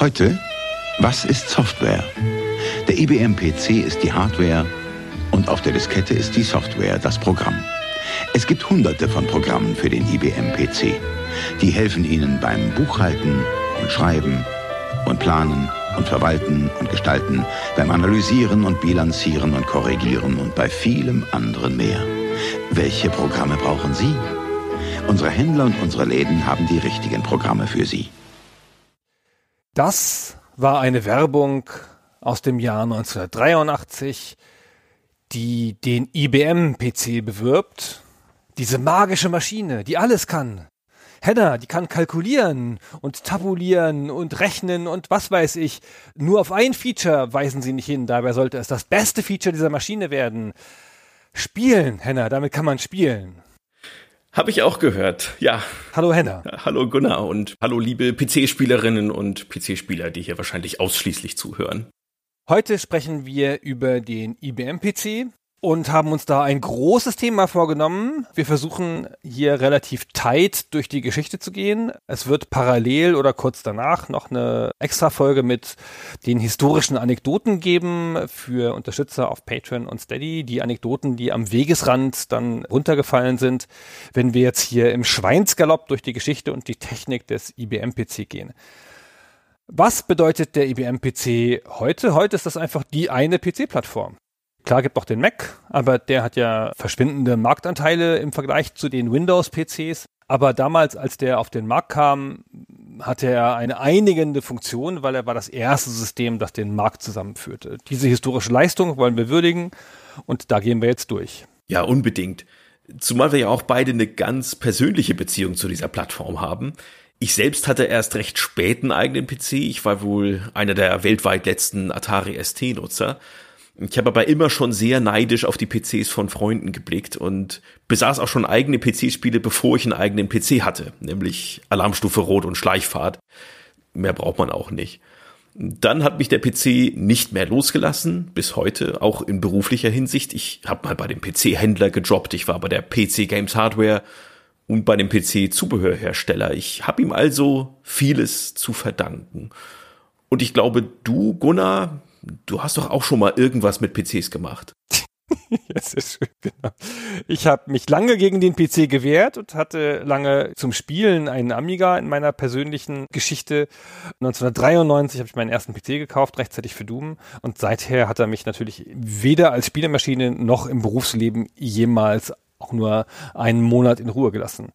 Heute, was ist Software? Der IBM PC ist die Hardware und auf der Diskette ist die Software, das Programm. Es gibt hunderte von Programmen für den IBM PC. Die helfen Ihnen beim Buchhalten und Schreiben und Planen und Verwalten und Gestalten, beim Analysieren und Bilanzieren und Korrigieren und bei vielem anderen mehr. Welche Programme brauchen Sie? Unsere Händler und unsere Läden haben die richtigen Programme für Sie. Das war eine Werbung aus dem Jahr 1983, die den IBM-PC bewirbt. Diese magische Maschine, die alles kann. Henna, die kann kalkulieren und tabulieren und rechnen und was weiß ich. Nur auf ein Feature weisen sie nicht hin. Dabei sollte es das beste Feature dieser Maschine werden. Spielen, Henna, damit kann man spielen. Habe ich auch gehört, ja. Hallo Henna. Hallo Gunnar und hallo liebe PC-Spielerinnen und PC-Spieler, die hier wahrscheinlich ausschließlich zuhören. Heute sprechen wir über den IBM-PC, und haben uns da ein großes Thema vorgenommen. Wir versuchen hier relativ tight durch die Geschichte zu gehen. Es wird parallel oder kurz danach noch eine extra Folge mit den historischen Anekdoten geben für Unterstützer auf Patreon und Steady. Die Anekdoten, die am Wegesrand dann runtergefallen sind, wenn wir jetzt hier im Schweinsgalopp durch die Geschichte und die Technik des IBM-PC gehen. Was bedeutet der IBM-PC heute? Heute ist das einfach die eine PC-Plattform. Klar gibt auch den Mac, aber der hat ja verschwindende Marktanteile im Vergleich zu den Windows-PCs. Aber damals, als der auf den Markt kam, hatte er eine einigende Funktion, weil er war das erste System, das den Markt zusammenführte. Diese historische Leistung wollen wir würdigen und da gehen wir jetzt durch. Ja, unbedingt. Zumal wir ja auch beide eine ganz persönliche Beziehung zu dieser Plattform haben. Ich selbst hatte erst recht spät einen eigenen PC. Ich war wohl einer der weltweit letzten Atari ST-Nutzer ich habe aber immer schon sehr neidisch auf die PCs von Freunden geblickt und besaß auch schon eigene PC-Spiele, bevor ich einen eigenen PC hatte, nämlich Alarmstufe Rot und Schleichfahrt. Mehr braucht man auch nicht. Dann hat mich der PC nicht mehr losgelassen, bis heute, auch in beruflicher Hinsicht. Ich habe mal bei dem PC-Händler gejobbt, ich war bei der PC Games Hardware und bei dem PC-Zubehörhersteller. Ich habe ihm also vieles zu verdanken. Und ich glaube, du, Gunnar, du hast doch auch schon mal irgendwas mit PCs gemacht. Das ist schön, genau. Ich habe mich lange gegen den PC gewehrt und hatte lange zum Spielen einen Amiga in meiner persönlichen Geschichte. 1993 habe ich meinen ersten PC gekauft, rechtzeitig für Doom. Und seither hat er mich natürlich weder als Spielemaschine noch im Berufsleben jemals auch nur einen Monat in Ruhe gelassen.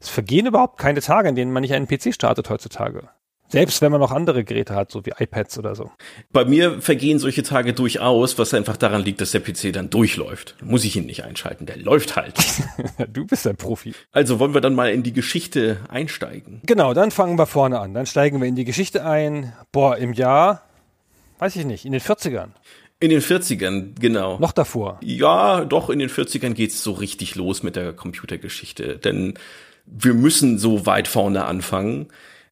Es vergehen überhaupt keine Tage, in denen man nicht einen PC startet heutzutage. Selbst wenn man noch andere Geräte hat, so wie iPads oder so. Bei mir vergehen solche Tage durchaus, was einfach daran liegt, dass der PC dann durchläuft. muss ich ihn nicht einschalten, der läuft halt. du bist ein Profi. Also wollen wir dann mal in die Geschichte einsteigen. Genau, dann fangen wir vorne an. Dann steigen wir in die Geschichte ein. Boah, im Jahr, weiß ich nicht, in den 40ern. In den 40ern, genau. Noch davor. Ja, doch, in den 40ern geht's so richtig los mit der Computergeschichte. Denn wir müssen so weit vorne anfangen.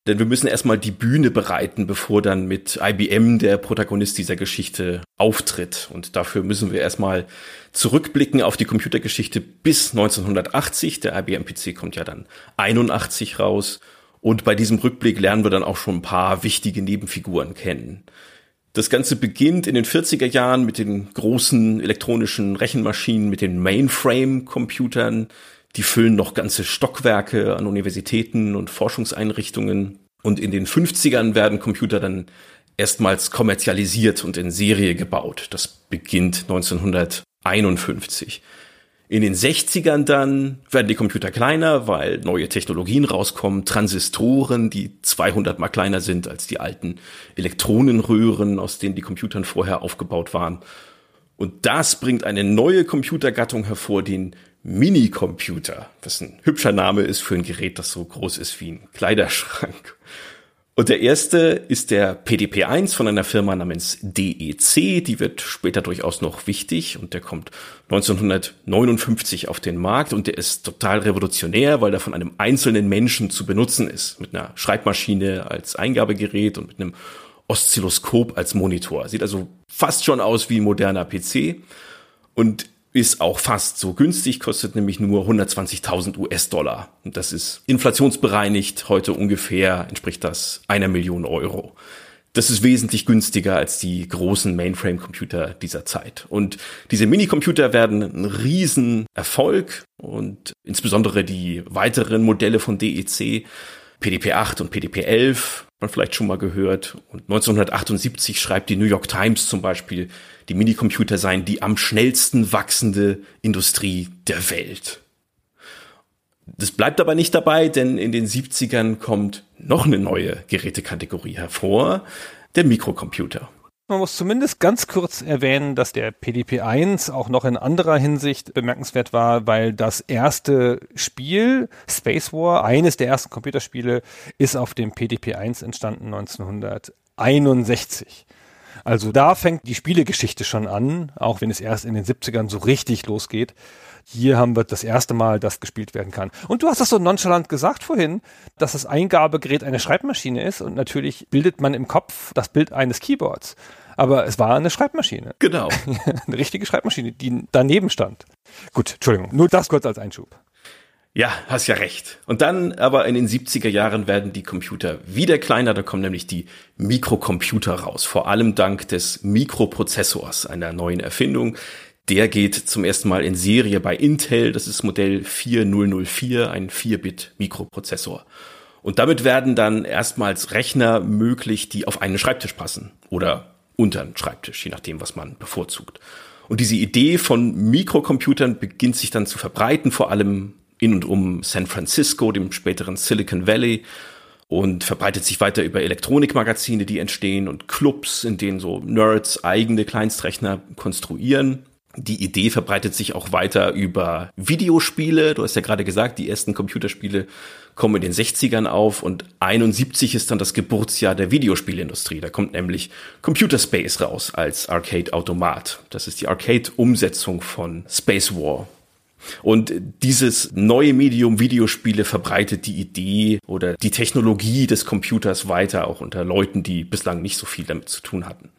Denn wir müssen erstmal die Bühne bereiten, bevor dann mit IBM der Protagonist dieser Geschichte auftritt. Und dafür müssen wir erstmal zurückblicken auf die Computergeschichte bis 1980. Der IBM PC kommt ja dann 81 raus. Und bei diesem Rückblick lernen wir dann auch schon ein paar wichtige Nebenfiguren kennen. Das Ganze beginnt in den 40er Jahren mit den großen elektronischen Rechenmaschinen, mit den Mainframe-Computern, die füllen noch ganze Stockwerke an Universitäten und Forschungseinrichtungen. Und in den 50ern werden Computer dann erstmals kommerzialisiert und in Serie gebaut. Das beginnt 1951. In den 60ern dann werden die Computer kleiner, weil neue Technologien rauskommen, Transistoren, die 200 mal kleiner sind als die alten Elektronenröhren, aus denen die Computern vorher aufgebaut waren. Und das bringt eine neue Computergattung hervor, den Minicomputer, was ein hübscher Name ist für ein Gerät, das so groß ist wie ein Kleiderschrank. Und der erste ist der PDP-1 von einer Firma namens DEC. Die wird später durchaus noch wichtig und der kommt 1959 auf den Markt und der ist total revolutionär, weil er von einem einzelnen Menschen zu benutzen ist. Mit einer Schreibmaschine als Eingabegerät und mit einem Oszilloskop als Monitor. Sieht also fast schon aus wie ein moderner PC. Und ist auch fast so günstig, kostet nämlich nur 120.000 US-Dollar. Und das ist inflationsbereinigt. Heute ungefähr entspricht das einer Million Euro. Das ist wesentlich günstiger als die großen Mainframe-Computer dieser Zeit. Und diese Minicomputer werden ein Riesenerfolg und insbesondere die weiteren Modelle von DEC, PDP-8 und PDP-11, man vielleicht schon mal gehört. Und 1978 schreibt die New York Times zum Beispiel, die Minicomputer seien die am schnellsten wachsende Industrie der Welt. Das bleibt aber nicht dabei, denn in den 70ern kommt noch eine neue Gerätekategorie hervor, der Mikrocomputer. Man muss zumindest ganz kurz erwähnen, dass der PDP-1 auch noch in anderer Hinsicht bemerkenswert war, weil das erste Spiel, Space War, eines der ersten Computerspiele, ist auf dem PDP-1 entstanden 1961. Also da fängt die Spielegeschichte schon an, auch wenn es erst in den 70ern so richtig losgeht. Hier haben wir das erste Mal, dass gespielt werden kann. Und du hast das so nonchalant gesagt vorhin, dass das Eingabegerät eine Schreibmaschine ist und natürlich bildet man im Kopf das Bild eines Keyboards. Aber es war eine Schreibmaschine. Genau. eine richtige Schreibmaschine, die daneben stand. Gut, Entschuldigung, nur das kurz als Einschub. Ja, hast ja recht. Und dann aber in den 70er Jahren werden die Computer wieder kleiner, da kommen nämlich die Mikrocomputer raus, vor allem dank des Mikroprozessors, einer neuen Erfindung, der geht zum ersten Mal in Serie bei Intel. Das ist Modell 4004, ein 4-Bit-Mikroprozessor. Und damit werden dann erstmals Rechner möglich, die auf einen Schreibtisch passen oder unter einen Schreibtisch, je nachdem, was man bevorzugt. Und diese Idee von Mikrocomputern beginnt sich dann zu verbreiten, vor allem in und um San Francisco, dem späteren Silicon Valley, und verbreitet sich weiter über Elektronikmagazine, die entstehen und Clubs, in denen so Nerds eigene Kleinstrechner konstruieren. Die Idee verbreitet sich auch weiter über Videospiele. Du hast ja gerade gesagt, die ersten Computerspiele kommen in den 60ern auf und 71 ist dann das Geburtsjahr der Videospielindustrie. Da kommt nämlich Computer Space raus als Arcade-Automat. Das ist die Arcade-Umsetzung von Space War. Und dieses neue Medium Videospiele verbreitet die Idee oder die Technologie des Computers weiter, auch unter Leuten, die bislang nicht so viel damit zu tun hatten.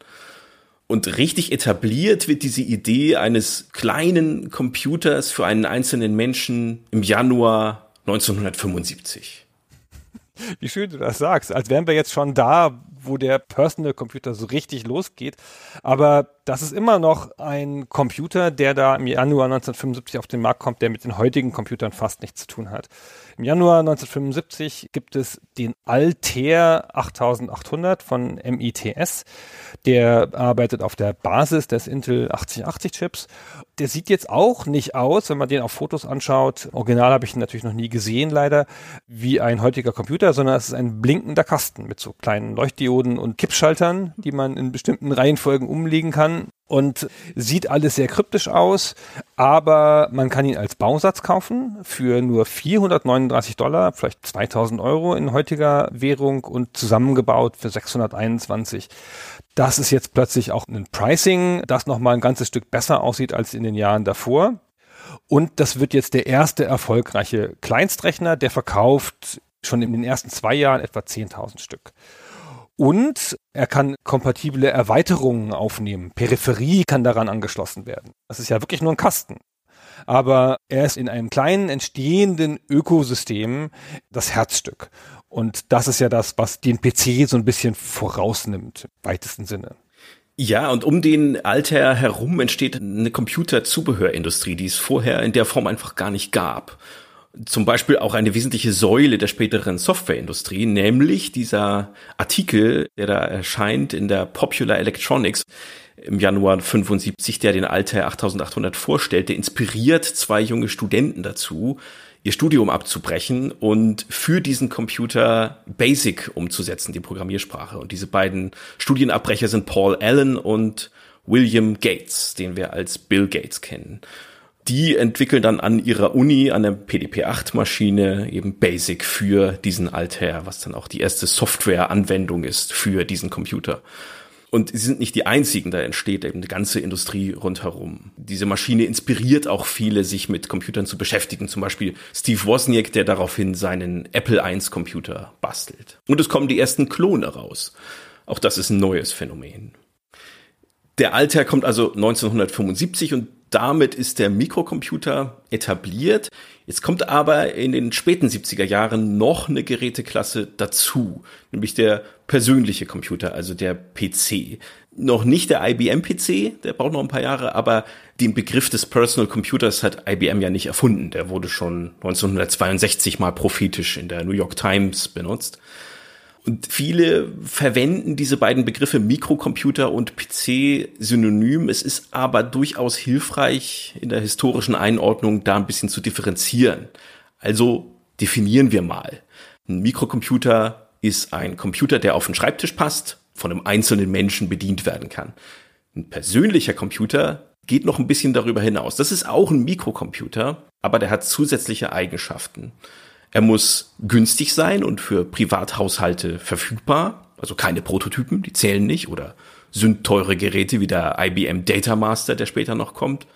Und richtig etabliert wird diese Idee eines kleinen Computers für einen einzelnen Menschen im Januar 1975. Wie schön du das sagst, als wären wir jetzt schon da, wo der Personal Computer so richtig losgeht. Aber das ist immer noch ein Computer, der da im Januar 1975 auf den Markt kommt, der mit den heutigen Computern fast nichts zu tun hat. Im Januar 1975 gibt es den Altair 8800 von MITS. Der arbeitet auf der Basis des Intel 8080 Chips. Der sieht jetzt auch nicht aus, wenn man den auf Fotos anschaut. Original habe ich ihn natürlich noch nie gesehen, leider, wie ein heutiger Computer, sondern es ist ein blinkender Kasten mit so kleinen Leuchtdioden und Kippschaltern, die man in bestimmten Reihenfolgen umlegen kann und sieht alles sehr kryptisch aus, aber man kann ihn als Bausatz kaufen für nur 439 Dollar, vielleicht 2000 Euro in heutiger Währung und zusammengebaut für 621. Das ist jetzt plötzlich auch ein Pricing, das nochmal ein ganzes Stück besser aussieht als in den Jahren davor. Und das wird jetzt der erste erfolgreiche Kleinstrechner, der verkauft schon in den ersten zwei Jahren etwa 10.000 Stück. Und er kann kompatible Erweiterungen aufnehmen. Peripherie kann daran angeschlossen werden. Das ist ja wirklich nur ein Kasten. Aber er ist in einem kleinen entstehenden Ökosystem das Herzstück. Und das ist ja das, was den PC so ein bisschen vorausnimmt, im weitesten Sinne. Ja, und um den Alter herum entsteht eine Computerzubehörindustrie, die es vorher in der Form einfach gar nicht gab zum Beispiel auch eine wesentliche Säule der späteren Softwareindustrie, nämlich dieser Artikel, der da erscheint in der Popular Electronics im Januar 75, der den Altair 8800 vorstellt, der inspiriert zwei junge Studenten dazu, ihr Studium abzubrechen und für diesen Computer Basic umzusetzen, die Programmiersprache. Und diese beiden Studienabbrecher sind Paul Allen und William Gates, den wir als Bill Gates kennen die entwickeln dann an ihrer Uni, an der PDP-8-Maschine eben Basic für diesen Altair, was dann auch die erste Software-Anwendung ist für diesen Computer. Und sie sind nicht die einzigen, da entsteht eben eine ganze Industrie rundherum. Diese Maschine inspiriert auch viele, sich mit Computern zu beschäftigen. Zum Beispiel Steve Wozniak, der daraufhin seinen Apple I Computer bastelt. Und es kommen die ersten Klone raus. Auch das ist ein neues Phänomen. Der Altair kommt also 1975 und damit ist der Mikrocomputer etabliert. Jetzt kommt aber in den späten 70er Jahren noch eine Geräteklasse dazu, nämlich der persönliche Computer, also der PC. Noch nicht der IBM-PC, der braucht noch ein paar Jahre, aber den Begriff des Personal Computers hat IBM ja nicht erfunden. Der wurde schon 1962 mal prophetisch in der New York Times benutzt. Und viele verwenden diese beiden Begriffe Mikrocomputer und PC synonym. Es ist aber durchaus hilfreich, in der historischen Einordnung da ein bisschen zu differenzieren. Also definieren wir mal. Ein Mikrocomputer ist ein Computer, der auf den Schreibtisch passt, von einem einzelnen Menschen bedient werden kann. Ein persönlicher Computer geht noch ein bisschen darüber hinaus. Das ist auch ein Mikrocomputer, aber der hat zusätzliche Eigenschaften. Er muss günstig sein und für Privathaushalte verfügbar, also keine Prototypen, die zählen nicht, oder sündteure Geräte wie der IBM Data Master, der später noch kommt.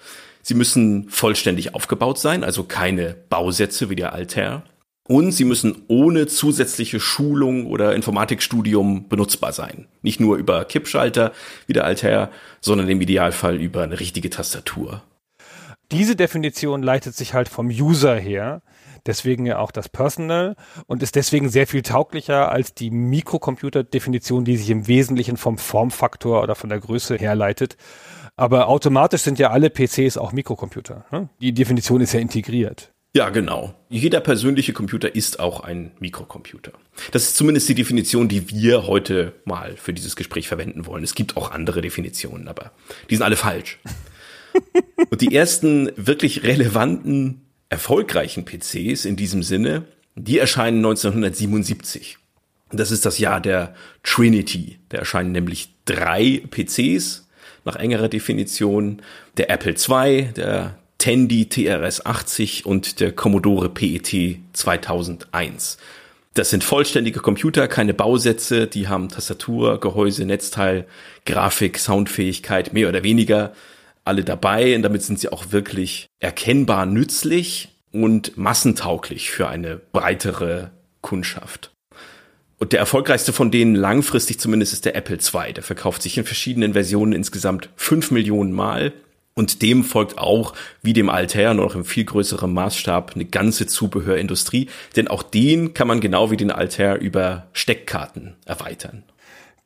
Sie müssen vollständig aufgebaut sein, also keine Bausätze wie der Altair. Und sie müssen ohne zusätzliche Schulung oder Informatikstudium benutzbar sein. Nicht nur über Kippschalter wie der Altair, sondern im Idealfall über eine richtige Tastatur. Diese Definition leitet sich halt vom User her deswegen ja auch das Personal und ist deswegen sehr viel tauglicher als die Mikrocomputer-Definition, die sich im Wesentlichen vom Formfaktor oder von der Größe herleitet. Aber automatisch sind ja alle PCs auch Mikrocomputer. Ne? Die Definition ist ja integriert. Ja, genau. Jeder persönliche Computer ist auch ein Mikrocomputer. Das ist zumindest die Definition, die wir heute mal für dieses Gespräch verwenden wollen. Es gibt auch andere Definitionen, aber die sind alle falsch. Und die ersten wirklich relevanten erfolgreichen PCs in diesem Sinne, die erscheinen 1977. Das ist das Jahr der Trinity. Da erscheinen nämlich drei PCs nach engerer Definition. Der Apple II, der Tandy TRS 80 und der Commodore PET 2001. Das sind vollständige Computer, keine Bausätze, die haben Tastatur, Gehäuse, Netzteil, Grafik, Soundfähigkeit, mehr oder weniger alle dabei und damit sind sie auch wirklich erkennbar nützlich und massentauglich für eine breitere Kundschaft. Und der erfolgreichste von denen langfristig zumindest ist der Apple II. Der verkauft sich in verschiedenen Versionen insgesamt fünf Millionen Mal. Und dem folgt auch, wie dem Altair, noch im viel größeren Maßstab, eine ganze Zubehörindustrie. Denn auch den kann man genau wie den Altair über Steckkarten erweitern.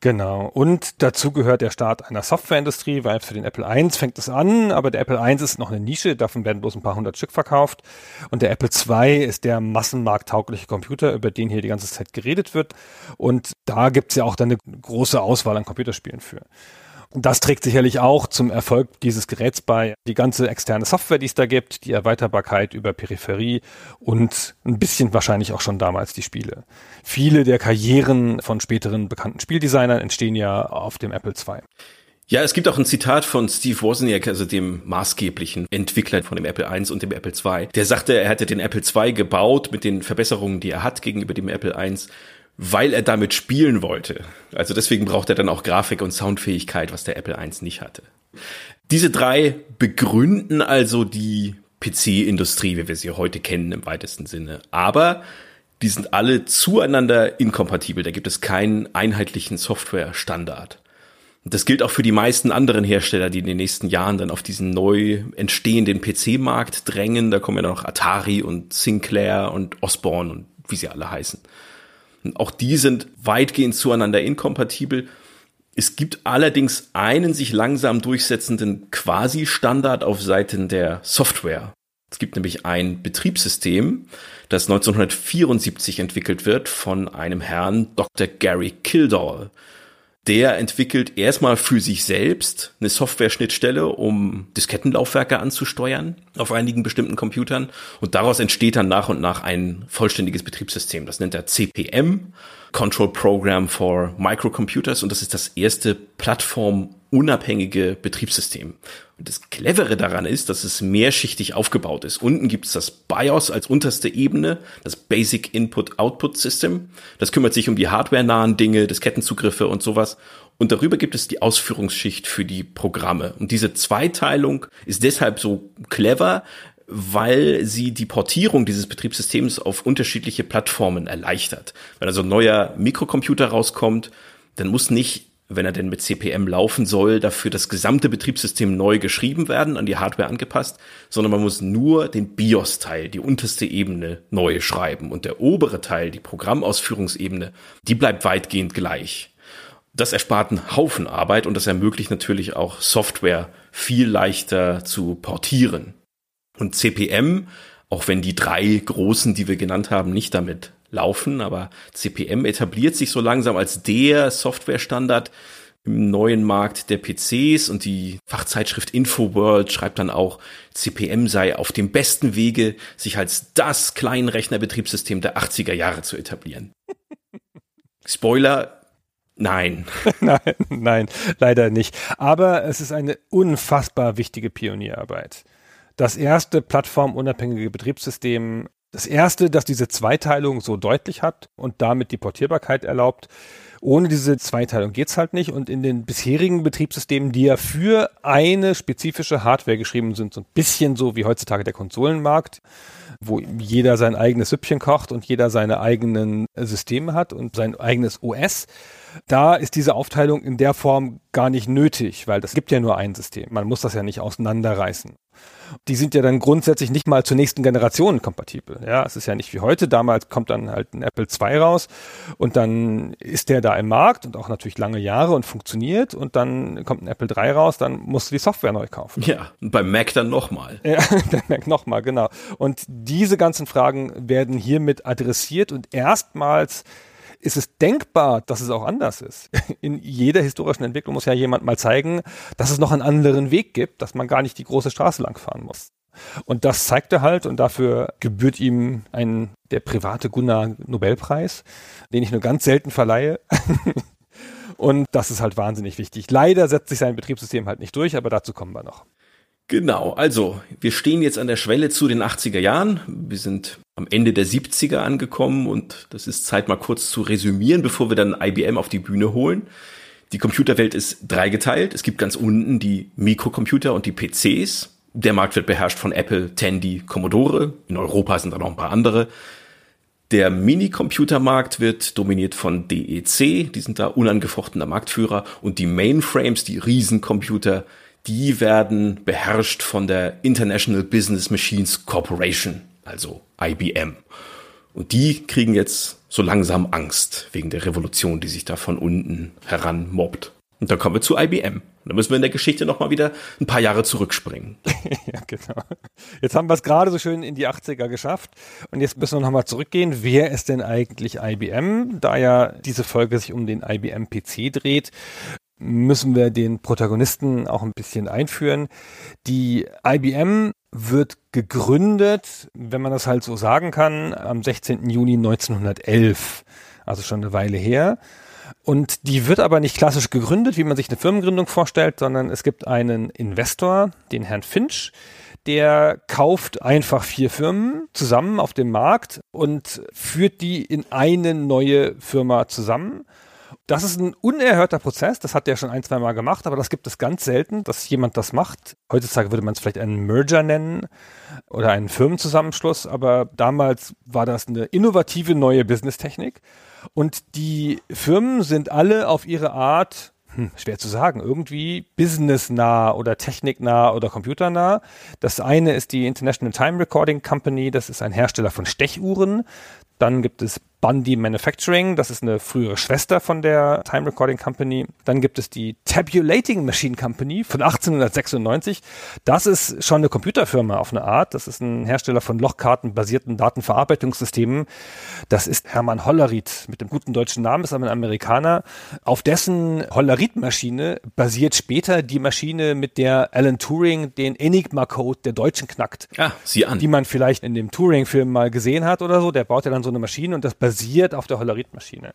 Genau. Und dazu gehört der Start einer Softwareindustrie, weil für den Apple I fängt es an, aber der Apple I ist noch eine Nische, davon werden bloß ein paar hundert Stück verkauft. Und der Apple II ist der massenmarkttaugliche Computer, über den hier die ganze Zeit geredet wird. Und da gibt's ja auch dann eine große Auswahl an Computerspielen für. Das trägt sicherlich auch zum Erfolg dieses Geräts bei. Die ganze externe Software, die es da gibt, die Erweiterbarkeit über Peripherie und ein bisschen wahrscheinlich auch schon damals die Spiele. Viele der Karrieren von späteren bekannten Spieldesignern entstehen ja auf dem Apple II. Ja, es gibt auch ein Zitat von Steve Wozniak, also dem maßgeblichen Entwickler von dem Apple I und dem Apple II. Der sagte, er hätte den Apple II gebaut mit den Verbesserungen, die er hat gegenüber dem Apple I weil er damit spielen wollte. Also deswegen braucht er dann auch Grafik und Soundfähigkeit, was der Apple I nicht hatte. Diese drei begründen also die PC-Industrie, wie wir sie heute kennen im weitesten Sinne. Aber die sind alle zueinander inkompatibel. Da gibt es keinen einheitlichen Software-Standard. Das gilt auch für die meisten anderen Hersteller, die in den nächsten Jahren dann auf diesen neu entstehenden PC-Markt drängen. Da kommen ja noch Atari und Sinclair und Osborne und wie sie alle heißen. Auch die sind weitgehend zueinander inkompatibel. Es gibt allerdings einen sich langsam durchsetzenden Quasi-Standard auf Seiten der Software. Es gibt nämlich ein Betriebssystem, das 1974 entwickelt wird von einem Herrn Dr. Gary Kildall der entwickelt erstmal für sich selbst eine Software-Schnittstelle, um Diskettenlaufwerke anzusteuern auf einigen bestimmten Computern. Und daraus entsteht dann nach und nach ein vollständiges Betriebssystem. Das nennt er CPM, Control Program for Microcomputers. Und das ist das erste plattformunabhängige Betriebssystem. Und das Clevere daran ist, dass es mehrschichtig aufgebaut ist. Unten gibt es das BIOS als unterste Ebene, das Basic Input-Output System. Das kümmert sich um die hardware-nahen Dinge, Diskettenzugriffe und sowas. Und darüber gibt es die Ausführungsschicht für die Programme. Und diese Zweiteilung ist deshalb so clever, weil sie die Portierung dieses Betriebssystems auf unterschiedliche Plattformen erleichtert. Wenn also ein neuer Mikrocomputer rauskommt, dann muss nicht wenn er denn mit CPM laufen soll, dafür das gesamte Betriebssystem neu geschrieben werden, an die Hardware angepasst, sondern man muss nur den BIOS-Teil, die unterste Ebene, neu schreiben. Und der obere Teil, die Programmausführungsebene, die bleibt weitgehend gleich. Das erspart einen Haufen Arbeit und das ermöglicht natürlich auch Software viel leichter zu portieren. Und CPM, auch wenn die drei großen, die wir genannt haben, nicht damit laufen, aber CPM etabliert sich so langsam als der Softwarestandard im neuen Markt der PCs und die Fachzeitschrift InfoWorld schreibt dann auch, CPM sei auf dem besten Wege, sich als das Kleinrechnerbetriebssystem der 80er Jahre zu etablieren. Spoiler, nein. nein, nein, leider nicht. Aber es ist eine unfassbar wichtige Pionierarbeit. Das erste plattformunabhängige Betriebssystem das erste, das diese Zweiteilung so deutlich hat und damit die Portierbarkeit erlaubt. Ohne diese Zweiteilung geht's halt nicht. Und in den bisherigen Betriebssystemen, die ja für eine spezifische Hardware geschrieben sind, so ein bisschen so wie heutzutage der Konsolenmarkt, wo jeder sein eigenes Süppchen kocht und jeder seine eigenen Systeme hat und sein eigenes OS, da ist diese Aufteilung in der Form gar nicht nötig, weil das gibt ja nur ein System. Man muss das ja nicht auseinanderreißen. Die sind ja dann grundsätzlich nicht mal zur nächsten Generation kompatibel. Ja, es ist ja nicht wie heute. Damals kommt dann halt ein Apple II raus und dann ist der da im Markt und auch natürlich lange Jahre und funktioniert und dann kommt ein Apple III raus, dann musst du die Software neu kaufen. Ja, und beim Mac dann nochmal. Ja, beim Mac nochmal, genau. Und diese ganzen Fragen werden hiermit adressiert und erstmals ist es denkbar, dass es auch anders ist. In jeder historischen Entwicklung muss ja jemand mal zeigen, dass es noch einen anderen Weg gibt, dass man gar nicht die große Straße langfahren muss. Und das zeigt er halt und dafür gebührt ihm ein, der private Gunnar Nobelpreis, den ich nur ganz selten verleihe. und das ist halt wahnsinnig wichtig. Leider setzt sich sein Betriebssystem halt nicht durch, aber dazu kommen wir noch. Genau, also wir stehen jetzt an der Schwelle zu den 80er Jahren. Wir sind am Ende der 70er angekommen und das ist Zeit mal kurz zu resümieren, bevor wir dann IBM auf die Bühne holen. Die Computerwelt ist dreigeteilt. Es gibt ganz unten die Mikrocomputer und die PCs. Der Markt wird beherrscht von Apple, Tandy, Commodore. In Europa sind da noch ein paar andere. Der Minicomputermarkt wird dominiert von DEC, die sind da unangefochtener Marktführer und die Mainframes, die Riesencomputer, die werden beherrscht von der International Business Machines Corporation, also IBM. Und die kriegen jetzt so langsam Angst wegen der Revolution, die sich da von unten heran mobbt. Und dann kommen wir zu IBM. Dann müssen wir in der Geschichte nochmal wieder ein paar Jahre zurückspringen. ja, genau. Jetzt haben wir es gerade so schön in die 80er geschafft. Und jetzt müssen wir nochmal zurückgehen. Wer ist denn eigentlich IBM? Da ja diese Folge sich um den IBM PC dreht, müssen wir den Protagonisten auch ein bisschen einführen. Die IBM wird gegründet, wenn man das halt so sagen kann, am 16. Juni 1911, also schon eine Weile her. Und die wird aber nicht klassisch gegründet, wie man sich eine Firmengründung vorstellt, sondern es gibt einen Investor, den Herrn Finch, der kauft einfach vier Firmen zusammen auf dem Markt und führt die in eine neue Firma zusammen das ist ein unerhörter Prozess, das hat der schon ein, zwei Mal gemacht, aber das gibt es ganz selten, dass jemand das macht. Heutzutage würde man es vielleicht einen Merger nennen oder einen Firmenzusammenschluss, aber damals war das eine innovative neue Businesstechnik. Und die Firmen sind alle auf ihre Art hm, schwer zu sagen, irgendwie businessnah oder techniknah oder computernah. Das eine ist die International Time Recording Company, das ist ein Hersteller von Stechuhren. Dann gibt es Bundy Manufacturing, das ist eine frühere Schwester von der Time Recording Company. Dann gibt es die Tabulating Machine Company von 1896. Das ist schon eine Computerfirma auf eine Art. Das ist ein Hersteller von Lochkarten-basierten Datenverarbeitungssystemen. Das ist Hermann Hollerith mit dem guten deutschen Namen, ist aber ein Amerikaner. Auf dessen Hollerith-Maschine basiert später die Maschine, mit der Alan Turing den Enigma-Code der Deutschen knackt. Ah, sieh an. Die man vielleicht in dem Turing-Film mal gesehen hat oder so. Der baut ja dann so eine Maschine und das basiert auf der Hollerith-Maschine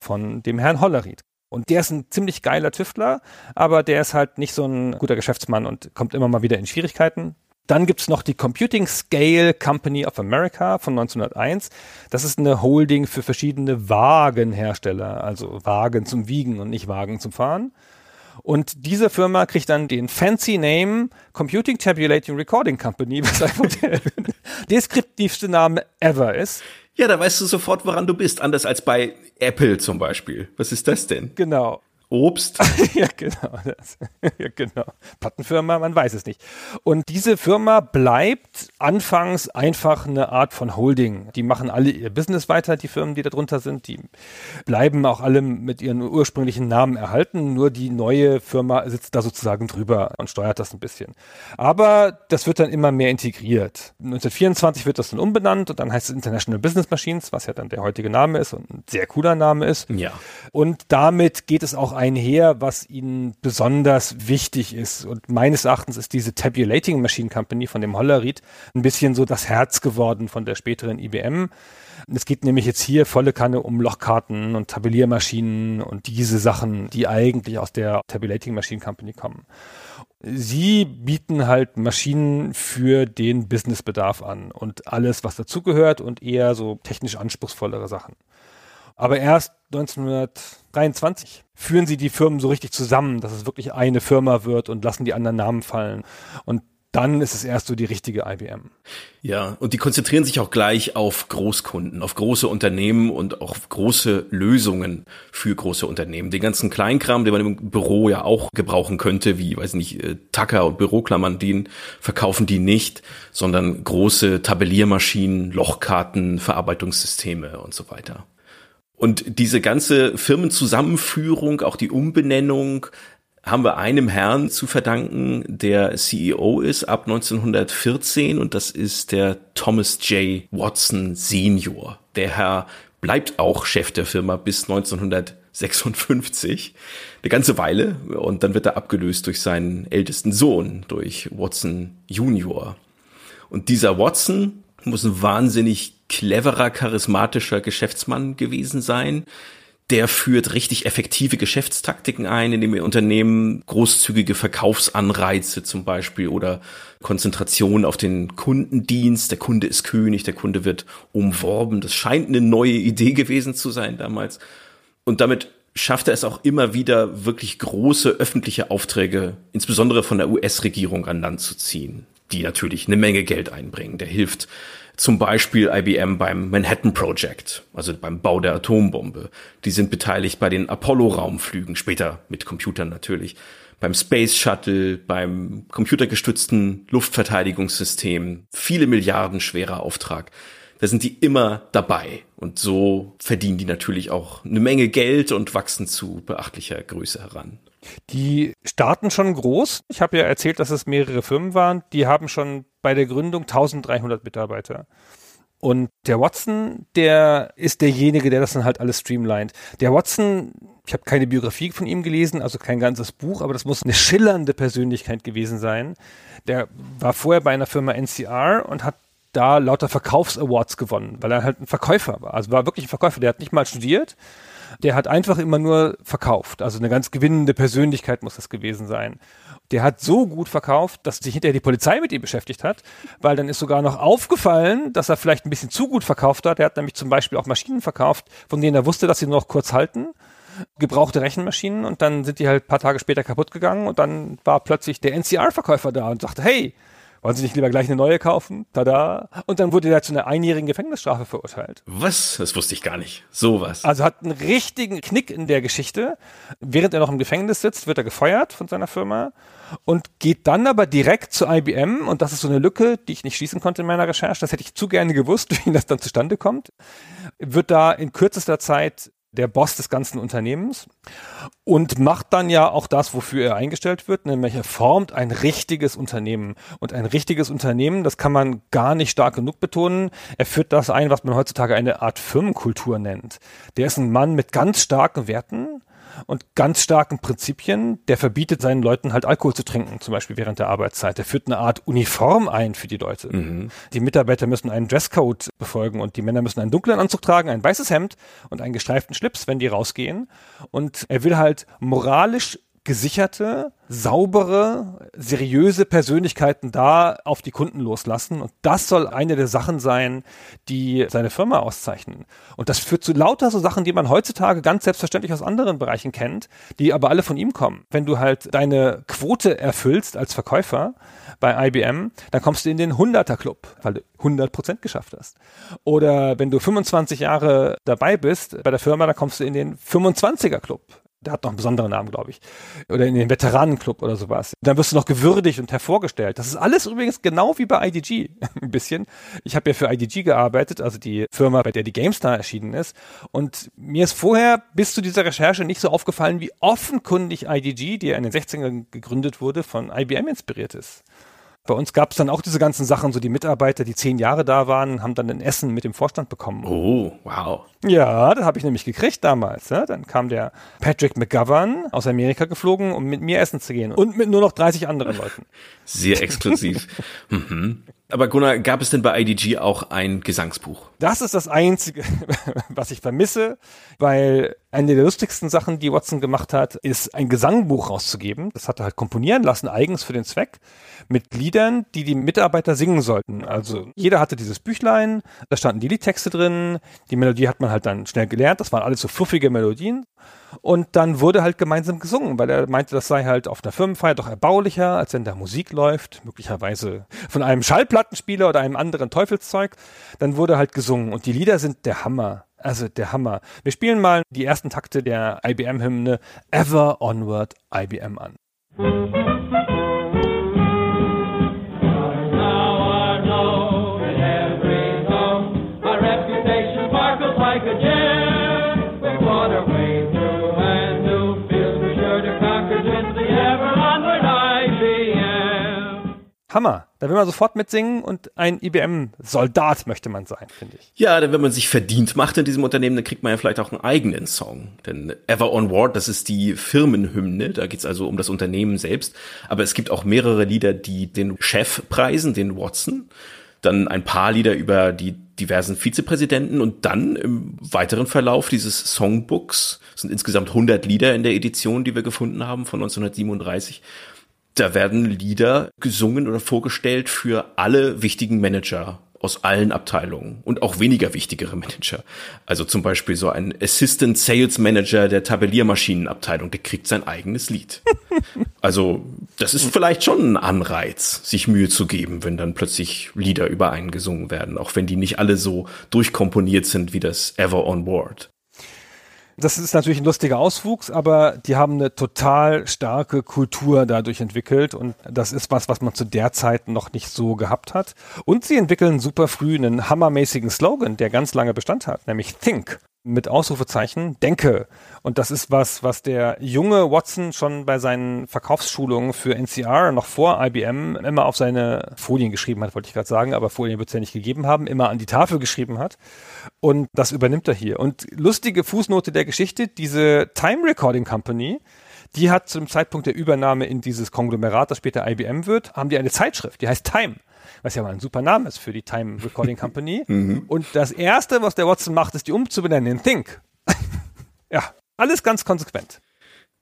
von dem Herrn Hollerith. Und der ist ein ziemlich geiler Tüftler, aber der ist halt nicht so ein guter Geschäftsmann und kommt immer mal wieder in Schwierigkeiten. Dann gibt's noch die Computing Scale Company of America von 1901. Das ist eine Holding für verschiedene Wagenhersteller, also Wagen zum Wiegen und nicht Wagen zum Fahren. Und diese Firma kriegt dann den fancy Name Computing Tabulating Recording Company, was einfach der deskriptivste Name ever ist. Ja, da weißt du sofort, woran du bist, anders als bei Apple zum Beispiel. Was ist das denn? Genau. Obst. ja, genau. Das, ja, genau. Plattenfirma, man weiß es nicht. Und diese Firma bleibt anfangs einfach eine Art von Holding. Die machen alle ihr Business weiter, die Firmen, die da drunter sind. Die bleiben auch alle mit ihren ursprünglichen Namen erhalten. Nur die neue Firma sitzt da sozusagen drüber und steuert das ein bisschen. Aber das wird dann immer mehr integriert. 1924 wird das dann umbenannt und dann heißt es International Business Machines, was ja dann der heutige Name ist und ein sehr cooler Name ist. Ja. Und damit geht es auch einher, was ihnen besonders wichtig ist. Und meines Erachtens ist diese Tabulating Machine Company von dem Hollerried ein bisschen so das Herz geworden von der späteren IBM. Es geht nämlich jetzt hier volle Kanne um Lochkarten und Tabelliermaschinen und diese Sachen, die eigentlich aus der Tabulating Machine Company kommen. Sie bieten halt Maschinen für den Businessbedarf an und alles, was dazugehört und eher so technisch anspruchsvollere Sachen. Aber erst 1923 führen sie die Firmen so richtig zusammen, dass es wirklich eine Firma wird und lassen die anderen Namen fallen. Und dann ist es erst so die richtige IBM. Ja, und die konzentrieren sich auch gleich auf Großkunden, auf große Unternehmen und auch auf große Lösungen für große Unternehmen. Den ganzen Kleinkram, den man im Büro ja auch gebrauchen könnte, wie, weiß nicht, äh, Tacker und Büroklammern, die verkaufen die nicht, sondern große Tabelliermaschinen, Lochkarten, Verarbeitungssysteme und so weiter. Und diese ganze Firmenzusammenführung, auch die Umbenennung, haben wir einem Herrn zu verdanken, der CEO ist ab 1914 und das ist der Thomas J. Watson Senior. Der Herr bleibt auch Chef der Firma bis 1956, eine ganze Weile und dann wird er abgelöst durch seinen ältesten Sohn, durch Watson Junior. Und dieser Watson muss ein wahnsinnig cleverer, charismatischer Geschäftsmann gewesen sein. Der führt richtig effektive Geschäftstaktiken ein, indem er Unternehmen großzügige Verkaufsanreize zum Beispiel oder Konzentration auf den Kundendienst. Der Kunde ist König, der Kunde wird umworben. Das scheint eine neue Idee gewesen zu sein damals. Und damit schafft er es auch immer wieder, wirklich große öffentliche Aufträge, insbesondere von der US-Regierung an Land zu ziehen, die natürlich eine Menge Geld einbringen. Der hilft zum Beispiel IBM beim Manhattan Project, also beim Bau der Atombombe. Die sind beteiligt bei den Apollo-Raumflügen, später mit Computern natürlich, beim Space Shuttle, beim computergestützten Luftverteidigungssystem. Viele Milliarden schwerer Auftrag. Da sind die immer dabei. Und so verdienen die natürlich auch eine Menge Geld und wachsen zu beachtlicher Größe heran. Die starten schon groß. Ich habe ja erzählt, dass es mehrere Firmen waren. Die haben schon bei der Gründung 1300 Mitarbeiter. Und der Watson, der ist derjenige, der das dann halt alles streamlined. Der Watson, ich habe keine Biografie von ihm gelesen, also kein ganzes Buch, aber das muss eine schillernde Persönlichkeit gewesen sein. Der war vorher bei einer Firma NCR und hat da lauter Verkaufsawards gewonnen, weil er halt ein Verkäufer war. Also war wirklich ein Verkäufer, der hat nicht mal studiert, der hat einfach immer nur verkauft. Also eine ganz gewinnende Persönlichkeit muss das gewesen sein. Der hat so gut verkauft, dass sich hinterher die Polizei mit ihm beschäftigt hat, weil dann ist sogar noch aufgefallen, dass er vielleicht ein bisschen zu gut verkauft hat. Er hat nämlich zum Beispiel auch Maschinen verkauft, von denen er wusste, dass sie nur noch kurz halten gebrauchte Rechenmaschinen und dann sind die halt paar Tage später kaputt gegangen und dann war plötzlich der NCR-Verkäufer da und sagte, hey, wollen Sie nicht lieber gleich eine neue kaufen? Tada. Und dann wurde er zu einer einjährigen Gefängnisstrafe verurteilt. Was? Das wusste ich gar nicht. Sowas. Also hat einen richtigen Knick in der Geschichte. Während er noch im Gefängnis sitzt, wird er gefeuert von seiner Firma und geht dann aber direkt zu IBM. Und das ist so eine Lücke, die ich nicht schließen konnte in meiner Recherche. Das hätte ich zu gerne gewusst, wie das dann zustande kommt. Wird da in kürzester Zeit der Boss des ganzen Unternehmens und macht dann ja auch das, wofür er eingestellt wird, nämlich er formt ein richtiges Unternehmen. Und ein richtiges Unternehmen, das kann man gar nicht stark genug betonen. Er führt das ein, was man heutzutage eine Art Firmenkultur nennt. Der ist ein Mann mit ganz starken Werten, und ganz starken Prinzipien. Der verbietet seinen Leuten halt Alkohol zu trinken, zum Beispiel während der Arbeitszeit. Der führt eine Art Uniform ein für die Leute. Mhm. Die Mitarbeiter müssen einen Dresscode befolgen und die Männer müssen einen dunklen Anzug tragen, ein weißes Hemd und einen gestreiften Schlips, wenn die rausgehen. Und er will halt moralisch gesicherte, saubere, seriöse Persönlichkeiten da auf die Kunden loslassen. Und das soll eine der Sachen sein, die seine Firma auszeichnen. Und das führt zu lauter so Sachen, die man heutzutage ganz selbstverständlich aus anderen Bereichen kennt, die aber alle von ihm kommen. Wenn du halt deine Quote erfüllst als Verkäufer bei IBM, dann kommst du in den 100er Club, weil du 100 Prozent geschafft hast. Oder wenn du 25 Jahre dabei bist bei der Firma, dann kommst du in den 25er Club Der hat noch einen besonderen Namen, glaube ich. Oder in den Veteranenclub oder sowas. Dann wirst du noch gewürdigt und hervorgestellt. Das ist alles übrigens genau wie bei IDG ein bisschen. Ich habe ja für IDG gearbeitet, also die Firma, bei der die GameStar erschienen ist. Und mir ist vorher bis zu dieser Recherche nicht so aufgefallen, wie offenkundig IDG, die ja in den 60ern gegründet wurde, von IBM inspiriert ist. Bei uns gab es dann auch diese ganzen Sachen, so die Mitarbeiter, die zehn Jahre da waren, haben dann ein Essen mit dem Vorstand bekommen. Oh, wow. Ja, das habe ich nämlich gekriegt damals. Ja. Dann kam der Patrick McGovern aus Amerika geflogen, um mit mir essen zu gehen. Und mit nur noch 30 anderen Leuten. Sehr exklusiv. mhm. Aber Gunnar, gab es denn bei IDG auch ein Gesangsbuch? Das ist das Einzige, was ich vermisse, weil eine der lustigsten Sachen, die Watson gemacht hat, ist ein Gesangbuch rauszugeben. Das hat er halt komponieren lassen, eigens für den Zweck, mit Liedern, die die Mitarbeiter singen sollten. Also jeder hatte dieses Büchlein, da standen die Liedtexte drin, die Melodie hat man halt dann schnell gelernt, das waren alles so fluffige Melodien. Und dann wurde halt gemeinsam gesungen, weil er meinte, das sei halt auf einer Firmenfeier doch erbaulicher, als wenn da Musik läuft, möglicherweise von einem Schallplattenspieler oder einem anderen Teufelszeug. Dann wurde halt gesungen und die Lieder sind der Hammer. Also der Hammer. Wir spielen mal die ersten Takte der IBM-Hymne Ever Onward IBM an. Hammer. Da will man sofort mitsingen und ein IBM-Soldat möchte man sein, finde ich. Ja, denn wenn man sich verdient macht in diesem Unternehmen, dann kriegt man ja vielleicht auch einen eigenen Song. Denn Ever Onward, das ist die Firmenhymne, da geht's also um das Unternehmen selbst. Aber es gibt auch mehrere Lieder, die den Chef preisen, den Watson. Dann ein paar Lieder über die diversen Vizepräsidenten und dann im weiteren Verlauf dieses Songbooks sind insgesamt 100 Lieder in der Edition, die wir gefunden haben von 1937 da werden Lieder gesungen oder vorgestellt für alle wichtigen Manager aus allen Abteilungen und auch weniger wichtigere Manager. Also zum Beispiel so ein Assistant Sales Manager der Tabelliermaschinenabteilung, der kriegt sein eigenes Lied. Also das ist vielleicht schon ein Anreiz, sich Mühe zu geben, wenn dann plötzlich Lieder über einen gesungen werden, auch wenn die nicht alle so durchkomponiert sind wie das Ever on Board. Das ist natürlich ein lustiger Auswuchs, aber die haben eine total starke Kultur dadurch entwickelt und das ist was, was man zu der Zeit noch nicht so gehabt hat. Und sie entwickeln super früh einen hammermäßigen Slogan, der ganz lange Bestand hat, nämlich Think mit Ausrufezeichen denke. Und das ist was, was der junge Watson schon bei seinen Verkaufsschulungen für NCR noch vor IBM immer auf seine Folien geschrieben hat, wollte ich gerade sagen, aber Folien wird es ja nicht gegeben haben, immer an die Tafel geschrieben hat. Und das übernimmt er hier. Und lustige Fußnote der Geschichte, diese Time Recording Company, die hat zum Zeitpunkt der Übernahme in dieses Konglomerat, das später IBM wird, haben die eine Zeitschrift, die heißt Time was ja mal ein super Name ist für die Time Recording Company. mhm. Und das erste, was der Watson macht, ist die umzubenennen in Think. ja, alles ganz konsequent.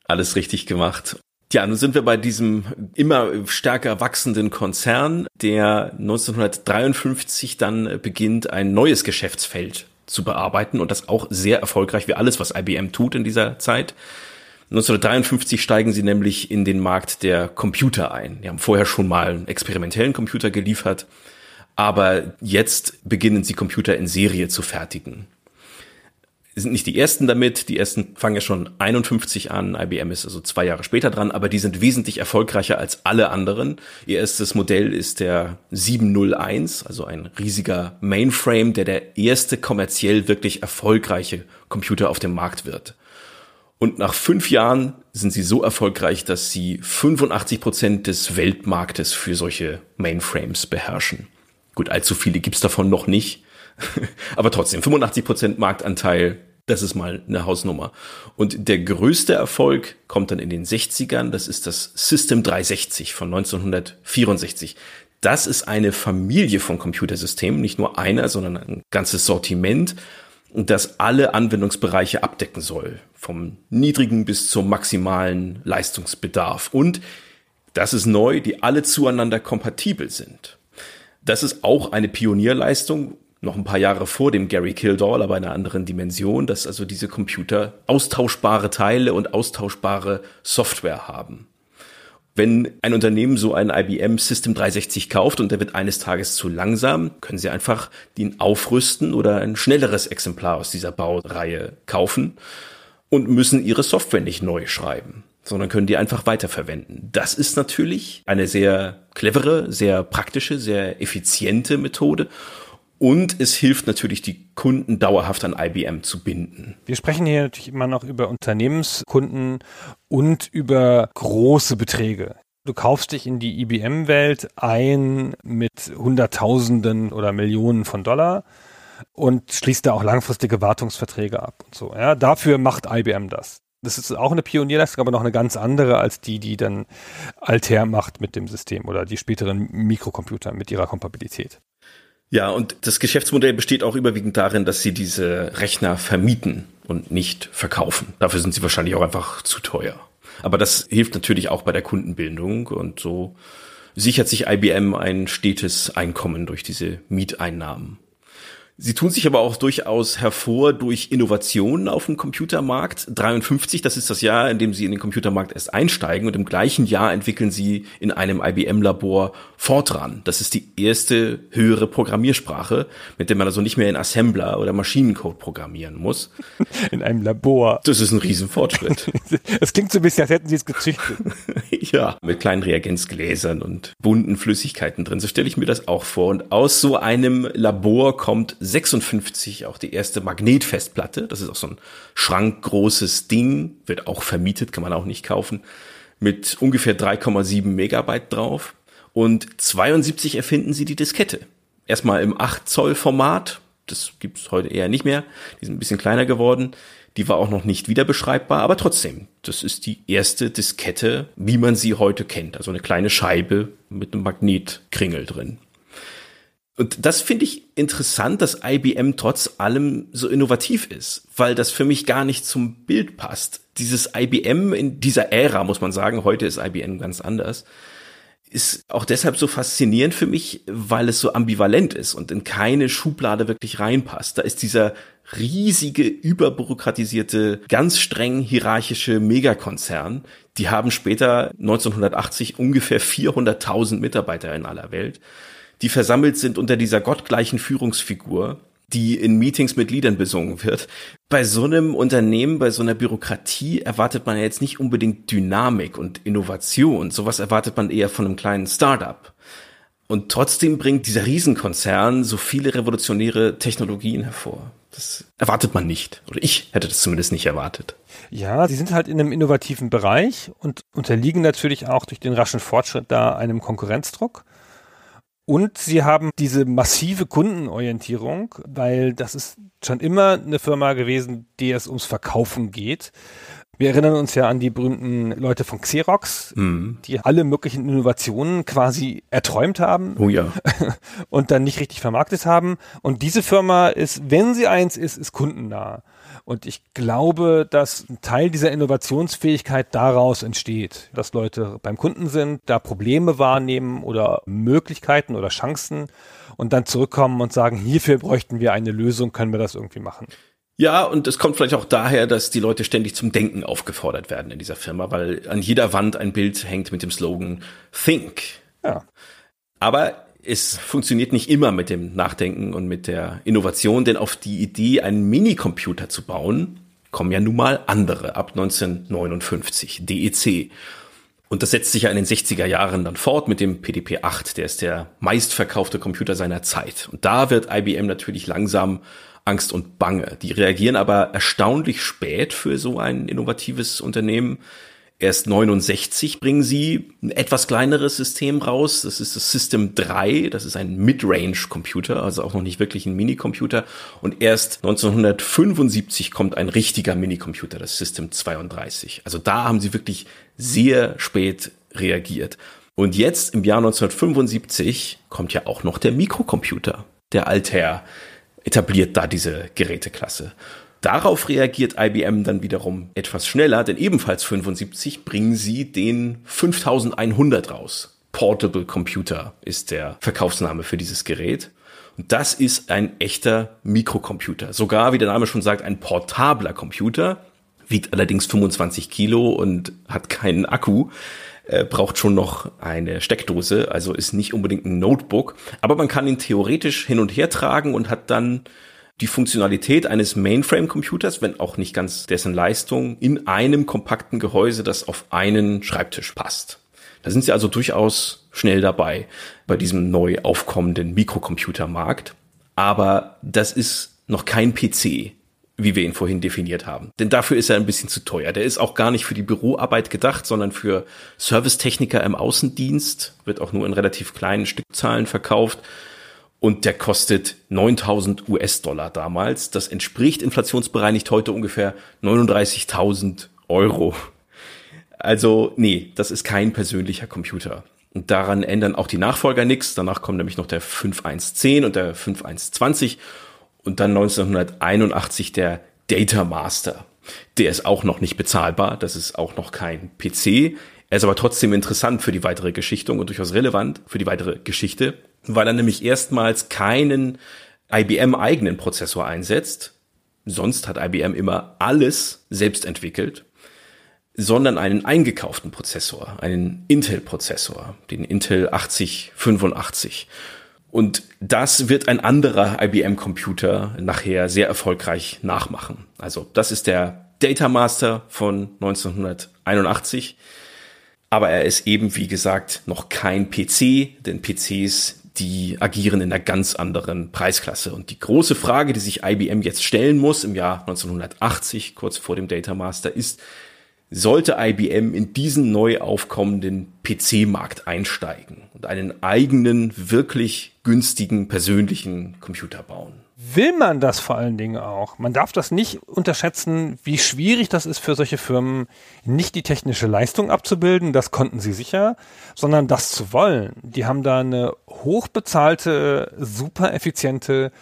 Alles richtig gemacht. Ja, nun sind wir bei diesem immer stärker wachsenden Konzern, der 1953 dann beginnt, ein neues Geschäftsfeld zu bearbeiten und das auch sehr erfolgreich wie alles, was IBM tut in dieser Zeit. 1953 steigen sie nämlich in den Markt der Computer ein. Die haben vorher schon mal einen experimentellen Computer geliefert, aber jetzt beginnen sie Computer in Serie zu fertigen. Sie sind nicht die ersten damit, die ersten fangen ja schon 51 an, IBM ist also zwei Jahre später dran, aber die sind wesentlich erfolgreicher als alle anderen. Ihr erstes Modell ist der 701, also ein riesiger Mainframe, der der erste kommerziell wirklich erfolgreiche Computer auf dem Markt wird. Und nach fünf Jahren sind sie so erfolgreich, dass sie 85 Prozent des Weltmarktes für solche Mainframes beherrschen. Gut, allzu viele gibt's davon noch nicht. Aber trotzdem, 85 Prozent Marktanteil, das ist mal eine Hausnummer. Und der größte Erfolg kommt dann in den 60ern. Das ist das System 360 von 1964. Das ist eine Familie von Computersystemen, nicht nur einer, sondern ein ganzes Sortiment das alle Anwendungsbereiche abdecken soll, vom niedrigen bis zum maximalen Leistungsbedarf. Und das ist neu, die alle zueinander kompatibel sind. Das ist auch eine Pionierleistung, noch ein paar Jahre vor dem Gary Kildall, aber in einer anderen Dimension, dass also diese Computer austauschbare Teile und austauschbare Software haben wenn ein Unternehmen so ein IBM System 360 kauft und der wird eines Tages zu langsam, können sie einfach den aufrüsten oder ein schnelleres Exemplar aus dieser Baureihe kaufen. und müssen ihre Software nicht neu schreiben, sondern können die einfach weiterverwenden. Das ist natürlich eine sehr clevere, sehr praktische, sehr effiziente Methode. Und es hilft natürlich, die Kunden dauerhaft an IBM zu binden. Wir sprechen hier natürlich immer noch über Unternehmenskunden und über große Beträge. Du kaufst dich in die IBM-Welt ein mit Hunderttausenden oder Millionen von Dollar und schließt da auch langfristige Wartungsverträge ab und so. Ja, dafür macht IBM das. Das ist auch eine Pionierleistung, aber noch eine ganz andere als die, die dann Altair macht mit dem System oder die späteren Mikrocomputer mit ihrer Kompatibilität. Ja, und das Geschäftsmodell besteht auch überwiegend darin, dass sie diese Rechner vermieten und nicht verkaufen. Dafür sind sie wahrscheinlich auch einfach zu teuer. Aber das hilft natürlich auch bei der Kundenbindung und so sichert sich IBM ein stetes Einkommen durch diese Mieteinnahmen. Sie tun sich aber auch durchaus hervor durch Innovationen auf dem Computermarkt. 53, das ist das Jahr, in dem Sie in den Computermarkt erst einsteigen und im gleichen Jahr entwickeln Sie in einem IBM-Labor Fortran. Das ist die erste höhere Programmiersprache, mit der man also nicht mehr in Assembler oder Maschinencode programmieren muss. In einem Labor. Das ist ein Riesenfortschritt. Es klingt so ein bisschen, als hätten Sie es gezüchtet. ja, mit kleinen Reagenzgläsern und bunten Flüssigkeiten drin. So stelle ich mir das auch vor. Und aus so einem Labor kommt 56 auch die erste Magnetfestplatte. Das ist auch so ein schrankgroßes Ding, wird auch vermietet, kann man auch nicht kaufen, mit ungefähr 3,7 Megabyte drauf. Und 72 erfinden sie die Diskette. Erstmal im 8 Zoll Format, das gibt's heute eher nicht mehr, die sind ein bisschen kleiner geworden. Die war auch noch nicht wieder beschreibbar, aber trotzdem, das ist die erste Diskette, wie man sie heute kennt. Also eine kleine Scheibe mit einem Magnetkringel drin. Und das finde ich interessant, dass IBM trotz allem so innovativ ist, weil das für mich gar nicht zum Bild passt. Dieses IBM in dieser Ära, muss man sagen, heute ist IBM ganz anders, ist auch deshalb so faszinierend für mich, weil es so ambivalent ist und in keine Schublade wirklich reinpasst. Da ist dieser riesige, überbürokratisierte, ganz streng hierarchische Megakonzern. Die haben später 1980 ungefähr 400.000 Mitarbeiter in aller Welt die versammelt sind unter dieser gottgleichen Führungsfigur, die in Meetings mit Liedern besungen wird. Bei so einem Unternehmen, bei so einer Bürokratie erwartet man ja jetzt nicht unbedingt Dynamik und Innovation. Sowas erwartet man eher von einem kleinen Startup. Und trotzdem bringt dieser Riesenkonzern so viele revolutionäre Technologien hervor. Das erwartet man nicht. Oder ich hätte das zumindest nicht erwartet. Ja, sie sind halt in einem innovativen Bereich und unterliegen natürlich auch durch den raschen Fortschritt da einem Konkurrenzdruck. Und sie haben diese massive Kundenorientierung, weil das ist schon immer eine Firma gewesen, die es ums Verkaufen geht. Wir erinnern uns ja an die berühmten Leute von Xerox, mhm. die alle möglichen Innovationen quasi erträumt haben. Oh ja. Und dann nicht richtig vermarktet haben. Und diese Firma ist, wenn sie eins ist, ist kundennah. Und ich glaube, dass ein Teil dieser Innovationsfähigkeit daraus entsteht, dass Leute beim Kunden sind, da Probleme wahrnehmen oder Möglichkeiten oder Chancen und dann zurückkommen und sagen, hierfür bräuchten wir eine Lösung, können wir das irgendwie machen. Ja, und es kommt vielleicht auch daher, dass die Leute ständig zum Denken aufgefordert werden in dieser Firma, weil an jeder Wand ein Bild hängt mit dem Slogan Think. Ja. Aber es funktioniert nicht immer mit dem Nachdenken und mit der Innovation, denn auf die Idee, einen Minicomputer zu bauen, kommen ja nun mal andere ab 1959, DEC. Und das setzt sich ja in den 60er Jahren dann fort mit dem PDP-8, der ist der meistverkaufte Computer seiner Zeit. Und da wird IBM natürlich langsam Angst und Bange. Die reagieren aber erstaunlich spät für so ein innovatives Unternehmen. Erst 69 bringen sie ein etwas kleineres System raus. Das ist das System 3. Das ist ein Mid-Range-Computer, also auch noch nicht wirklich ein Minicomputer. Und erst 1975 kommt ein richtiger Minicomputer, das System 32. Also da haben sie wirklich sehr spät reagiert. Und jetzt im Jahr 1975 kommt ja auch noch der Mikrocomputer. Der Altair etabliert da diese Geräteklasse. Darauf reagiert IBM dann wiederum etwas schneller, denn ebenfalls 75 bringen sie den 5100 raus. Portable Computer ist der Verkaufsname für dieses Gerät. Und das ist ein echter Mikrocomputer. Sogar, wie der Name schon sagt, ein portabler Computer. Wiegt allerdings 25 Kilo und hat keinen Akku. Äh, braucht schon noch eine Steckdose, also ist nicht unbedingt ein Notebook. Aber man kann ihn theoretisch hin und her tragen und hat dann die Funktionalität eines Mainframe-Computers, wenn auch nicht ganz dessen Leistung, in einem kompakten Gehäuse, das auf einen Schreibtisch passt. Da sind sie also durchaus schnell dabei bei diesem neu aufkommenden Mikrocomputermarkt. Aber das ist noch kein PC, wie wir ihn vorhin definiert haben. Denn dafür ist er ein bisschen zu teuer. Der ist auch gar nicht für die Büroarbeit gedacht, sondern für Servicetechniker im Außendienst, wird auch nur in relativ kleinen Stückzahlen verkauft und der kostet 9000 US-Dollar damals. Das entspricht inflationsbereinigt heute ungefähr 39.000 Euro. Also nee, das ist kein persönlicher Computer. Und daran ändern auch die Nachfolger nichts. Danach kommen nämlich noch der 5110 und der 5120 und dann 1981 der Data Master. Der ist auch noch nicht bezahlbar. Das ist auch noch kein PC. Er ist aber trotzdem interessant für die weitere Geschichtung und durchaus relevant für die weitere Geschichte weil er nämlich erstmals keinen IBM-eigenen Prozessor einsetzt. Sonst hat IBM immer alles selbst entwickelt, sondern einen eingekauften Prozessor, einen Intel-Prozessor, den Intel 8085. Und das wird ein anderer IBM-Computer nachher sehr erfolgreich nachmachen. Also das ist der Data Master von 1981. Aber er ist eben, wie gesagt, noch kein PC, denn PCs, die agieren in einer ganz anderen Preisklasse. Und die große Frage, die sich IBM jetzt stellen muss im Jahr 1980, kurz vor dem Data Master, ist, sollte IBM in diesen neu aufkommenden PC-Markt einsteigen und einen eigenen, wirklich günstigen, persönlichen Computer bauen? Will man das vor allen Dingen auch. Man darf das nicht unterschätzen, wie schwierig das ist für solche Firmen, nicht die technische Leistung abzubilden, das konnten sie sicher, sondern das zu wollen. Die haben da eine hochbezahlte, super effiziente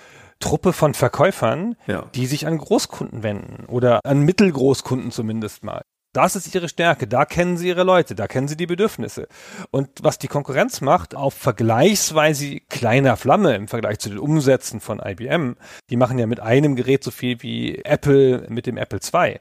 Truppe von Verkäufern, ja. die sich an Großkunden wenden oder an Mittelgroßkunden zumindest mal. Das ist ihre Stärke. Da kennen sie ihre Leute, da kennen sie die Bedürfnisse. Und was die Konkurrenz macht, auf vergleichsweise kleiner Flamme im Vergleich zu den Umsätzen von IBM, die machen ja mit einem Gerät so viel wie Apple mit dem Apple II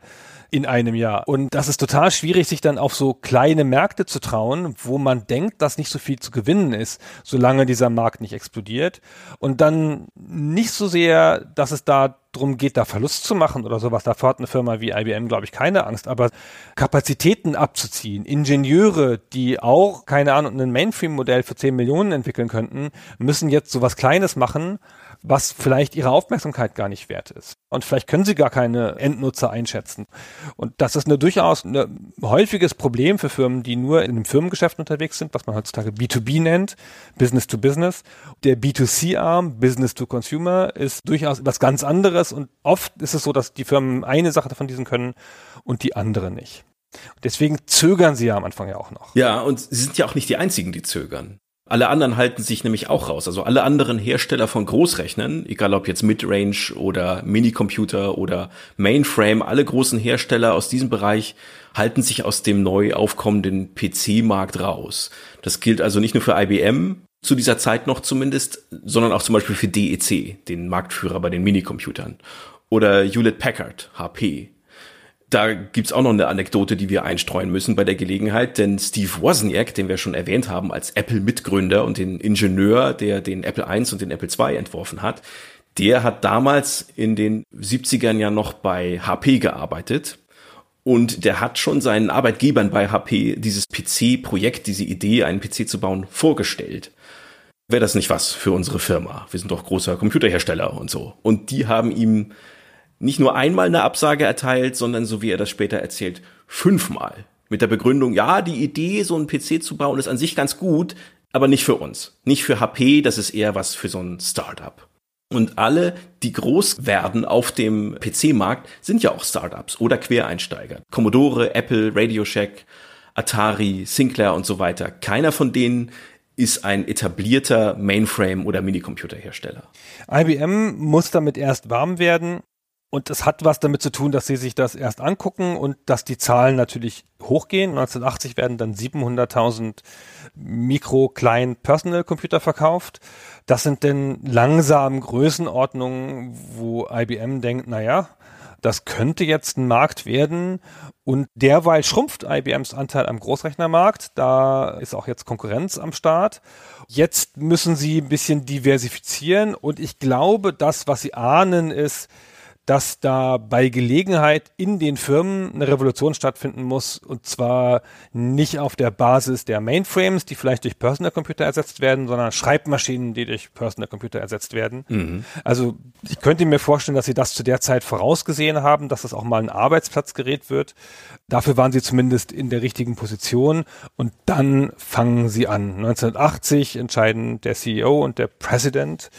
in einem Jahr. Und das ist total schwierig, sich dann auf so kleine Märkte zu trauen, wo man denkt, dass nicht so viel zu gewinnen ist, solange dieser Markt nicht explodiert. Und dann nicht so sehr, dass es da drum geht, da Verlust zu machen oder sowas. Davor hat eine Firma wie IBM, glaube ich, keine Angst. Aber Kapazitäten abzuziehen, Ingenieure, die auch, keine Ahnung, ein Mainframe-Modell für 10 Millionen entwickeln könnten, müssen jetzt sowas Kleines machen, was vielleicht ihre Aufmerksamkeit gar nicht wert ist. Und vielleicht können sie gar keine Endnutzer einschätzen. Und das ist eine durchaus ein häufiges Problem für Firmen, die nur in einem Firmengeschäft unterwegs sind, was man heutzutage B2B nennt, Business to Business. Der B2C-Arm, Business to Consumer, ist durchaus was ganz anderes. Und oft ist es so, dass die Firmen eine Sache davon diesen können und die andere nicht. Deswegen zögern sie ja am Anfang ja auch noch. Ja, und sie sind ja auch nicht die einzigen, die zögern. Alle anderen halten sich nämlich auch raus. Also alle anderen Hersteller von Großrechnern, egal ob jetzt Midrange oder Minicomputer oder Mainframe, alle großen Hersteller aus diesem Bereich halten sich aus dem neu aufkommenden PC-Markt raus. Das gilt also nicht nur für IBM, zu dieser Zeit noch zumindest, sondern auch zum Beispiel für DEC, den Marktführer bei den Minicomputern. Oder Hewlett Packard, HP, da gibt's auch noch eine Anekdote, die wir einstreuen müssen bei der Gelegenheit, denn Steve Wozniak, den wir schon erwähnt haben als Apple-Mitgründer und den Ingenieur, der den Apple I und den Apple II entworfen hat, der hat damals in den 70ern ja noch bei HP gearbeitet und der hat schon seinen Arbeitgebern bei HP dieses PC-Projekt, diese Idee, einen PC zu bauen, vorgestellt. Wäre das nicht was für unsere Firma? Wir sind doch großer Computerhersteller und so. Und die haben ihm nicht nur einmal eine Absage erteilt, sondern so wie er das später erzählt, fünfmal. Mit der Begründung, ja, die Idee, so einen PC zu bauen, ist an sich ganz gut, aber nicht für uns. Nicht für HP, das ist eher was für so ein Startup. Und alle, die groß werden auf dem PC-Markt, sind ja auch Startups oder Quereinsteiger. Commodore, Apple, Radio Shack, Atari, Sinclair und so weiter. Keiner von denen ist ein etablierter Mainframe- oder Minicomputerhersteller. IBM muss damit erst warm werden und es hat was damit zu tun, dass sie sich das erst angucken und dass die Zahlen natürlich hochgehen. 1980 werden dann 700.000 Mikro, Klein, Personal Computer verkauft. Das sind denn langsam Größenordnungen, wo IBM denkt, na ja, Das könnte jetzt ein Markt werden und derweil schrumpft IBMs Anteil am Großrechnermarkt. Da ist auch jetzt Konkurrenz am Start. Jetzt müssen sie ein bisschen diversifizieren und ich glaube, das, was sie ahnen, ist, dass da bei Gelegenheit in den Firmen eine Revolution stattfinden muss und zwar nicht auf der Basis der Mainframes, die vielleicht durch Personal Computer ersetzt werden, sondern Schreibmaschinen, die durch Personal Computer ersetzt werden. Mhm. Also ich könnte mir vorstellen, dass sie das zu der Zeit vorausgesehen haben, dass das auch mal ein Arbeitsplatzgerät wird. Dafür waren sie zumindest in der richtigen Position und dann fangen sie an. 1980 entscheiden der CEO und der President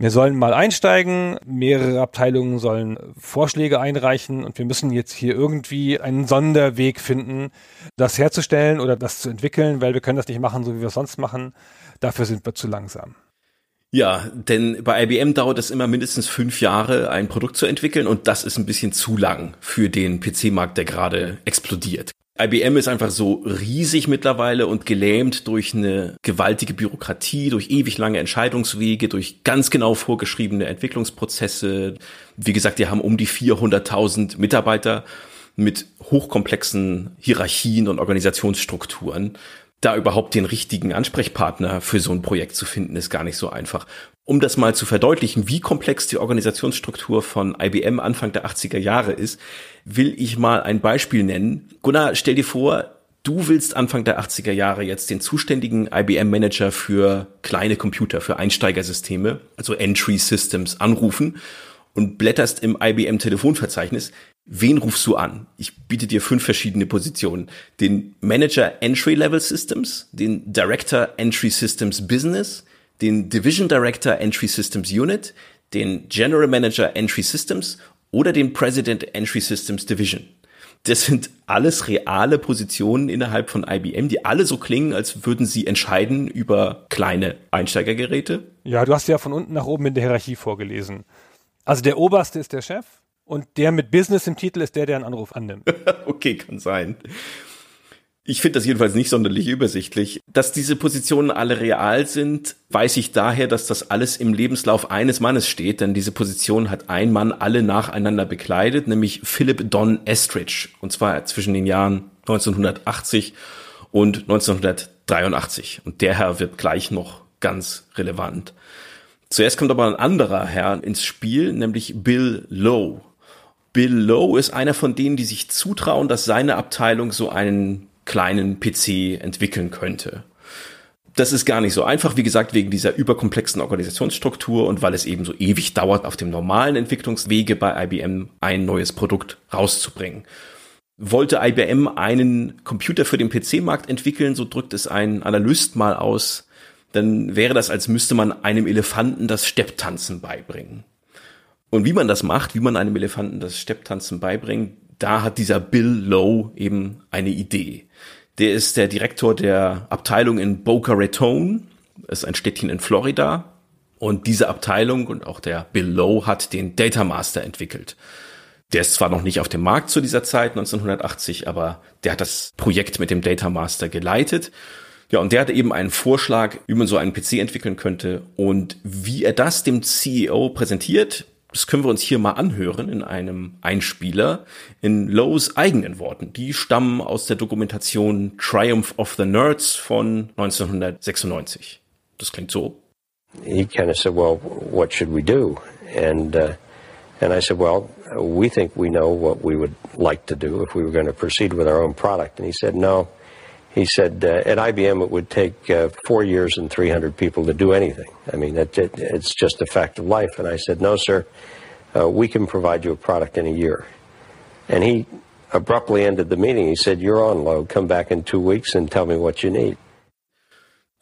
wir sollen mal einsteigen, mehrere Abteilungen sollen Vorschläge einreichen und wir müssen jetzt hier irgendwie einen Sonderweg finden, das herzustellen oder das zu entwickeln, weil wir können das nicht machen, so wie wir es sonst machen. Dafür sind wir zu langsam. Ja, denn bei IBM dauert es immer mindestens fünf Jahre, ein Produkt zu entwickeln und das ist ein bisschen zu lang für den PC-Markt, der gerade explodiert. IBM ist einfach so riesig mittlerweile und gelähmt durch eine gewaltige Bürokratie, durch ewig lange Entscheidungswege, durch ganz genau vorgeschriebene Entwicklungsprozesse. Wie gesagt, die haben um die 400.000 Mitarbeiter mit hochkomplexen Hierarchien und Organisationsstrukturen da überhaupt den richtigen Ansprechpartner für so ein Projekt zu finden, ist gar nicht so einfach. Um das mal zu verdeutlichen, wie komplex die Organisationsstruktur von IBM Anfang der 80er Jahre ist, will ich mal ein Beispiel nennen. Gunnar, stell dir vor, du willst Anfang der 80er Jahre jetzt den zuständigen IBM-Manager für kleine Computer, für Einsteigersysteme, also Entry Systems, anrufen und blätterst im IBM-Telefonverzeichnis. Wen rufst du an? Ich biete dir fünf verschiedene Positionen. Den Manager Entry Level Systems, den Director Entry Systems Business, den Division Director Entry Systems Unit, den General Manager Entry Systems oder den President Entry Systems Division. Das sind alles reale Positionen innerhalb von IBM, die alle so klingen, als würden sie entscheiden über kleine Einsteigergeräte. Ja, du hast ja von unten nach oben in der Hierarchie vorgelesen. Also der oberste ist der Chef und der mit Business im Titel ist der, der einen Anruf annimmt. okay, kann sein. Ich finde das jedenfalls nicht sonderlich übersichtlich. Dass diese Positionen alle real sind, weiß ich daher, dass das alles im Lebenslauf eines Mannes steht, denn diese Position hat ein Mann alle nacheinander bekleidet, nämlich Philip Don Estridge, und zwar zwischen den Jahren 1980 und 1983. Und der Herr wird gleich noch ganz relevant. Zuerst kommt aber ein anderer Herr ins Spiel, nämlich Bill Lowe. Bill Lowe ist einer von denen, die sich zutrauen, dass seine Abteilung so einen kleinen PC entwickeln könnte. Das ist gar nicht so einfach, wie gesagt, wegen dieser überkomplexen Organisationsstruktur und weil es eben so ewig dauert, auf dem normalen Entwicklungswege bei IBM ein neues Produkt rauszubringen. Wollte IBM einen Computer für den PC-Markt entwickeln, so drückt es ein Analyst mal aus, dann wäre das, als müsste man einem Elefanten das Stepptanzen beibringen. Und wie man das macht, wie man einem Elefanten das Stepptanzen beibringt, da hat dieser Bill Lowe eben eine Idee. Der ist der Direktor der Abteilung in Boca Raton, ist ein Städtchen in Florida. Und diese Abteilung und auch der Bill Lowe hat den Data Master entwickelt. Der ist zwar noch nicht auf dem Markt zu dieser Zeit, 1980, aber der hat das Projekt mit dem Data Master geleitet ja, und der hatte eben einen Vorschlag, wie man so einen PC entwickeln könnte. Und wie er das dem CEO präsentiert, das können wir uns hier mal anhören in einem Einspieler in Lowe's eigenen Worten. Die stammen aus der Dokumentation Triumph of the Nerds von 1996. Das klingt so. He kind of said, well, what should we do? And, uh, and I said, well, we think we know what we would like to do if we were going to proceed with our own product. And he said, no, he said uh, at IBM it would take uh, four years and 300 people to do anything. I mean, it, it, it's just a fact of life. And I said, no, sir, uh, we can provide you a product in a year. And he abruptly ended the meeting. He said, you're on load. Come back in two weeks and tell me what you need.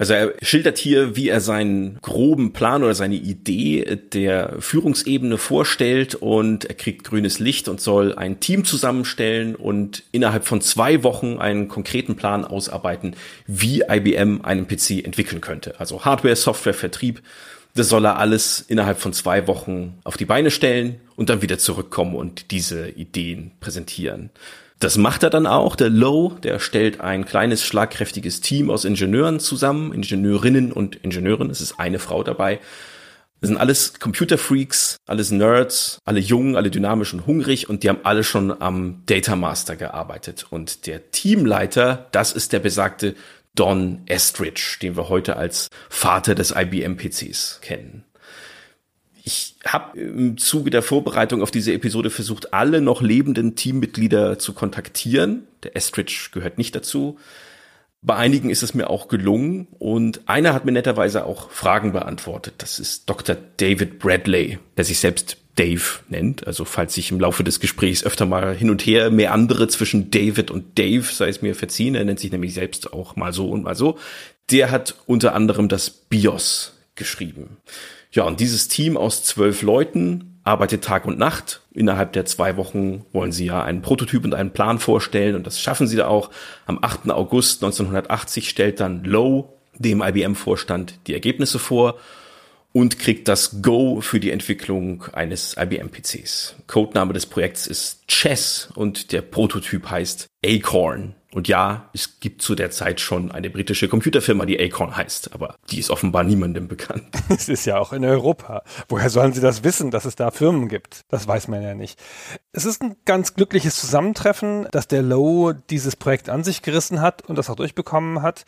Also er schildert hier, wie er seinen groben Plan oder seine Idee der Führungsebene vorstellt und er kriegt grünes Licht und soll ein Team zusammenstellen und innerhalb von zwei Wochen einen konkreten Plan ausarbeiten, wie IBM einen PC entwickeln könnte. Also Hardware, Software, Vertrieb. Das soll er alles innerhalb von zwei Wochen auf die Beine stellen und dann wieder zurückkommen und diese Ideen präsentieren. Das macht er dann auch. Der Low, der stellt ein kleines, schlagkräftiges Team aus Ingenieuren zusammen, Ingenieurinnen und Ingenieuren. Es ist eine Frau dabei. Das sind alles Computerfreaks, alles Nerds, alle jung, alle dynamisch und hungrig und die haben alle schon am Data Master gearbeitet. Und der Teamleiter, das ist der besagte Don Estridge, den wir heute als Vater des IBM-PCs kennen. Ich habe im Zuge der Vorbereitung auf diese Episode versucht, alle noch lebenden Teammitglieder zu kontaktieren. Der Estridge gehört nicht dazu. Bei einigen ist es mir auch gelungen und einer hat mir netterweise auch Fragen beantwortet. Das ist Dr. David Bradley, der sich selbst Dave nennt. Also falls ich im Laufe des Gesprächs öfter mal hin und her mehr andere zwischen David und Dave, sei es mir verziehen, er nennt sich nämlich selbst auch mal so und mal so. Der hat unter anderem das BIOS geschrieben. Ja, und dieses Team aus zwölf Leuten arbeitet Tag und Nacht. Innerhalb der zwei Wochen wollen sie ja einen Prototyp und einen Plan vorstellen und das schaffen sie da auch. Am 8. August 1980 stellt dann Lowe dem IBM-Vorstand die Ergebnisse vor und kriegt das Go für die Entwicklung eines IBM-PCs. Codename des Projekts ist Chess und der Prototyp heißt Acorn. Und ja, es gibt zu der Zeit schon eine britische Computerfirma, die Acorn heißt, aber die ist offenbar niemandem bekannt. Es ist ja auch in Europa. Woher sollen sie das wissen, dass es da Firmen gibt? Das weiß man ja nicht. Es ist ein ganz glückliches Zusammentreffen, dass der Low dieses Projekt an sich gerissen hat und das auch durchbekommen hat.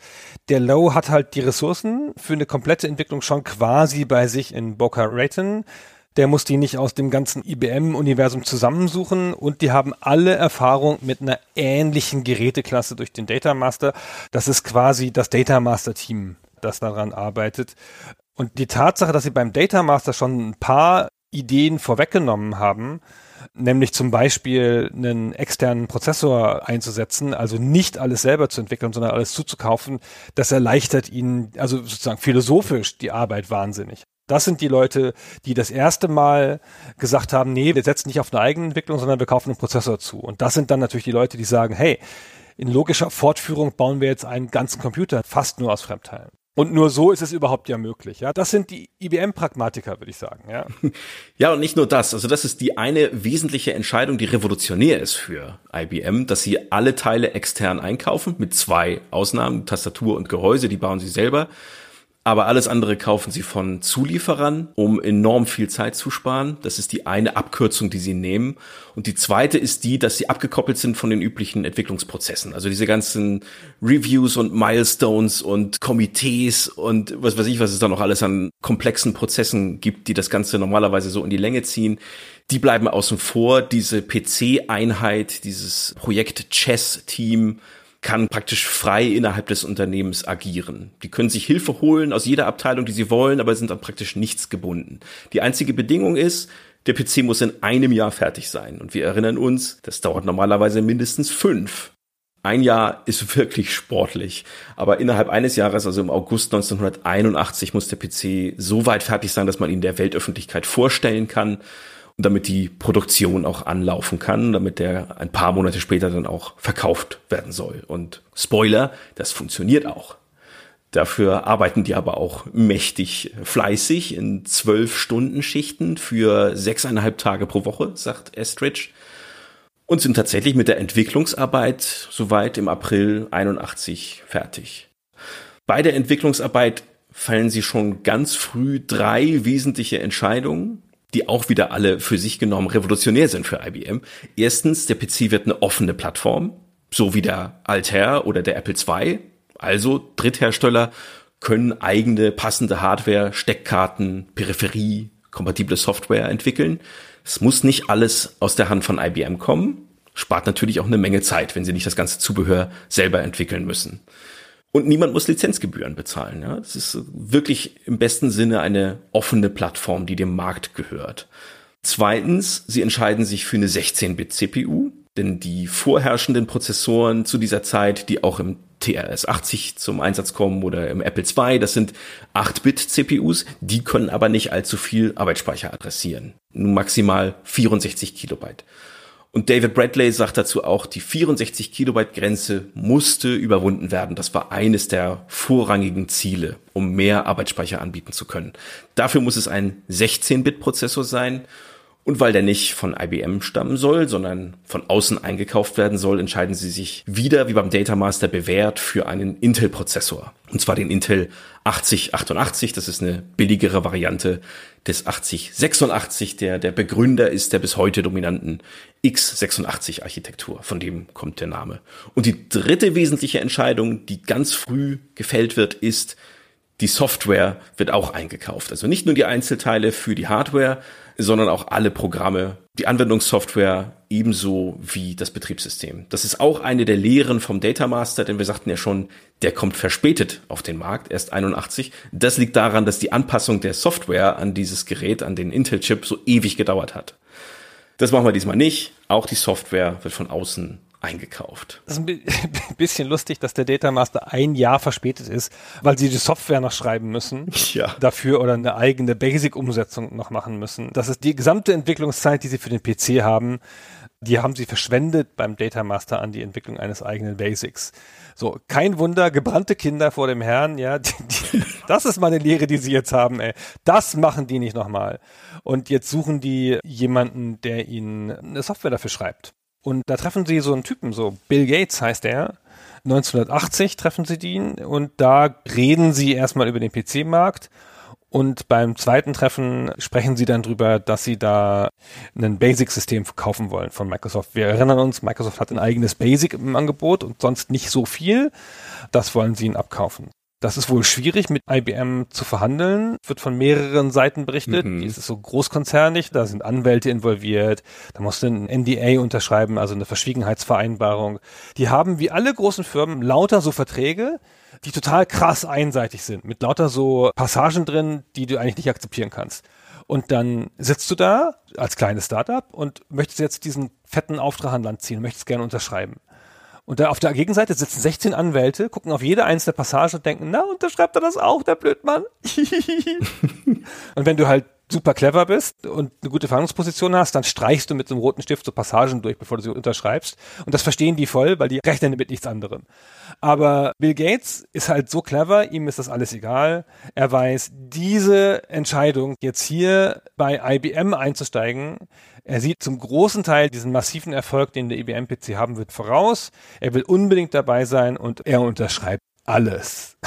Der Low hat halt die Ressourcen für eine komplette Entwicklung schon quasi bei sich in Boca Raton der muss die nicht aus dem ganzen IBM-Universum zusammensuchen und die haben alle Erfahrung mit einer ähnlichen Geräteklasse durch den Data Master. Das ist quasi das Data Master Team, das daran arbeitet. Und die Tatsache, dass sie beim Data Master schon ein paar Ideen vorweggenommen haben, nämlich zum Beispiel einen externen Prozessor einzusetzen, also nicht alles selber zu entwickeln, sondern alles zuzukaufen, das erleichtert ihnen, also sozusagen philosophisch die Arbeit wahnsinnig. Das sind die Leute, die das erste Mal gesagt haben, nee, wir setzen nicht auf eine eigene Entwicklung, sondern wir kaufen einen Prozessor zu. Und das sind dann natürlich die Leute, die sagen, hey, in logischer Fortführung bauen wir jetzt einen ganzen Computer fast nur aus Fremdteilen. Und nur so ist es überhaupt ja möglich. Ja, das sind die IBM-Pragmatiker, würde ich sagen. Ja. ja, und nicht nur das. Also das ist die eine wesentliche Entscheidung, die revolutionär ist für IBM, dass sie alle Teile extern einkaufen, mit zwei Ausnahmen, Tastatur und Gehäuse, die bauen sie selber. Aber alles andere kaufen sie von Zulieferern, um enorm viel Zeit zu sparen. Das ist die eine Abkürzung, die sie nehmen. Und die zweite ist die, dass sie abgekoppelt sind von den üblichen Entwicklungsprozessen. Also diese ganzen Reviews und Milestones und Komitees und was weiß ich, was es da noch alles an komplexen Prozessen gibt, die das Ganze normalerweise so in die Länge ziehen. Die bleiben außen vor. Diese PC-Einheit, dieses Projekt Chess-Team, kann praktisch frei innerhalb des Unternehmens agieren. Die können sich Hilfe holen aus jeder Abteilung, die sie wollen, aber sind an praktisch nichts gebunden. Die einzige Bedingung ist, der PC muss in einem Jahr fertig sein. Und wir erinnern uns, das dauert normalerweise mindestens fünf. Ein Jahr ist wirklich sportlich. Aber innerhalb eines Jahres, also im August 1981, muss der PC so weit fertig sein, dass man ihn der Weltöffentlichkeit vorstellen kann damit die Produktion auch anlaufen kann, damit der ein paar Monate später dann auch verkauft werden soll. Und Spoiler, das funktioniert auch. Dafür arbeiten die aber auch mächtig fleißig in zwölf Stunden Schichten für sechseinhalb Tage pro Woche, sagt Estridge. Und sind tatsächlich mit der Entwicklungsarbeit soweit im April 81 fertig. Bei der Entwicklungsarbeit fallen sie schon ganz früh drei wesentliche Entscheidungen die auch wieder alle für sich genommen revolutionär sind für IBM. Erstens, der PC wird eine offene Plattform, so wie der Altair oder der Apple II. Also Dritthersteller können eigene passende Hardware, Steckkarten, Peripherie, kompatible Software entwickeln. Es muss nicht alles aus der Hand von IBM kommen. Spart natürlich auch eine Menge Zeit, wenn sie nicht das ganze Zubehör selber entwickeln müssen. Und niemand muss Lizenzgebühren bezahlen. Ja? Es ist wirklich im besten Sinne eine offene Plattform, die dem Markt gehört. Zweitens, sie entscheiden sich für eine 16-Bit-CPU, denn die vorherrschenden Prozessoren zu dieser Zeit, die auch im TRS-80 zum Einsatz kommen oder im Apple II, das sind 8-Bit-CPUs, die können aber nicht allzu viel Arbeitsspeicher adressieren. Nur maximal 64 Kilobyte. Und David Bradley sagt dazu auch, die 64 Kilobyte Grenze musste überwunden werden. Das war eines der vorrangigen Ziele, um mehr Arbeitsspeicher anbieten zu können. Dafür muss es ein 16-Bit Prozessor sein. Und weil der nicht von IBM stammen soll, sondern von außen eingekauft werden soll, entscheiden sie sich wieder, wie beim Data Master bewährt, für einen Intel-Prozessor. Und zwar den Intel 8088. Das ist eine billigere Variante des 8086, der der Begründer ist der bis heute dominanten x86-Architektur. Von dem kommt der Name. Und die dritte wesentliche Entscheidung, die ganz früh gefällt wird, ist, die Software wird auch eingekauft. Also nicht nur die Einzelteile für die Hardware, sondern auch alle Programme, die Anwendungssoftware ebenso wie das Betriebssystem. Das ist auch eine der Lehren vom Data Master, denn wir sagten ja schon, der kommt verspätet auf den Markt, erst 81. Das liegt daran, dass die Anpassung der Software an dieses Gerät, an den Intel-Chip so ewig gedauert hat. Das machen wir diesmal nicht. Auch die Software wird von außen eingekauft. Das ist ein bisschen lustig, dass der Data Master ein Jahr verspätet ist, weil sie die Software noch schreiben müssen ja. dafür oder eine eigene Basic-Umsetzung noch machen müssen. Das ist die gesamte Entwicklungszeit, die sie für den PC haben, die haben sie verschwendet beim Data Master an die Entwicklung eines eigenen Basics. So, kein Wunder, gebrannte Kinder vor dem Herrn, ja, die, die, das ist mal eine Lehre, die sie jetzt haben, ey. Das machen die nicht nochmal. Und jetzt suchen die jemanden, der ihnen eine Software dafür schreibt. Und da treffen sie so einen Typen, so Bill Gates heißt er. 1980 treffen sie ihn und da reden sie erstmal über den PC-Markt und beim zweiten Treffen sprechen sie dann drüber, dass sie da ein Basic-System verkaufen wollen von Microsoft. Wir erinnern uns, Microsoft hat ein eigenes Basic im Angebot und sonst nicht so viel. Das wollen sie ihnen abkaufen. Das ist wohl schwierig, mit IBM zu verhandeln. Wird von mehreren Seiten berichtet. Mhm. Es ist so großkonzernig, da sind Anwälte involviert. Da musst du ein NDA unterschreiben, also eine Verschwiegenheitsvereinbarung. Die haben wie alle großen Firmen lauter so Verträge, die total krass einseitig sind, mit lauter so Passagen drin, die du eigentlich nicht akzeptieren kannst. Und dann sitzt du da als kleines Startup und möchtest jetzt diesen fetten Auftrag an Land ziehen, möchtest gerne unterschreiben. Und da auf der Gegenseite sitzen 16 Anwälte, gucken auf jede einzelne Passage und denken, na, unterschreibt er das auch, der Blödmann? und wenn du halt super clever bist und eine gute Verhandlungsposition hast, dann streichst du mit so einem roten Stift so Passagen durch, bevor du sie unterschreibst. Und das verstehen die voll, weil die rechnen mit nichts anderem. Aber Bill Gates ist halt so clever, ihm ist das alles egal. Er weiß, diese Entscheidung, jetzt hier bei IBM einzusteigen, er sieht zum großen Teil diesen massiven Erfolg, den der IBM-PC haben wird, voraus. Er will unbedingt dabei sein und er unterschreibt alles.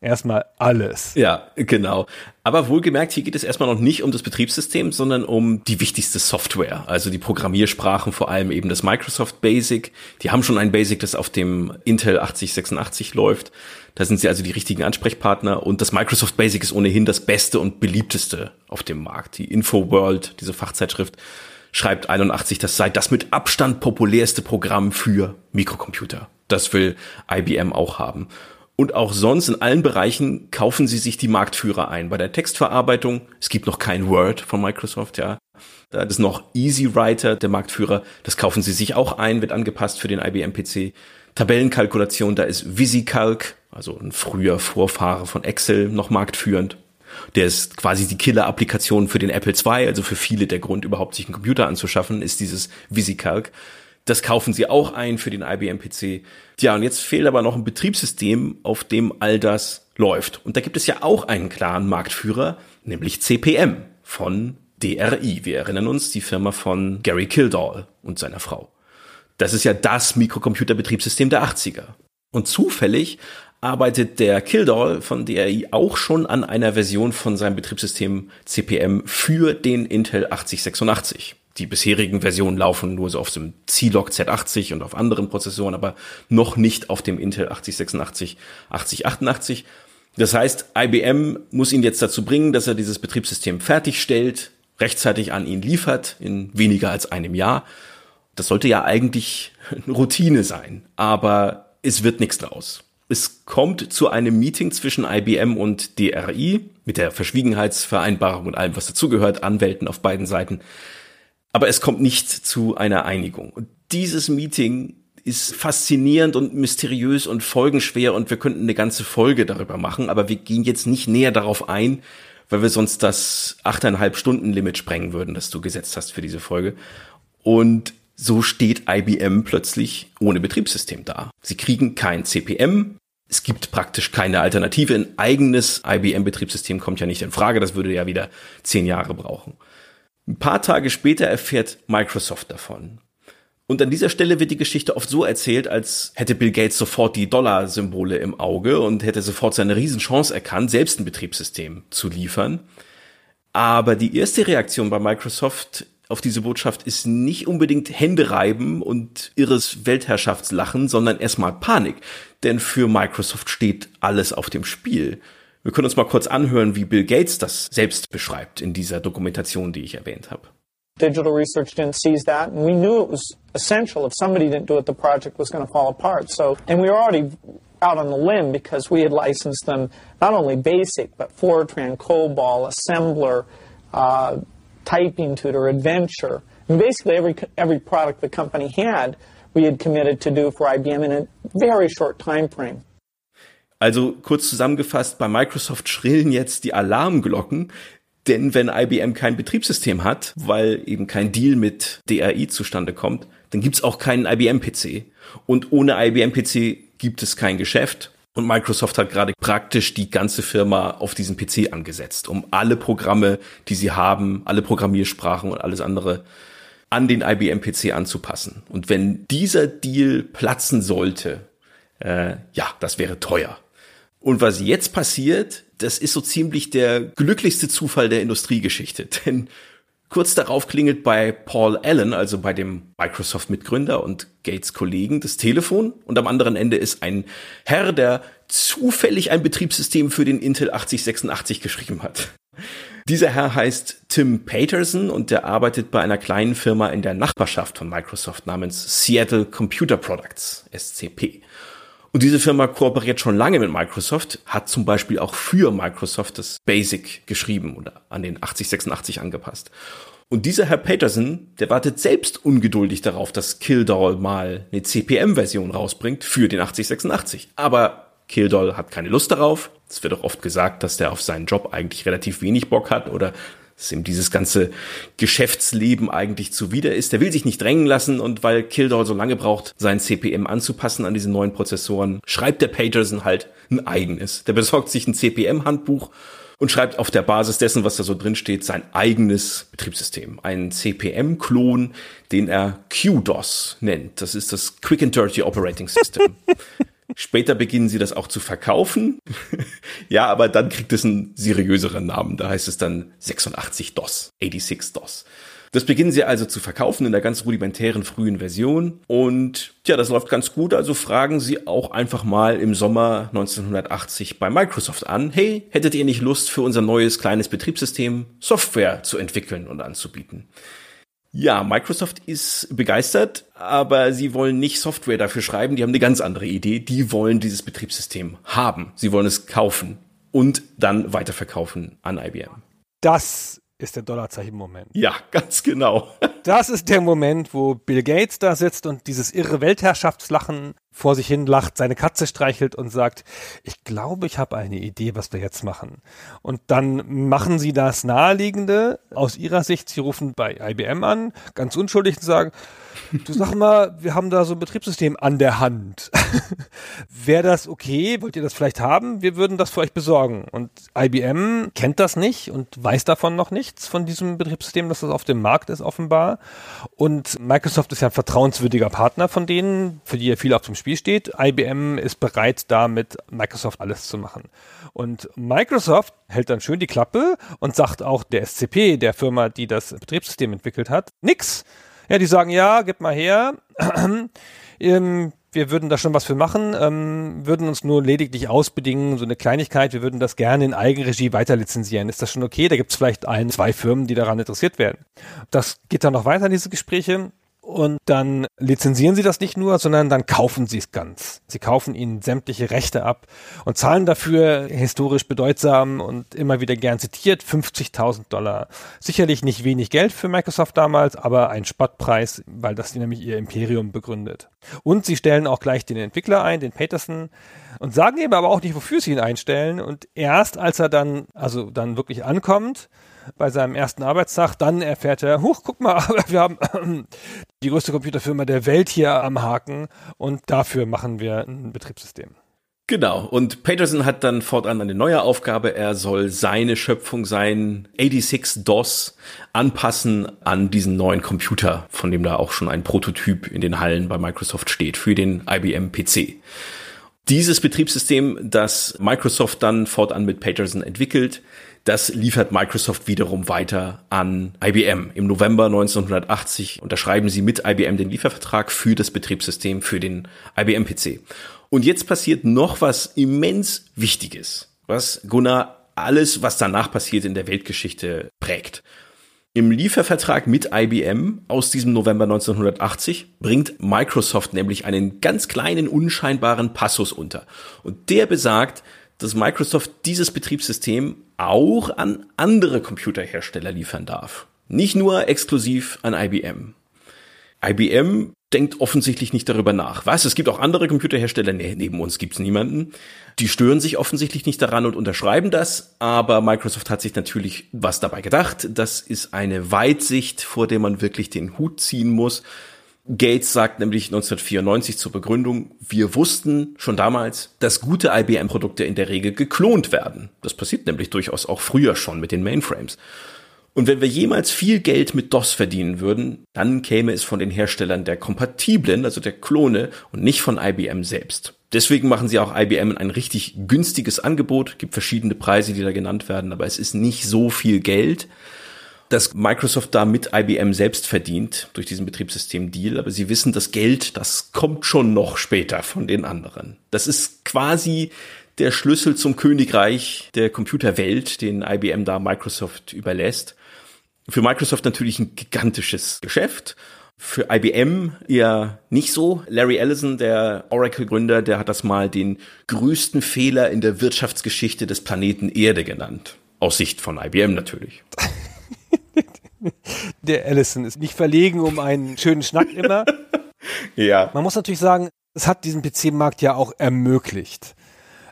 erstmal alles. Ja, genau. Aber wohlgemerkt, hier geht es erstmal noch nicht um das Betriebssystem, sondern um die wichtigste Software, also die Programmiersprachen, vor allem eben das Microsoft Basic. Die haben schon ein Basic, das auf dem Intel 8086 läuft. Da sind sie also die richtigen Ansprechpartner und das Microsoft Basic ist ohnehin das beste und beliebteste auf dem Markt. Die InfoWorld, diese Fachzeitschrift, schreibt 81, das sei das mit Abstand populärste Programm für Mikrocomputer. Das will IBM auch haben. Und auch sonst in allen Bereichen kaufen sie sich die Marktführer ein. Bei der Textverarbeitung, es gibt noch kein Word von Microsoft, ja. Da ist noch Easy Writer, der Marktführer. Das kaufen sie sich auch ein, wird angepasst für den IBM PC. Tabellenkalkulation, da ist VisiCalc, also ein früher Vorfahre von Excel, noch marktführend. Der ist quasi die Killer-Applikation für den Apple II, also für viele der Grund, überhaupt sich einen Computer anzuschaffen, ist dieses VisiCalc. Das kaufen sie auch ein für den IBM PC. Tja, und jetzt fehlt aber noch ein Betriebssystem, auf dem all das läuft. Und da gibt es ja auch einen klaren Marktführer, nämlich CPM von DRI. Wir erinnern uns, die Firma von Gary Kildall und seiner Frau. Das ist ja das Mikrocomputerbetriebssystem der 80er. Und zufällig arbeitet der Kildall von DRI auch schon an einer Version von seinem Betriebssystem CPM für den Intel 8086. Die bisherigen Versionen laufen nur so auf dem C-Log Z80 und auf anderen Prozessoren, aber noch nicht auf dem Intel 8086, 8088. Das heißt, IBM muss ihn jetzt dazu bringen, dass er dieses Betriebssystem fertigstellt, rechtzeitig an ihn liefert, in weniger als einem Jahr. Das sollte ja eigentlich Routine sein, aber es wird nichts draus. Es kommt zu einem Meeting zwischen IBM und DRI mit der Verschwiegenheitsvereinbarung und allem, was dazugehört, Anwälten auf beiden Seiten. Aber es kommt nicht zu einer Einigung. Und dieses Meeting ist faszinierend und mysteriös und folgenschwer und wir könnten eine ganze Folge darüber machen, aber wir gehen jetzt nicht näher darauf ein, weil wir sonst das achteinhalb Stunden Limit sprengen würden, das du gesetzt hast für diese Folge. Und so steht IBM plötzlich ohne Betriebssystem da. Sie kriegen kein CPM. Es gibt praktisch keine Alternative. Ein eigenes IBM-Betriebssystem kommt ja nicht in Frage. Das würde ja wieder zehn Jahre brauchen. Ein paar Tage später erfährt Microsoft davon. Und an dieser Stelle wird die Geschichte oft so erzählt, als hätte Bill Gates sofort die Dollar-Symbole im Auge und hätte sofort seine Riesenchance erkannt, selbst ein Betriebssystem zu liefern. Aber die erste Reaktion bei Microsoft auf diese Botschaft ist nicht unbedingt Hände reiben und irres Weltherrschaftslachen, sondern erstmal Panik. Denn für Microsoft steht alles auf dem Spiel. Wir können uns mal kurz anhören, wie Bill Gates das selbst beschreibt in dieser Dokumentation, die ich erwähnt habe. Digital research didn't seize that, and we knew it was essential. If somebody didn't do it, the project was going to fall apart. So, and we were already out on the limb because we had licensed them not only BASIC, but Fortran, COBOL, Assembler, uh, Typing Tutor, Adventure. And basically every, every product the company had, we had committed to do for IBM in a very short time frame. Also kurz zusammengefasst, bei Microsoft schrillen jetzt die Alarmglocken, denn wenn IBM kein Betriebssystem hat, weil eben kein Deal mit DRI zustande kommt, dann gibt's auch keinen IBM-PC. Und ohne IBM-PC gibt es kein Geschäft. Und Microsoft hat gerade praktisch die ganze Firma auf diesen PC angesetzt, um alle Programme, die sie haben, alle Programmiersprachen und alles andere an den IBM-PC anzupassen. Und wenn dieser Deal platzen sollte, äh, ja, das wäre teuer. Und was jetzt passiert, das ist so ziemlich der glücklichste Zufall der Industriegeschichte. Denn kurz darauf klingelt bei Paul Allen, also bei dem Microsoft-Mitgründer und Gates-Kollegen, das Telefon. Und am anderen Ende ist ein Herr, der zufällig ein Betriebssystem für den Intel 8086 geschrieben hat. Dieser Herr heißt Tim Paterson und der arbeitet bei einer kleinen Firma in der Nachbarschaft von Microsoft namens Seattle Computer Products, SCP. Und diese Firma kooperiert schon lange mit Microsoft, hat zum Beispiel auch für Microsoft das Basic geschrieben oder an den 8086 angepasst. Und dieser Herr Peterson, der wartet selbst ungeduldig darauf, dass Kildall mal eine CPM-Version rausbringt für den 8086. Aber Kildall hat keine Lust darauf. Es wird auch oft gesagt, dass der auf seinen Job eigentlich relativ wenig Bock hat oder dass ihm dieses ganze Geschäftsleben eigentlich zuwider ist. Der will sich nicht drängen lassen und weil Kildall so lange braucht, sein CPM anzupassen an diese neuen Prozessoren, schreibt der Paterson halt ein eigenes. Der besorgt sich ein CPM-Handbuch und schreibt auf der Basis dessen, was da so drin steht, sein eigenes Betriebssystem. Ein CPM-Klon, den er QDOS nennt. Das ist das Quick and Dirty Operating System. Später beginnen sie das auch zu verkaufen. ja, aber dann kriegt es einen seriöseren Namen. Da heißt es dann 86 DOS, 86 DOS. Das beginnen sie also zu verkaufen in der ganz rudimentären frühen Version. Und ja, das läuft ganz gut. Also fragen sie auch einfach mal im Sommer 1980 bei Microsoft an. Hey, hättet ihr nicht Lust für unser neues kleines Betriebssystem Software zu entwickeln und anzubieten? Ja, Microsoft ist begeistert, aber sie wollen nicht Software dafür schreiben. Die haben eine ganz andere Idee. Die wollen dieses Betriebssystem haben. Sie wollen es kaufen und dann weiterverkaufen an IBM. Das ist der Dollarzeichen-Moment. Ja, ganz genau. das ist der Moment, wo Bill Gates da sitzt und dieses irre Weltherrschaftslachen vor sich hin lacht, seine Katze streichelt und sagt, ich glaube, ich habe eine Idee, was wir jetzt machen. Und dann machen sie das Naheliegende aus ihrer Sicht. Sie rufen bei IBM an, ganz unschuldig und sagen, du sag mal, wir haben da so ein Betriebssystem an der Hand. Wäre das okay? Wollt ihr das vielleicht haben? Wir würden das für euch besorgen. Und IBM kennt das nicht und weiß davon noch nichts von diesem Betriebssystem, dass das auf dem Markt ist offenbar. Und Microsoft ist ja ein vertrauenswürdiger Partner von denen, für die ja viel auf dem Spiel steht. IBM ist bereit, da mit Microsoft alles zu machen. Und Microsoft hält dann schön die Klappe und sagt auch der SCP, der Firma, die das Betriebssystem entwickelt hat, nix. Ja, die sagen, ja, gib mal her. ähm, wir würden da schon was für machen, ähm, würden uns nur lediglich ausbedingen, so eine Kleinigkeit, wir würden das gerne in Eigenregie weiter lizenzieren. Ist das schon okay? Da gibt es vielleicht ein, zwei Firmen, die daran interessiert werden. Das geht dann noch weiter, diese Gespräche. Und dann lizenzieren sie das nicht nur, sondern dann kaufen sie es ganz. Sie kaufen ihnen sämtliche Rechte ab und zahlen dafür historisch bedeutsam und immer wieder gern zitiert 50.000 Dollar. Sicherlich nicht wenig Geld für Microsoft damals, aber ein Spottpreis, weil das nämlich ihr Imperium begründet. Und sie stellen auch gleich den Entwickler ein, den Peterson, und sagen eben aber auch nicht, wofür sie ihn einstellen. Und erst als er dann, also dann wirklich ankommt, bei seinem ersten Arbeitstag. Dann erfährt er, huch, guck mal, wir haben die größte Computerfirma der Welt hier am Haken und dafür machen wir ein Betriebssystem. Genau. Und Peterson hat dann fortan eine neue Aufgabe. Er soll seine Schöpfung, sein 86 DOS anpassen an diesen neuen Computer, von dem da auch schon ein Prototyp in den Hallen bei Microsoft steht, für den IBM PC. Dieses Betriebssystem, das Microsoft dann fortan mit Peterson entwickelt, das liefert Microsoft wiederum weiter an IBM. Im November 1980 unterschreiben sie mit IBM den Liefervertrag für das Betriebssystem für den IBM PC. Und jetzt passiert noch was immens Wichtiges, was Gunnar alles, was danach passiert in der Weltgeschichte prägt. Im Liefervertrag mit IBM aus diesem November 1980 bringt Microsoft nämlich einen ganz kleinen, unscheinbaren Passus unter. Und der besagt, dass Microsoft dieses Betriebssystem auch an andere Computerhersteller liefern darf. Nicht nur exklusiv an IBM. IBM denkt offensichtlich nicht darüber nach. Was? Es gibt auch andere Computerhersteller, nee, neben uns gibt's niemanden. Die stören sich offensichtlich nicht daran und unterschreiben das, aber Microsoft hat sich natürlich was dabei gedacht. Das ist eine Weitsicht, vor der man wirklich den Hut ziehen muss. Gates sagt nämlich 1994 zur Begründung, wir wussten schon damals, dass gute IBM-Produkte in der Regel geklont werden. Das passiert nämlich durchaus auch früher schon mit den Mainframes. Und wenn wir jemals viel Geld mit DOS verdienen würden, dann käme es von den Herstellern der kompatiblen, also der Klone und nicht von IBM selbst. Deswegen machen sie auch IBM ein richtig günstiges Angebot, gibt verschiedene Preise, die da genannt werden, aber es ist nicht so viel Geld, dass Microsoft da mit IBM selbst verdient durch diesen Betriebssystem-Deal, aber sie wissen, das Geld, das kommt schon noch später von den anderen. Das ist quasi der Schlüssel zum Königreich der Computerwelt, den IBM da Microsoft überlässt. Für Microsoft natürlich ein gigantisches Geschäft. Für IBM eher nicht so. Larry Ellison, der Oracle-Gründer, der hat das mal den größten Fehler in der Wirtschaftsgeschichte des Planeten Erde genannt. Aus Sicht von IBM natürlich. Der Ellison ist nicht verlegen um einen schönen Schnack immer. ja. Man muss natürlich sagen, es hat diesen PC-Markt ja auch ermöglicht.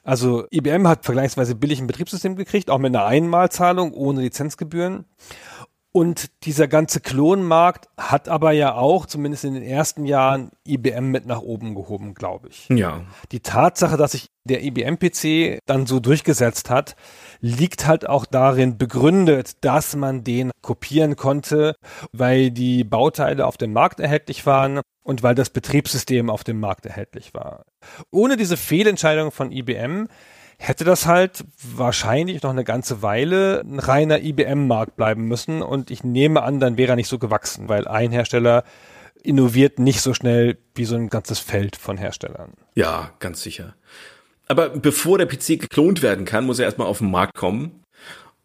Also IBM hat vergleichsweise billig ein Betriebssystem gekriegt, auch mit einer Einmalzahlung ohne Lizenzgebühren. Und dieser ganze Klonmarkt hat aber ja auch, zumindest in den ersten Jahren, IBM mit nach oben gehoben, glaube ich. Ja. Die Tatsache, dass sich der IBM-PC dann so durchgesetzt hat, liegt halt auch darin begründet, dass man den kopieren konnte, weil die Bauteile auf dem Markt erhältlich waren und weil das Betriebssystem auf dem Markt erhältlich war. Ohne diese Fehlentscheidung von IBM hätte das halt wahrscheinlich noch eine ganze Weile ein reiner IBM-Markt bleiben müssen und ich nehme an, dann wäre er nicht so gewachsen, weil ein Hersteller innoviert nicht so schnell wie so ein ganzes Feld von Herstellern. Ja, ganz sicher. Aber bevor der PC geklont werden kann, muss er erstmal auf den Markt kommen.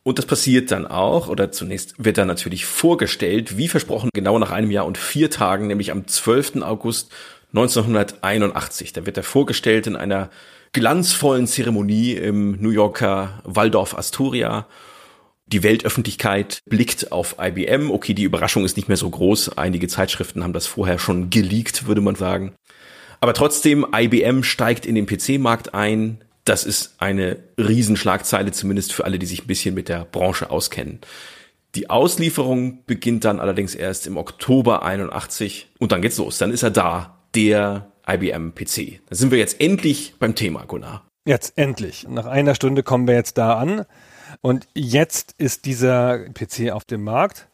Und das passiert dann auch, oder zunächst wird er natürlich vorgestellt, wie versprochen, genau nach einem Jahr und vier Tagen, nämlich am 12. August 1981. Da wird er vorgestellt in einer glanzvollen Zeremonie im New Yorker Waldorf Astoria. Die Weltöffentlichkeit blickt auf IBM. Okay, die Überraschung ist nicht mehr so groß. Einige Zeitschriften haben das vorher schon geleakt, würde man sagen. Aber trotzdem, IBM steigt in den PC-Markt ein. Das ist eine Riesenschlagzeile, zumindest für alle, die sich ein bisschen mit der Branche auskennen. Die Auslieferung beginnt dann allerdings erst im Oktober 81 und dann geht's los. Dann ist er da, der IBM PC. Da sind wir jetzt endlich beim Thema, Gunnar. Jetzt endlich. Nach einer Stunde kommen wir jetzt da an. Und jetzt ist dieser PC auf dem Markt.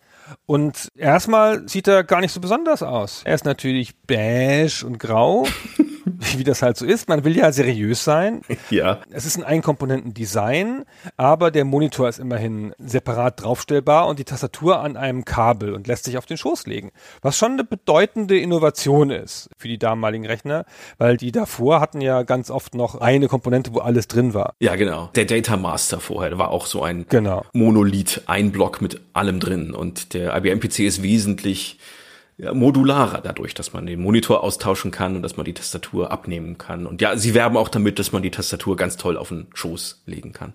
Und erstmal sieht er gar nicht so besonders aus. Er ist natürlich beige und grau. wie das halt so ist. Man will ja seriös sein. Ja. Es ist ein Einkomponenten-Design, aber der Monitor ist immerhin separat draufstellbar und die Tastatur an einem Kabel und lässt sich auf den Schoß legen. Was schon eine bedeutende Innovation ist für die damaligen Rechner, weil die davor hatten ja ganz oft noch eine Komponente, wo alles drin war. Ja, genau. Der Data Master vorher war auch so ein genau. Monolith, ein Block mit allem drin und der IBM PC ist wesentlich ja, modularer dadurch, dass man den Monitor austauschen kann und dass man die Tastatur abnehmen kann. Und ja, sie werben auch damit, dass man die Tastatur ganz toll auf den Schoß legen kann.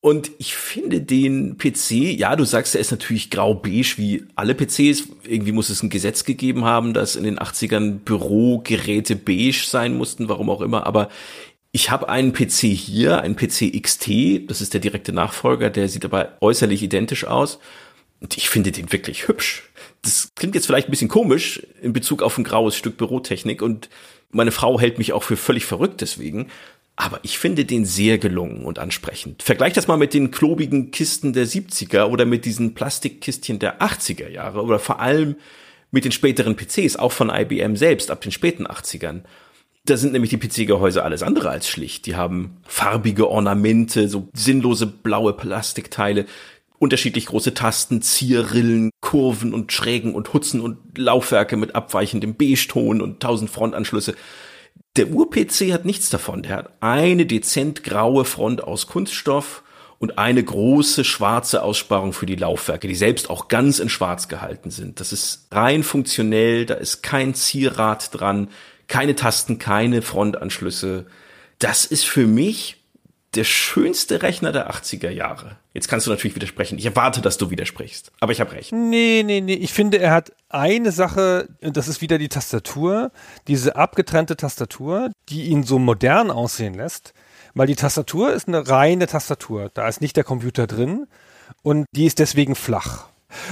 Und ich finde den PC, ja, du sagst, er ist natürlich grau-beige wie alle PCs. Irgendwie muss es ein Gesetz gegeben haben, dass in den 80ern Bürogeräte beige sein mussten, warum auch immer. Aber ich habe einen PC hier, einen PC XT, das ist der direkte Nachfolger, der sieht aber äußerlich identisch aus. Und ich finde den wirklich hübsch das klingt jetzt vielleicht ein bisschen komisch in Bezug auf ein graues Stück Bürotechnik und meine Frau hält mich auch für völlig verrückt deswegen. aber ich finde den sehr gelungen und ansprechend. Vergleich das mal mit den klobigen Kisten der 70er oder mit diesen Plastikkistchen der 80er Jahre oder vor allem mit den späteren PCs, auch von IBM selbst ab den späten 80ern. Da sind nämlich die PC-Gehäuse alles andere als schlicht. Die haben farbige Ornamente, so sinnlose blaue Plastikteile, unterschiedlich große Tasten, Zierrillen, Kurven und Schrägen und Hutzen und Laufwerke mit abweichendem Beige-Ton und tausend Frontanschlüsse. Der Ur-PC hat nichts davon. Der hat eine dezent graue Front aus Kunststoff und eine große schwarze Aussparung für die Laufwerke, die selbst auch ganz in schwarz gehalten sind. Das ist rein funktionell, da ist kein Zierrad dran, keine Tasten, keine Frontanschlüsse. Das ist für mich der schönste Rechner der 80er Jahre. Jetzt kannst du natürlich widersprechen. Ich erwarte, dass du widersprichst. Aber ich habe recht. Nee, nee, nee. Ich finde, er hat eine Sache, das ist wieder die Tastatur, diese abgetrennte Tastatur, die ihn so modern aussehen lässt. Weil die Tastatur ist eine reine Tastatur. Da ist nicht der Computer drin. Und die ist deswegen flach.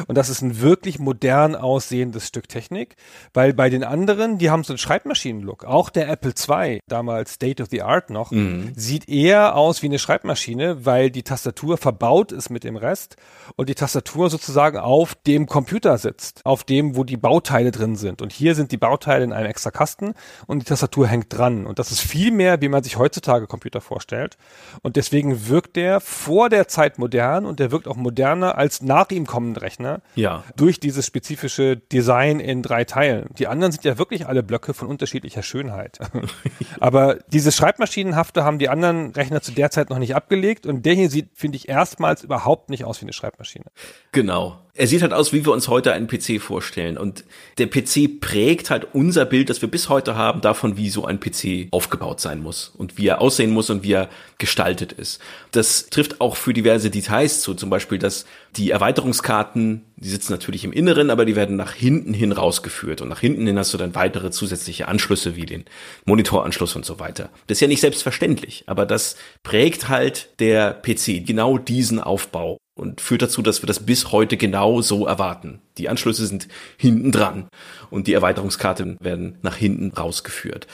Und das ist ein wirklich modern aussehendes Stück Technik, weil bei den anderen, die haben so einen Schreibmaschinen-Look. Auch der Apple II, damals State of the Art noch, mhm. sieht eher aus wie eine Schreibmaschine, weil die Tastatur verbaut ist mit dem Rest und die Tastatur sozusagen auf dem Computer sitzt, auf dem, wo die Bauteile drin sind. Und hier sind die Bauteile in einem extra Kasten und die Tastatur hängt dran. Und das ist viel mehr, wie man sich heutzutage Computer vorstellt. Und deswegen wirkt der vor der Zeit modern und der wirkt auch moderner als nach ihm kommende Rechner. Ja. Durch dieses spezifische Design in drei Teilen. Die anderen sind ja wirklich alle Blöcke von unterschiedlicher Schönheit. Aber diese Schreibmaschinenhafte haben die anderen Rechner zu der Zeit noch nicht abgelegt und der hier sieht, finde ich, erstmals überhaupt nicht aus wie eine Schreibmaschine. Genau. Er sieht halt aus, wie wir uns heute einen PC vorstellen. Und der PC prägt halt unser Bild, das wir bis heute haben, davon, wie so ein PC aufgebaut sein muss und wie er aussehen muss und wie er gestaltet ist. Das trifft auch für diverse Details zu. Zum Beispiel, dass die Erweiterungskarten, die sitzen natürlich im Inneren, aber die werden nach hinten hin rausgeführt. Und nach hinten hin hast du dann weitere zusätzliche Anschlüsse wie den Monitoranschluss und so weiter. Das ist ja nicht selbstverständlich, aber das prägt halt der PC, genau diesen Aufbau und führt dazu, dass wir das bis heute genau so erwarten. Die Anschlüsse sind hinten dran und die Erweiterungskarten werden nach hinten rausgeführt.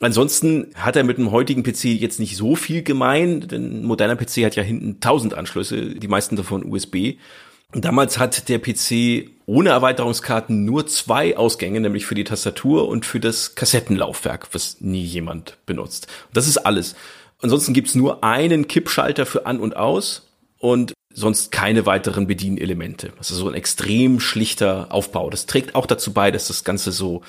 Ansonsten hat er mit dem heutigen PC jetzt nicht so viel gemein, denn moderner PC hat ja hinten 1000 Anschlüsse, die meisten davon USB. Und damals hat der PC ohne Erweiterungskarten nur zwei Ausgänge, nämlich für die Tastatur und für das Kassettenlaufwerk, was nie jemand benutzt. Das ist alles. Ansonsten gibt's nur einen Kippschalter für an und aus und sonst keine weiteren Bedienelemente. Das ist so ein extrem schlichter Aufbau. Das trägt auch dazu bei, dass das Ganze so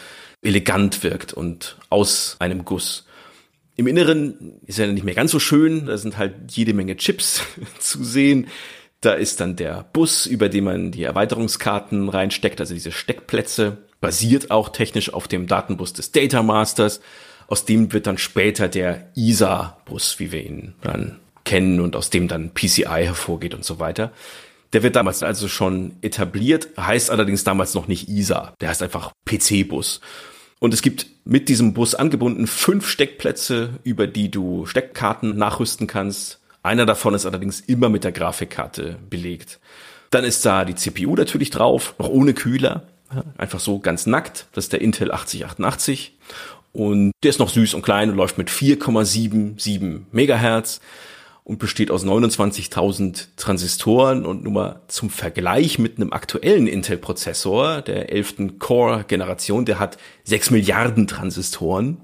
elegant wirkt und aus einem Guss. Im Inneren ist er nicht mehr ganz so schön. Da sind halt jede Menge Chips zu sehen. Da ist dann der Bus, über den man die Erweiterungskarten reinsteckt, also diese Steckplätze, basiert auch technisch auf dem Datenbus des Data Masters. Aus dem wird dann später der ISA-Bus, wie wir ihn dann kennen und aus dem dann PCI hervorgeht und so weiter. Der wird damals also schon etabliert, heißt allerdings damals noch nicht ISA. Der heißt einfach PC-Bus. Und es gibt mit diesem Bus angebunden fünf Steckplätze, über die du Steckkarten nachrüsten kannst. Einer davon ist allerdings immer mit der Grafikkarte belegt. Dann ist da die CPU natürlich drauf, noch ohne Kühler. Einfach so ganz nackt. Das ist der Intel 8088. Und der ist noch süß und klein und läuft mit 4,77 Megahertz und besteht aus 29.000 Transistoren und nur mal zum Vergleich mit einem aktuellen Intel-Prozessor der 11. Core-Generation, der hat 6 Milliarden Transistoren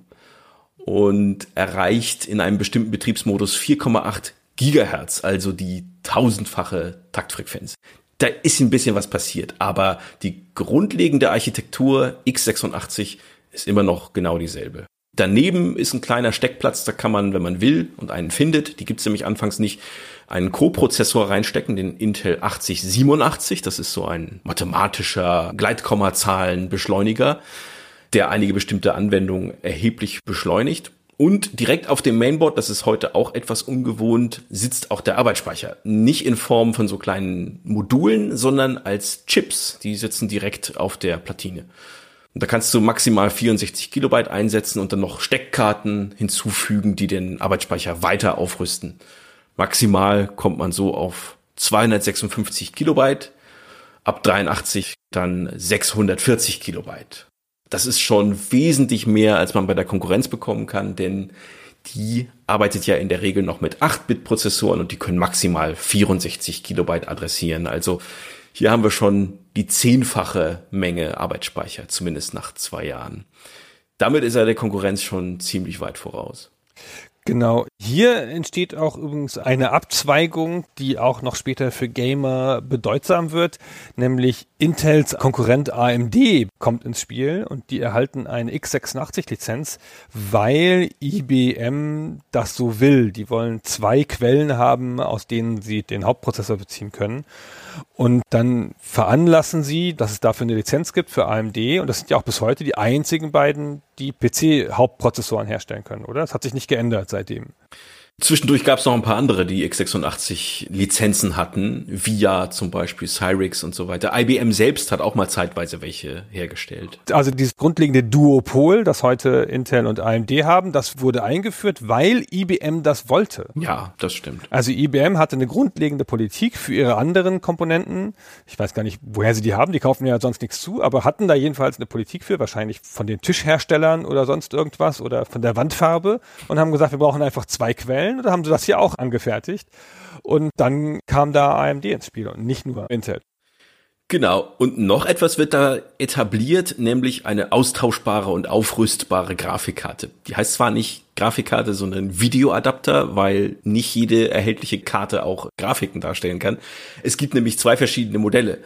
und erreicht in einem bestimmten Betriebsmodus 4,8 Gigahertz, also die tausendfache Taktfrequenz. Da ist ein bisschen was passiert, aber die grundlegende Architektur x86 ist immer noch genau dieselbe. Daneben ist ein kleiner Steckplatz, da kann man, wenn man will und einen findet, die gibt's nämlich anfangs nicht, einen Co-Prozessor reinstecken, den Intel 8087. Das ist so ein mathematischer Gleitkommazahlenbeschleuniger, der einige bestimmte Anwendungen erheblich beschleunigt. Und direkt auf dem Mainboard, das ist heute auch etwas ungewohnt, sitzt auch der Arbeitsspeicher. Nicht in Form von so kleinen Modulen, sondern als Chips. Die sitzen direkt auf der Platine. Da kannst du maximal 64 Kilobyte einsetzen und dann noch Steckkarten hinzufügen, die den Arbeitsspeicher weiter aufrüsten. Maximal kommt man so auf 256 Kilobyte, ab 83 dann 640 Kilobyte. Das ist schon wesentlich mehr, als man bei der Konkurrenz bekommen kann, denn die arbeitet ja in der Regel noch mit 8-Bit-Prozessoren und die können maximal 64 Kilobyte adressieren. Also hier haben wir schon die zehnfache Menge Arbeitsspeicher, zumindest nach zwei Jahren. Damit ist er der Konkurrenz schon ziemlich weit voraus. Genau. Hier entsteht auch übrigens eine Abzweigung, die auch noch später für Gamer bedeutsam wird, nämlich Intels Konkurrent AMD kommt ins Spiel und die erhalten eine x86-Lizenz, weil IBM das so will. Die wollen zwei Quellen haben, aus denen sie den Hauptprozessor beziehen können. Und dann veranlassen sie, dass es dafür eine Lizenz gibt für AMD. Und das sind ja auch bis heute die einzigen beiden, die PC-Hauptprozessoren herstellen können, oder? Das hat sich nicht geändert seitdem. Zwischendurch gab es noch ein paar andere, die x86 Lizenzen hatten, VIA zum Beispiel, Cyrix und so weiter. IBM selbst hat auch mal zeitweise welche hergestellt. Also dieses grundlegende Duopol, das heute Intel und AMD haben, das wurde eingeführt, weil IBM das wollte. Ja, das stimmt. Also IBM hatte eine grundlegende Politik für ihre anderen Komponenten. Ich weiß gar nicht, woher sie die haben, die kaufen ja sonst nichts zu, aber hatten da jedenfalls eine Politik für, wahrscheinlich von den Tischherstellern oder sonst irgendwas oder von der Wandfarbe und haben gesagt, wir brauchen einfach zwei Quellen Quellen oder haben sie das hier auch angefertigt? Und dann kam da AMD ins Spiel und nicht nur Intel. Genau. Und noch etwas wird da etabliert, nämlich eine austauschbare und aufrüstbare Grafikkarte. Die heißt zwar nicht Grafikkarte, sondern Videoadapter, weil nicht jede erhältliche Karte auch Grafiken darstellen kann. Es gibt nämlich zwei verschiedene Modelle.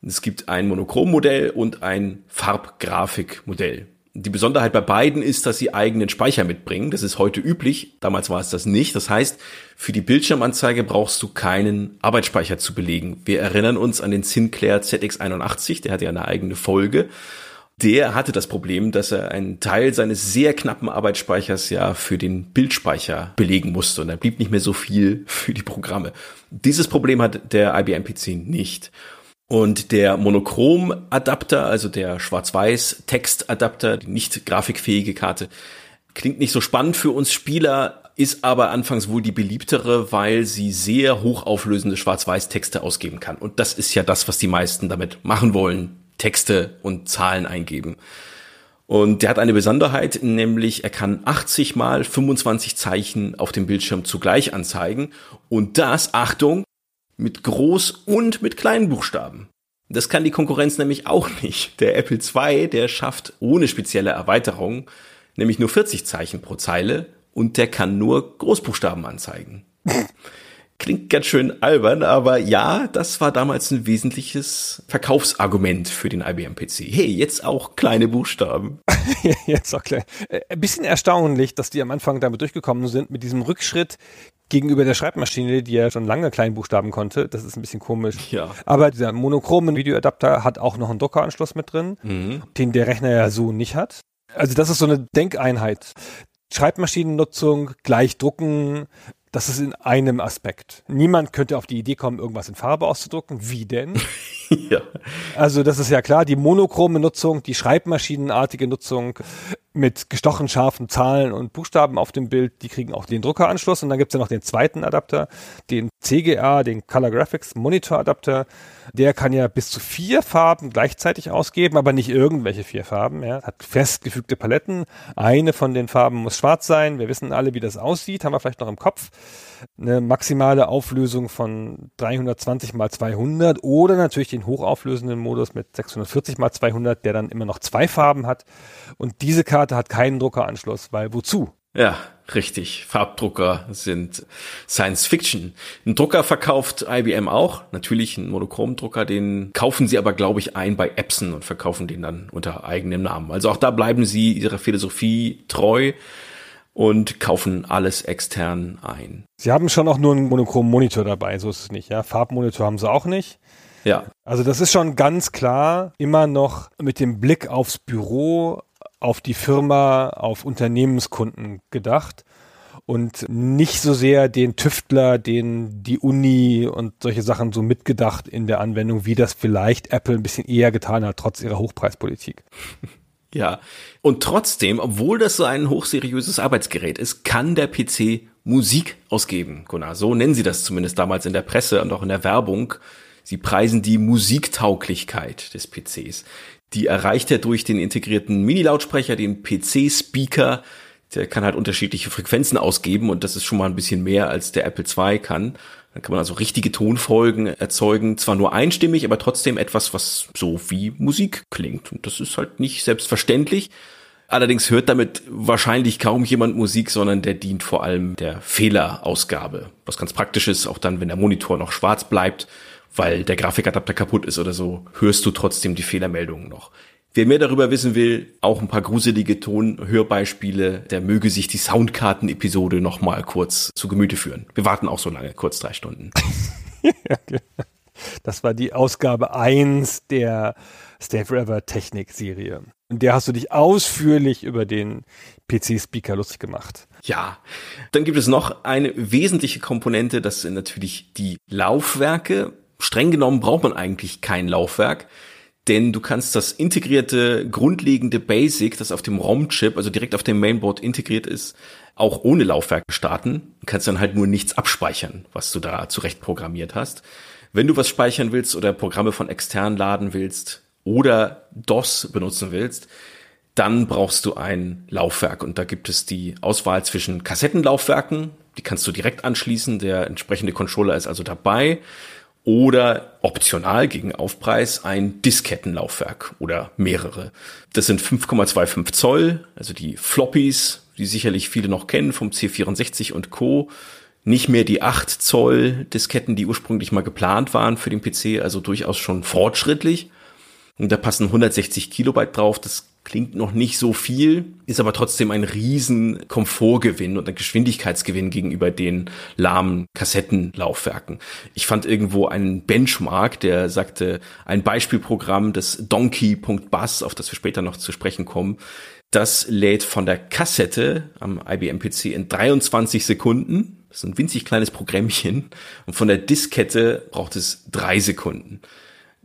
Es gibt ein Monochrom-Modell und ein Farbgrafikmodell. Die Besonderheit bei beiden ist, dass sie eigenen Speicher mitbringen. Das ist heute üblich. Damals war es das nicht. Das heißt, für die Bildschirmanzeige brauchst du keinen Arbeitsspeicher zu belegen. Wir erinnern uns an den Sinclair ZX81. Der hatte ja eine eigene Folge. Der hatte das Problem, dass er einen Teil seines sehr knappen Arbeitsspeichers ja für den Bildspeicher belegen musste. Und da blieb nicht mehr so viel für die Programme. Dieses Problem hat der IBM PC nicht. Und der Monochrom-Adapter, also der Schwarz-Weiß-Text-Adapter, die nicht grafikfähige Karte, klingt nicht so spannend für uns Spieler, ist aber anfangs wohl die beliebtere, weil sie sehr hochauflösende Schwarz-Weiß-Texte ausgeben kann. Und das ist ja das, was die meisten damit machen wollen. Texte und Zahlen eingeben. Und der hat eine Besonderheit, nämlich er kann 80 mal 25 Zeichen auf dem Bildschirm zugleich anzeigen. Und das, Achtung, mit Groß- und mit kleinen Buchstaben. Das kann die Konkurrenz nämlich auch nicht. Der Apple II, der schafft ohne spezielle Erweiterung nämlich nur 40 Zeichen pro Zeile und der kann nur Großbuchstaben anzeigen. Klingt ganz schön albern, aber ja, das war damals ein wesentliches Verkaufsargument für den IBM PC. Hey, jetzt auch kleine Buchstaben. jetzt auch klein. Äh, ein bisschen erstaunlich, dass die am Anfang damit durchgekommen sind mit diesem Rückschritt gegenüber der Schreibmaschine, die ja schon lange Kleinbuchstaben konnte. Das ist ein bisschen komisch. Ja. Aber dieser monochrome Videoadapter hat auch noch einen Dockeranschluss mit drin, mhm. den der Rechner ja so nicht hat. Also das ist so eine Denkeinheit. Schreibmaschinennutzung, gleich drucken, das ist in einem Aspekt. Niemand könnte auf die Idee kommen, irgendwas in Farbe auszudrucken. Wie denn? ja. Also das ist ja klar, die monochrome Nutzung, die schreibmaschinenartige Nutzung mit gestochen scharfen Zahlen und Buchstaben auf dem Bild, die kriegen auch den Druckeranschluss. Und dann gibt's ja noch den zweiten Adapter, den CGA, den Color Graphics Monitor Adapter. Der kann ja bis zu vier Farben gleichzeitig ausgeben, aber nicht irgendwelche vier Farben. Er hat festgefügte Paletten. Eine von den Farben muss schwarz sein. Wir wissen alle, wie das aussieht, haben wir vielleicht noch im Kopf. Eine maximale Auflösung von 320 mal 200 oder natürlich den hochauflösenden Modus mit 640 mal 200, der dann immer noch zwei Farben hat. Und diese Karte hat keinen Druckeranschluss, weil wozu? Ja, richtig. Farbdrucker sind Science Fiction. Ein Drucker verkauft IBM auch. Natürlich ein Monochromdrucker, den kaufen sie aber, glaube ich, ein bei Epson und verkaufen den dann unter eigenem Namen. Also auch da bleiben sie ihrer Philosophie treu und kaufen alles extern ein. Sie haben schon auch nur einen monochromen Monitor dabei, so ist es nicht, ja. Farbmonitor haben sie auch nicht. Ja. Also das ist schon ganz klar immer noch mit dem Blick aufs Büro, auf die Firma, auf Unternehmenskunden gedacht und nicht so sehr den Tüftler, den die Uni und solche Sachen so mitgedacht in der Anwendung, wie das vielleicht Apple ein bisschen eher getan hat, trotz ihrer Hochpreispolitik. Ja, und trotzdem, obwohl das so ein hochseriöses Arbeitsgerät ist, kann der PC Musik ausgeben, Gunnar. So nennen sie das zumindest damals in der Presse und auch in der Werbung. Sie preisen die Musiktauglichkeit des PCs. Die erreicht er durch den integrierten Mini-Lautsprecher, den PC-Speaker, Der kann halt unterschiedliche Frequenzen ausgeben und das ist schon mal ein bisschen mehr als der Apple II kann. Dann kann man also richtige Tonfolgen erzeugen, zwar nur einstimmig, aber trotzdem etwas, was so wie Musik klingt. Und das ist halt nicht selbstverständlich. Allerdings hört damit wahrscheinlich kaum jemand Musik, sondern der dient vor allem der Fehlerausgabe. Was ganz praktisch ist, auch dann, wenn der Monitor noch schwarz bleibt, weil der Grafikadapter kaputt ist oder so, hörst du trotzdem die Fehlermeldungen noch. Wer mehr darüber wissen will, auch ein paar gruselige Tonhörbeispiele, der möge sich die Soundkarten-Episode noch mal kurz zu Gemüte führen. Wir warten auch so lange, kurz drei Stunden. Genau. das war die Ausgabe eins der Stay Forever Technik-Serie. Und der hast du dich ausführlich über den PC-Speaker lustig gemacht. Ja, dann gibt es noch eine wesentliche Komponente, das sind natürlich die Laufwerke. Streng genommen braucht man eigentlich kein Laufwerk denn du kannst das integrierte, grundlegende Basic, das auf dem ROM-Chip, also direkt auf dem Mainboard integriert ist, auch ohne Laufwerk starten. Du kannst dann halt nur nichts abspeichern, was du da zurecht programmiert hast. Wenn du was speichern willst oder Programme von extern laden willst oder DOS benutzen willst, dann brauchst du ein Laufwerk und da gibt es die Auswahl zwischen Kassettenlaufwerken, die kannst du direkt anschließen, der entsprechende Controller ist also dabei oder optional gegen Aufpreis ein Diskettenlaufwerk oder mehrere. Das sind 5,25 Zoll, also die Floppies, die sicherlich viele noch kennen vom C64 und Co. Nicht mehr die 8 Zoll Disketten, die ursprünglich mal geplant waren für den PC, also durchaus schon fortschrittlich. Und da passen 160 Kilobyte drauf. Das klingt noch nicht so viel, ist aber trotzdem ein riesen Komfortgewinn und ein Geschwindigkeitsgewinn gegenüber den lahmen Kassettenlaufwerken. Ich fand irgendwo einen Benchmark, der sagte, ein Beispielprogramm des Donkey.bus, auf das wir später noch zu sprechen kommen, das lädt von der Kassette am IBM PC in 23 Sekunden. Das ist ein winzig kleines Programmchen. Und von der Diskette braucht es drei Sekunden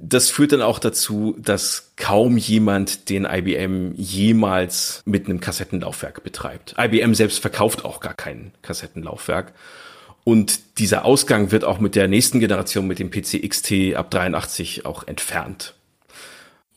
das führt dann auch dazu, dass kaum jemand den IBM jemals mit einem Kassettenlaufwerk betreibt. IBM selbst verkauft auch gar kein Kassettenlaufwerk. Und dieser Ausgang wird auch mit der nächsten Generation, mit dem PC XT ab 83 auch entfernt.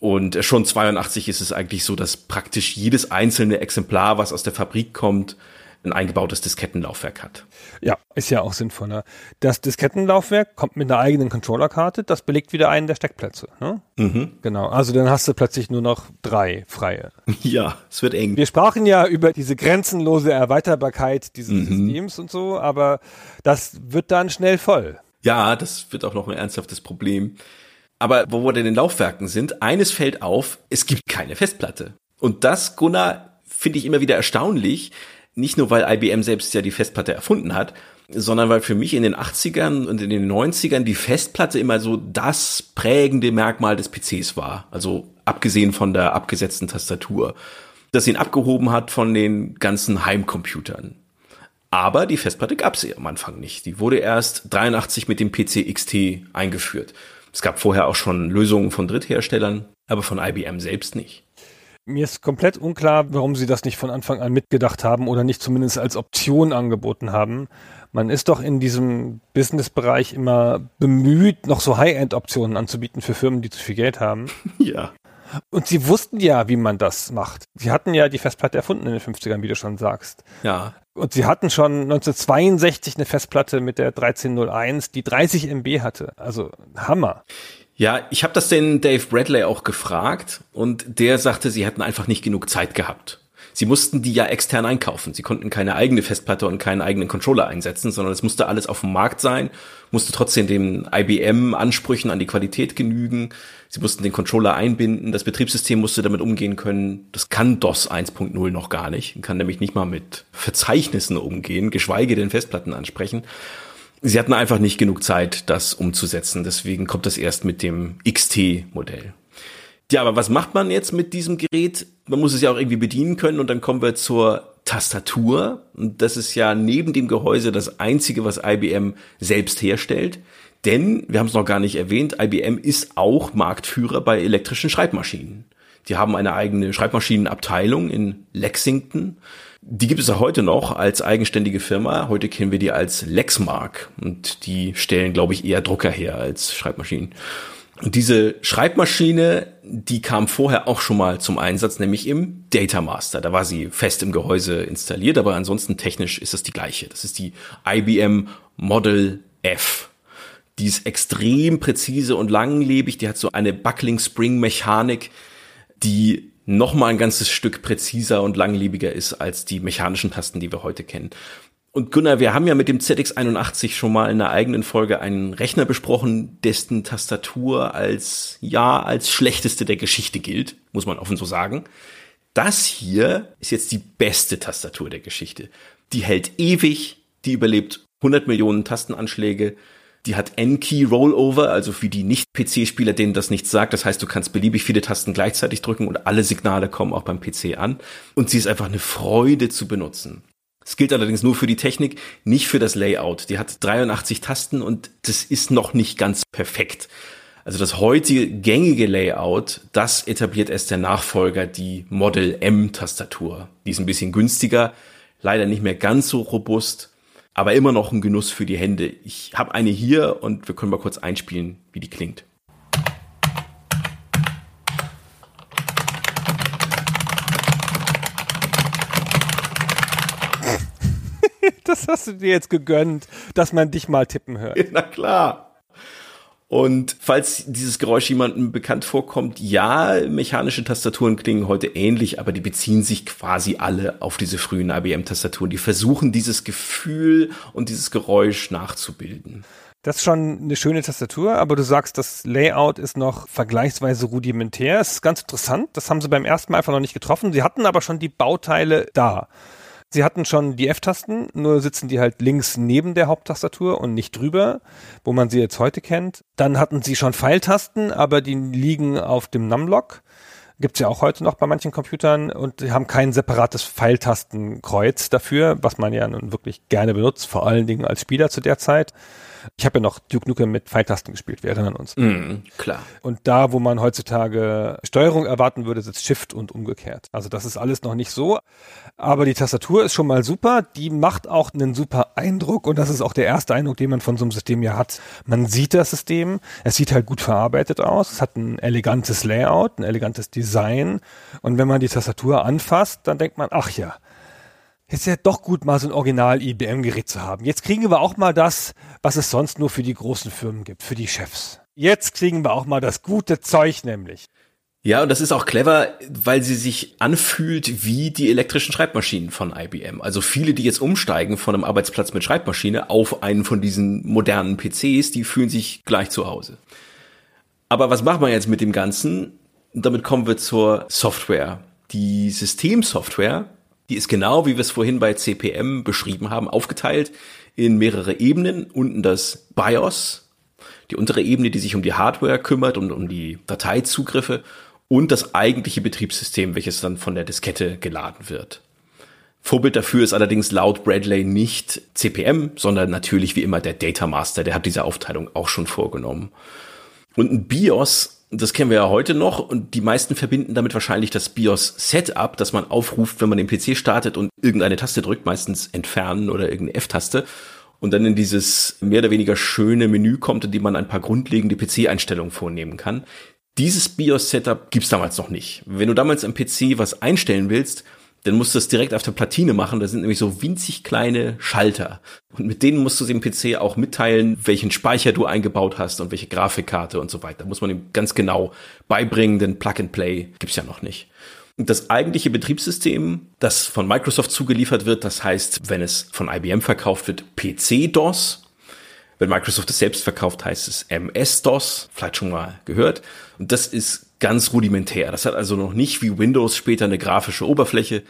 Und schon 82 ist es eigentlich so, dass praktisch jedes einzelne Exemplar, was aus der Fabrik kommt, ein eingebautes Diskettenlaufwerk hat. Ja, ist ja auch sinnvoller. Das Diskettenlaufwerk kommt mit einer eigenen Controllerkarte, das belegt wieder einen der Steckplätze. Ne? Mhm. Genau, also dann hast du plötzlich nur noch drei freie. Ja, es wird eng. Wir sprachen ja über diese grenzenlose Erweiterbarkeit dieses mhm. Systems und so, aber das wird dann schnell voll. Ja, das wird auch noch ein ernsthaftes Problem. Aber wo wir denn in den Laufwerken sind, eines fällt auf, es gibt keine Festplatte. Und das, Gunnar, finde ich immer wieder erstaunlich, nicht nur, weil IBM selbst ja die Festplatte erfunden hat, sondern weil für mich in den 80ern und in den 90ern die Festplatte immer so das prägende Merkmal des PCs war. Also abgesehen von der abgesetzten Tastatur. Das ihn abgehoben hat von den ganzen Heimcomputern. Aber die Festplatte gab es am Anfang nicht. Die wurde erst 83 mit dem PC XT eingeführt. Es gab vorher auch schon Lösungen von Drittherstellern, aber von IBM selbst nicht. Mir ist komplett unklar, warum sie das nicht von Anfang an mitgedacht haben oder nicht zumindest als Option angeboten haben. Man ist doch in diesem Business-Bereich immer bemüht, noch so High-End-Optionen anzubieten für Firmen, die zu viel Geld haben. Ja. Und sie wussten ja, wie man das macht. Sie hatten ja die Festplatte erfunden in den 50ern, wie du schon sagst. Ja. Und sie hatten schon 1962 eine Festplatte mit der 1301, die 30 MB hatte. Also Hammer. Ja, ich habe das den Dave Bradley auch gefragt und der sagte, sie hätten einfach nicht genug Zeit gehabt. Sie mussten die ja extern einkaufen. Sie konnten keine eigene Festplatte und keinen eigenen Controller einsetzen, sondern es musste alles auf dem Markt sein, musste trotzdem den IBM-Ansprüchen an die Qualität genügen. Sie mussten den Controller einbinden, das Betriebssystem musste damit umgehen können. Das kann DOS 1.0 noch gar nicht, kann nämlich nicht mal mit Verzeichnissen umgehen, geschweige denn Festplatten ansprechen sie hatten einfach nicht genug Zeit, das umzusetzen. Deswegen kommt das erst mit dem XT-Modell. Ja, aber was macht man jetzt mit diesem Gerät? Man muss es ja auch irgendwie bedienen können und dann kommen wir zur Tastatur. Und das ist ja neben dem Gehäuse das einzige, was IBM selbst herstellt. Denn, wir haben es noch gar nicht erwähnt, IBM ist auch Marktführer bei elektrischen Schreibmaschinen. Die haben eine eigene Schreibmaschinenabteilung in Lexington die gibt es auch heute noch als eigenständige Firma. Heute kennen wir die als Lexmark und die stellen, glaube ich, eher Drucker her als Schreibmaschinen. Und diese Schreibmaschine, die kam vorher auch schon mal zum Einsatz, nämlich im Data Master. Da war sie fest im Gehäuse installiert, aber ansonsten technisch ist es die gleiche. Das ist die IBM Model F. Die ist extrem präzise und langlebig. Die hat so eine Buckling Spring Mechanik, die noch mal ein ganzes Stück präziser und langlebiger ist als die mechanischen Tasten, die wir heute kennen. Und Gunnar, wir haben ja mit dem ZX81 schon mal in einer eigenen Folge einen Rechner besprochen, dessen Tastatur als, ja, als schlechteste der Geschichte gilt, muss man offen so sagen. Das hier ist jetzt die beste Tastatur der Geschichte. Die hält ewig, die überlebt 100 Millionen Tastenanschläge, die hat N-Key Rollover, also für die Nicht-PC-Spieler, denen das nichts sagt. Das heißt, du kannst beliebig viele Tasten gleichzeitig drücken und alle Signale kommen auch beim PC an. Und sie ist einfach eine Freude zu benutzen. Es gilt allerdings nur für die Technik, nicht für das Layout. Die hat 83 Tasten und das ist noch nicht ganz perfekt. Also das heutige gängige Layout, das etabliert erst der Nachfolger, die Model M Tastatur. Die ist ein bisschen günstiger, leider nicht mehr ganz so robust, aber immer noch ein Genuss für die Hände. Ich habe eine hier und wir können mal kurz einspielen, wie die klingt. das hast du dir jetzt gegönnt, dass man dich mal tippen hört. Na klar. Und falls dieses Geräusch jemandem bekannt vorkommt, ja, mechanische Tastaturen klingen heute ähnlich, aber die beziehen sich quasi alle auf diese frühen IBM-Tastaturen. Die versuchen dieses Gefühl und dieses Geräusch nachzubilden. Das ist schon eine schöne Tastatur, aber du sagst, das Layout ist noch vergleichsweise rudimentär. Es ist ganz interessant. Das haben sie beim ersten Mal einfach noch nicht getroffen. Sie hatten aber schon die Bauteile da. Sie hatten schon die F-Tasten, nur sitzen die halt links neben der Haupttastatur und nicht drüber, wo man sie jetzt heute kennt. Dann hatten sie schon Pfeiltasten, aber die liegen auf dem Numlock. Gibt's ja auch heute noch bei manchen Computern und die haben kein separates Pfeiltastenkreuz dafür, was man ja nun wirklich gerne benutzt, vor allen Dingen als Spieler zu der Zeit. Ich habe ja noch Duke Nukem mit Pfeiltasten gespielt, wir erinnern uns. Mm, klar. Und da, wo man heutzutage Steuerung erwarten würde, sitzt Shift und umgekehrt. Also das ist alles noch nicht so. Aber die Tastatur ist schon mal super. Die macht auch einen super Eindruck und das ist auch der erste Eindruck, den man von so einem System ja hat. Man sieht das System, es sieht halt gut verarbeitet aus, es hat ein elegantes Layout, ein elegantes Design und wenn man die Tastatur anfasst, dann denkt man, ach ja, ist ja doch gut, mal so ein Original-IBM-Gerät zu haben. Jetzt kriegen wir auch mal das, was es sonst nur für die großen Firmen gibt, für die Chefs. Jetzt kriegen wir auch mal das gute Zeug nämlich. Ja, und das ist auch clever, weil sie sich anfühlt wie die elektrischen Schreibmaschinen von IBM. Also viele, die jetzt umsteigen von einem Arbeitsplatz mit Schreibmaschine auf einen von diesen modernen PCs, die fühlen sich gleich zu Hause. Aber was macht man jetzt mit dem Ganzen? Damit kommen wir zur Software. Die Systemsoftware die ist genau, wie wir es vorhin bei CPM beschrieben haben, aufgeteilt in mehrere Ebenen. Unten das BIOS, die untere Ebene, die sich um die Hardware kümmert und um die Dateizugriffe und das eigentliche Betriebssystem, welches dann von der Diskette geladen wird. Vorbild dafür ist allerdings laut Bradley nicht CPM, sondern natürlich wie immer der Data Master, der hat diese Aufteilung auch schon vorgenommen. Und ein BIOS das kennen wir ja heute noch und die meisten verbinden damit wahrscheinlich das BIOS Setup, das man aufruft, wenn man den PC startet und irgendeine Taste drückt, meistens entfernen oder irgendeine F-Taste und dann in dieses mehr oder weniger schöne Menü kommt, in dem man ein paar grundlegende PC-Einstellungen vornehmen kann. Dieses BIOS-Setup gibt's damals noch nicht. Wenn du damals am PC was einstellen willst, dann musst du das direkt auf der Platine machen. Da sind nämlich so winzig kleine Schalter. Und mit denen musst du dem PC auch mitteilen, welchen Speicher du eingebaut hast und welche Grafikkarte und so weiter. Da muss man ihm ganz genau beibringen, denn Plug and Play gibt's ja noch nicht. Und das eigentliche Betriebssystem, das von Microsoft zugeliefert wird, das heißt, wenn es von IBM verkauft wird, PC-DOS. Wenn Microsoft es selbst verkauft, heißt es MS-DOS. Vielleicht schon mal gehört. Und das ist ganz rudimentär. Das hat also noch nicht wie Windows später eine grafische Oberfläche,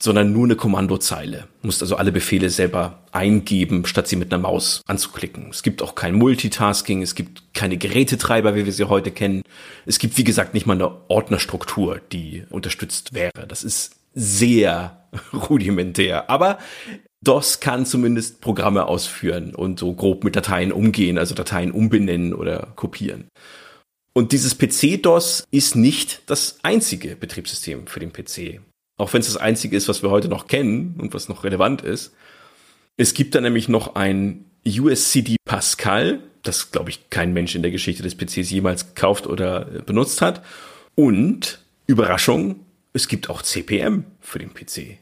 sondern nur eine Kommandozeile. Du musst also alle Befehle selber eingeben, statt sie mit einer Maus anzuklicken. Es gibt auch kein Multitasking, es gibt keine Gerätetreiber, wie wir sie heute kennen. Es gibt, wie gesagt, nicht mal eine Ordnerstruktur, die unterstützt wäre. Das ist sehr rudimentär. Aber DOS kann zumindest Programme ausführen und so grob mit Dateien umgehen, also Dateien umbenennen oder kopieren. Und dieses PC-DOS ist nicht das einzige Betriebssystem für den PC. Auch wenn es das einzige ist, was wir heute noch kennen und was noch relevant ist. Es gibt da nämlich noch ein USCD Pascal. das, glaube ich, kein Mensch in der Geschichte des PCs jemals gekauft oder benutzt hat. Und Überraschung, es gibt auch CPM für den PC.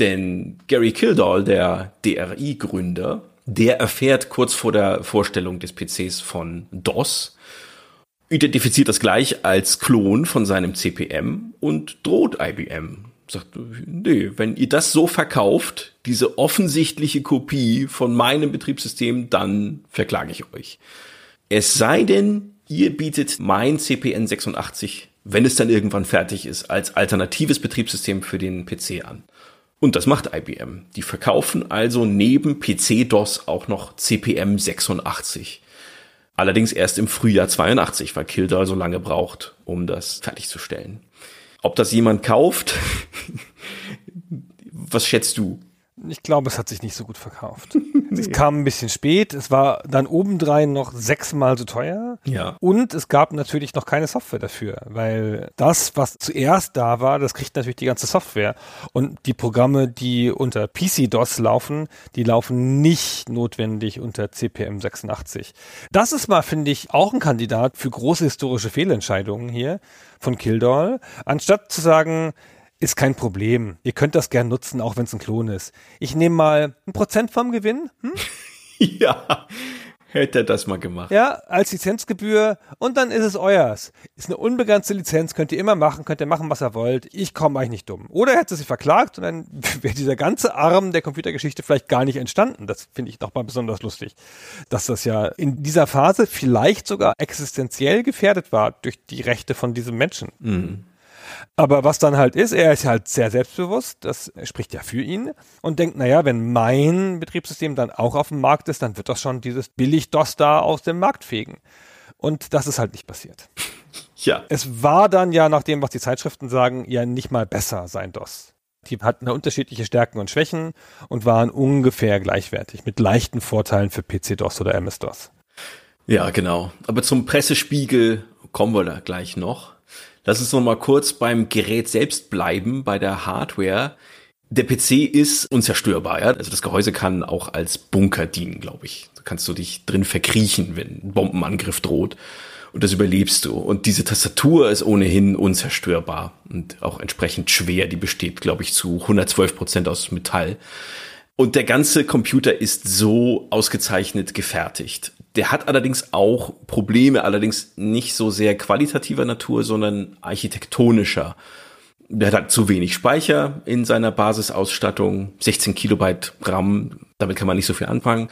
Denn Gary Kildall, der DRI-Gründer, der erfährt kurz vor der Vorstellung des PCs von DOS, identifiziert das gleich als Klon von seinem CPM und droht IBM. Sagt, nee, wenn ihr das so verkauft, diese offensichtliche Kopie von meinem Betriebssystem, dann verklage ich euch. Es sei denn, ihr bietet mein CPN 86, wenn es dann irgendwann fertig ist, als alternatives Betriebssystem für den PC an. Und das macht IBM. Die verkaufen also neben PC-DOS auch noch CPM 86. Allerdings erst im Frühjahr 82, weil Kildare so lange braucht, um das fertigzustellen. Ob das jemand kauft? Was schätzt du? Ich glaube, es hat sich nicht so gut verkauft. nee. Es kam ein bisschen spät. Es war dann obendrein noch sechsmal so teuer. Ja. Und es gab natürlich noch keine Software dafür, weil das, was zuerst da war, das kriegt natürlich die ganze Software. Und die Programme, die unter PC-DOS laufen, die laufen nicht notwendig unter CPM 86. Das ist mal, finde ich, auch ein Kandidat für große historische Fehlentscheidungen hier von Kildall. Anstatt zu sagen, ist kein Problem. Ihr könnt das gern nutzen, auch wenn es ein Klon ist. Ich nehme mal ein Prozent vom Gewinn. Hm? ja, hätte er das mal gemacht. Ja, als Lizenzgebühr und dann ist es euers. Ist eine unbegrenzte Lizenz, könnt ihr immer machen, könnt ihr machen, was ihr wollt. Ich komme euch nicht dumm. Oder er hätte sie verklagt und dann wäre dieser ganze Arm der Computergeschichte vielleicht gar nicht entstanden. Das finde ich nochmal besonders lustig. Dass das ja in dieser Phase vielleicht sogar existenziell gefährdet war durch die Rechte von diesem Menschen. Mhm. Aber was dann halt ist, er ist halt sehr selbstbewusst, das spricht ja für ihn und denkt, naja, wenn mein Betriebssystem dann auch auf dem Markt ist, dann wird das schon dieses Billig-DOS da aus dem Markt fegen. Und das ist halt nicht passiert. Ja. Es war dann ja, nach dem, was die Zeitschriften sagen, ja nicht mal besser sein DOS. Die hatten unterschiedliche Stärken und Schwächen und waren ungefähr gleichwertig, mit leichten Vorteilen für PC-DOS oder MS-DOS. Ja, genau. Aber zum Pressespiegel kommen wir da gleich noch. Lass uns noch mal kurz beim Gerät selbst bleiben, bei der Hardware. Der PC ist unzerstörbar, ja. Also das Gehäuse kann auch als Bunker dienen, glaube ich. Da kannst du dich drin verkriechen, wenn ein Bombenangriff droht. Und das überlebst du. Und diese Tastatur ist ohnehin unzerstörbar und auch entsprechend schwer. Die besteht, glaube ich, zu 112 Prozent aus Metall. Und der ganze Computer ist so ausgezeichnet gefertigt. Der hat allerdings auch Probleme, allerdings nicht so sehr qualitativer Natur, sondern architektonischer. Der hat halt zu wenig Speicher in seiner Basisausstattung, 16 Kilobyte RAM, damit kann man nicht so viel anfangen.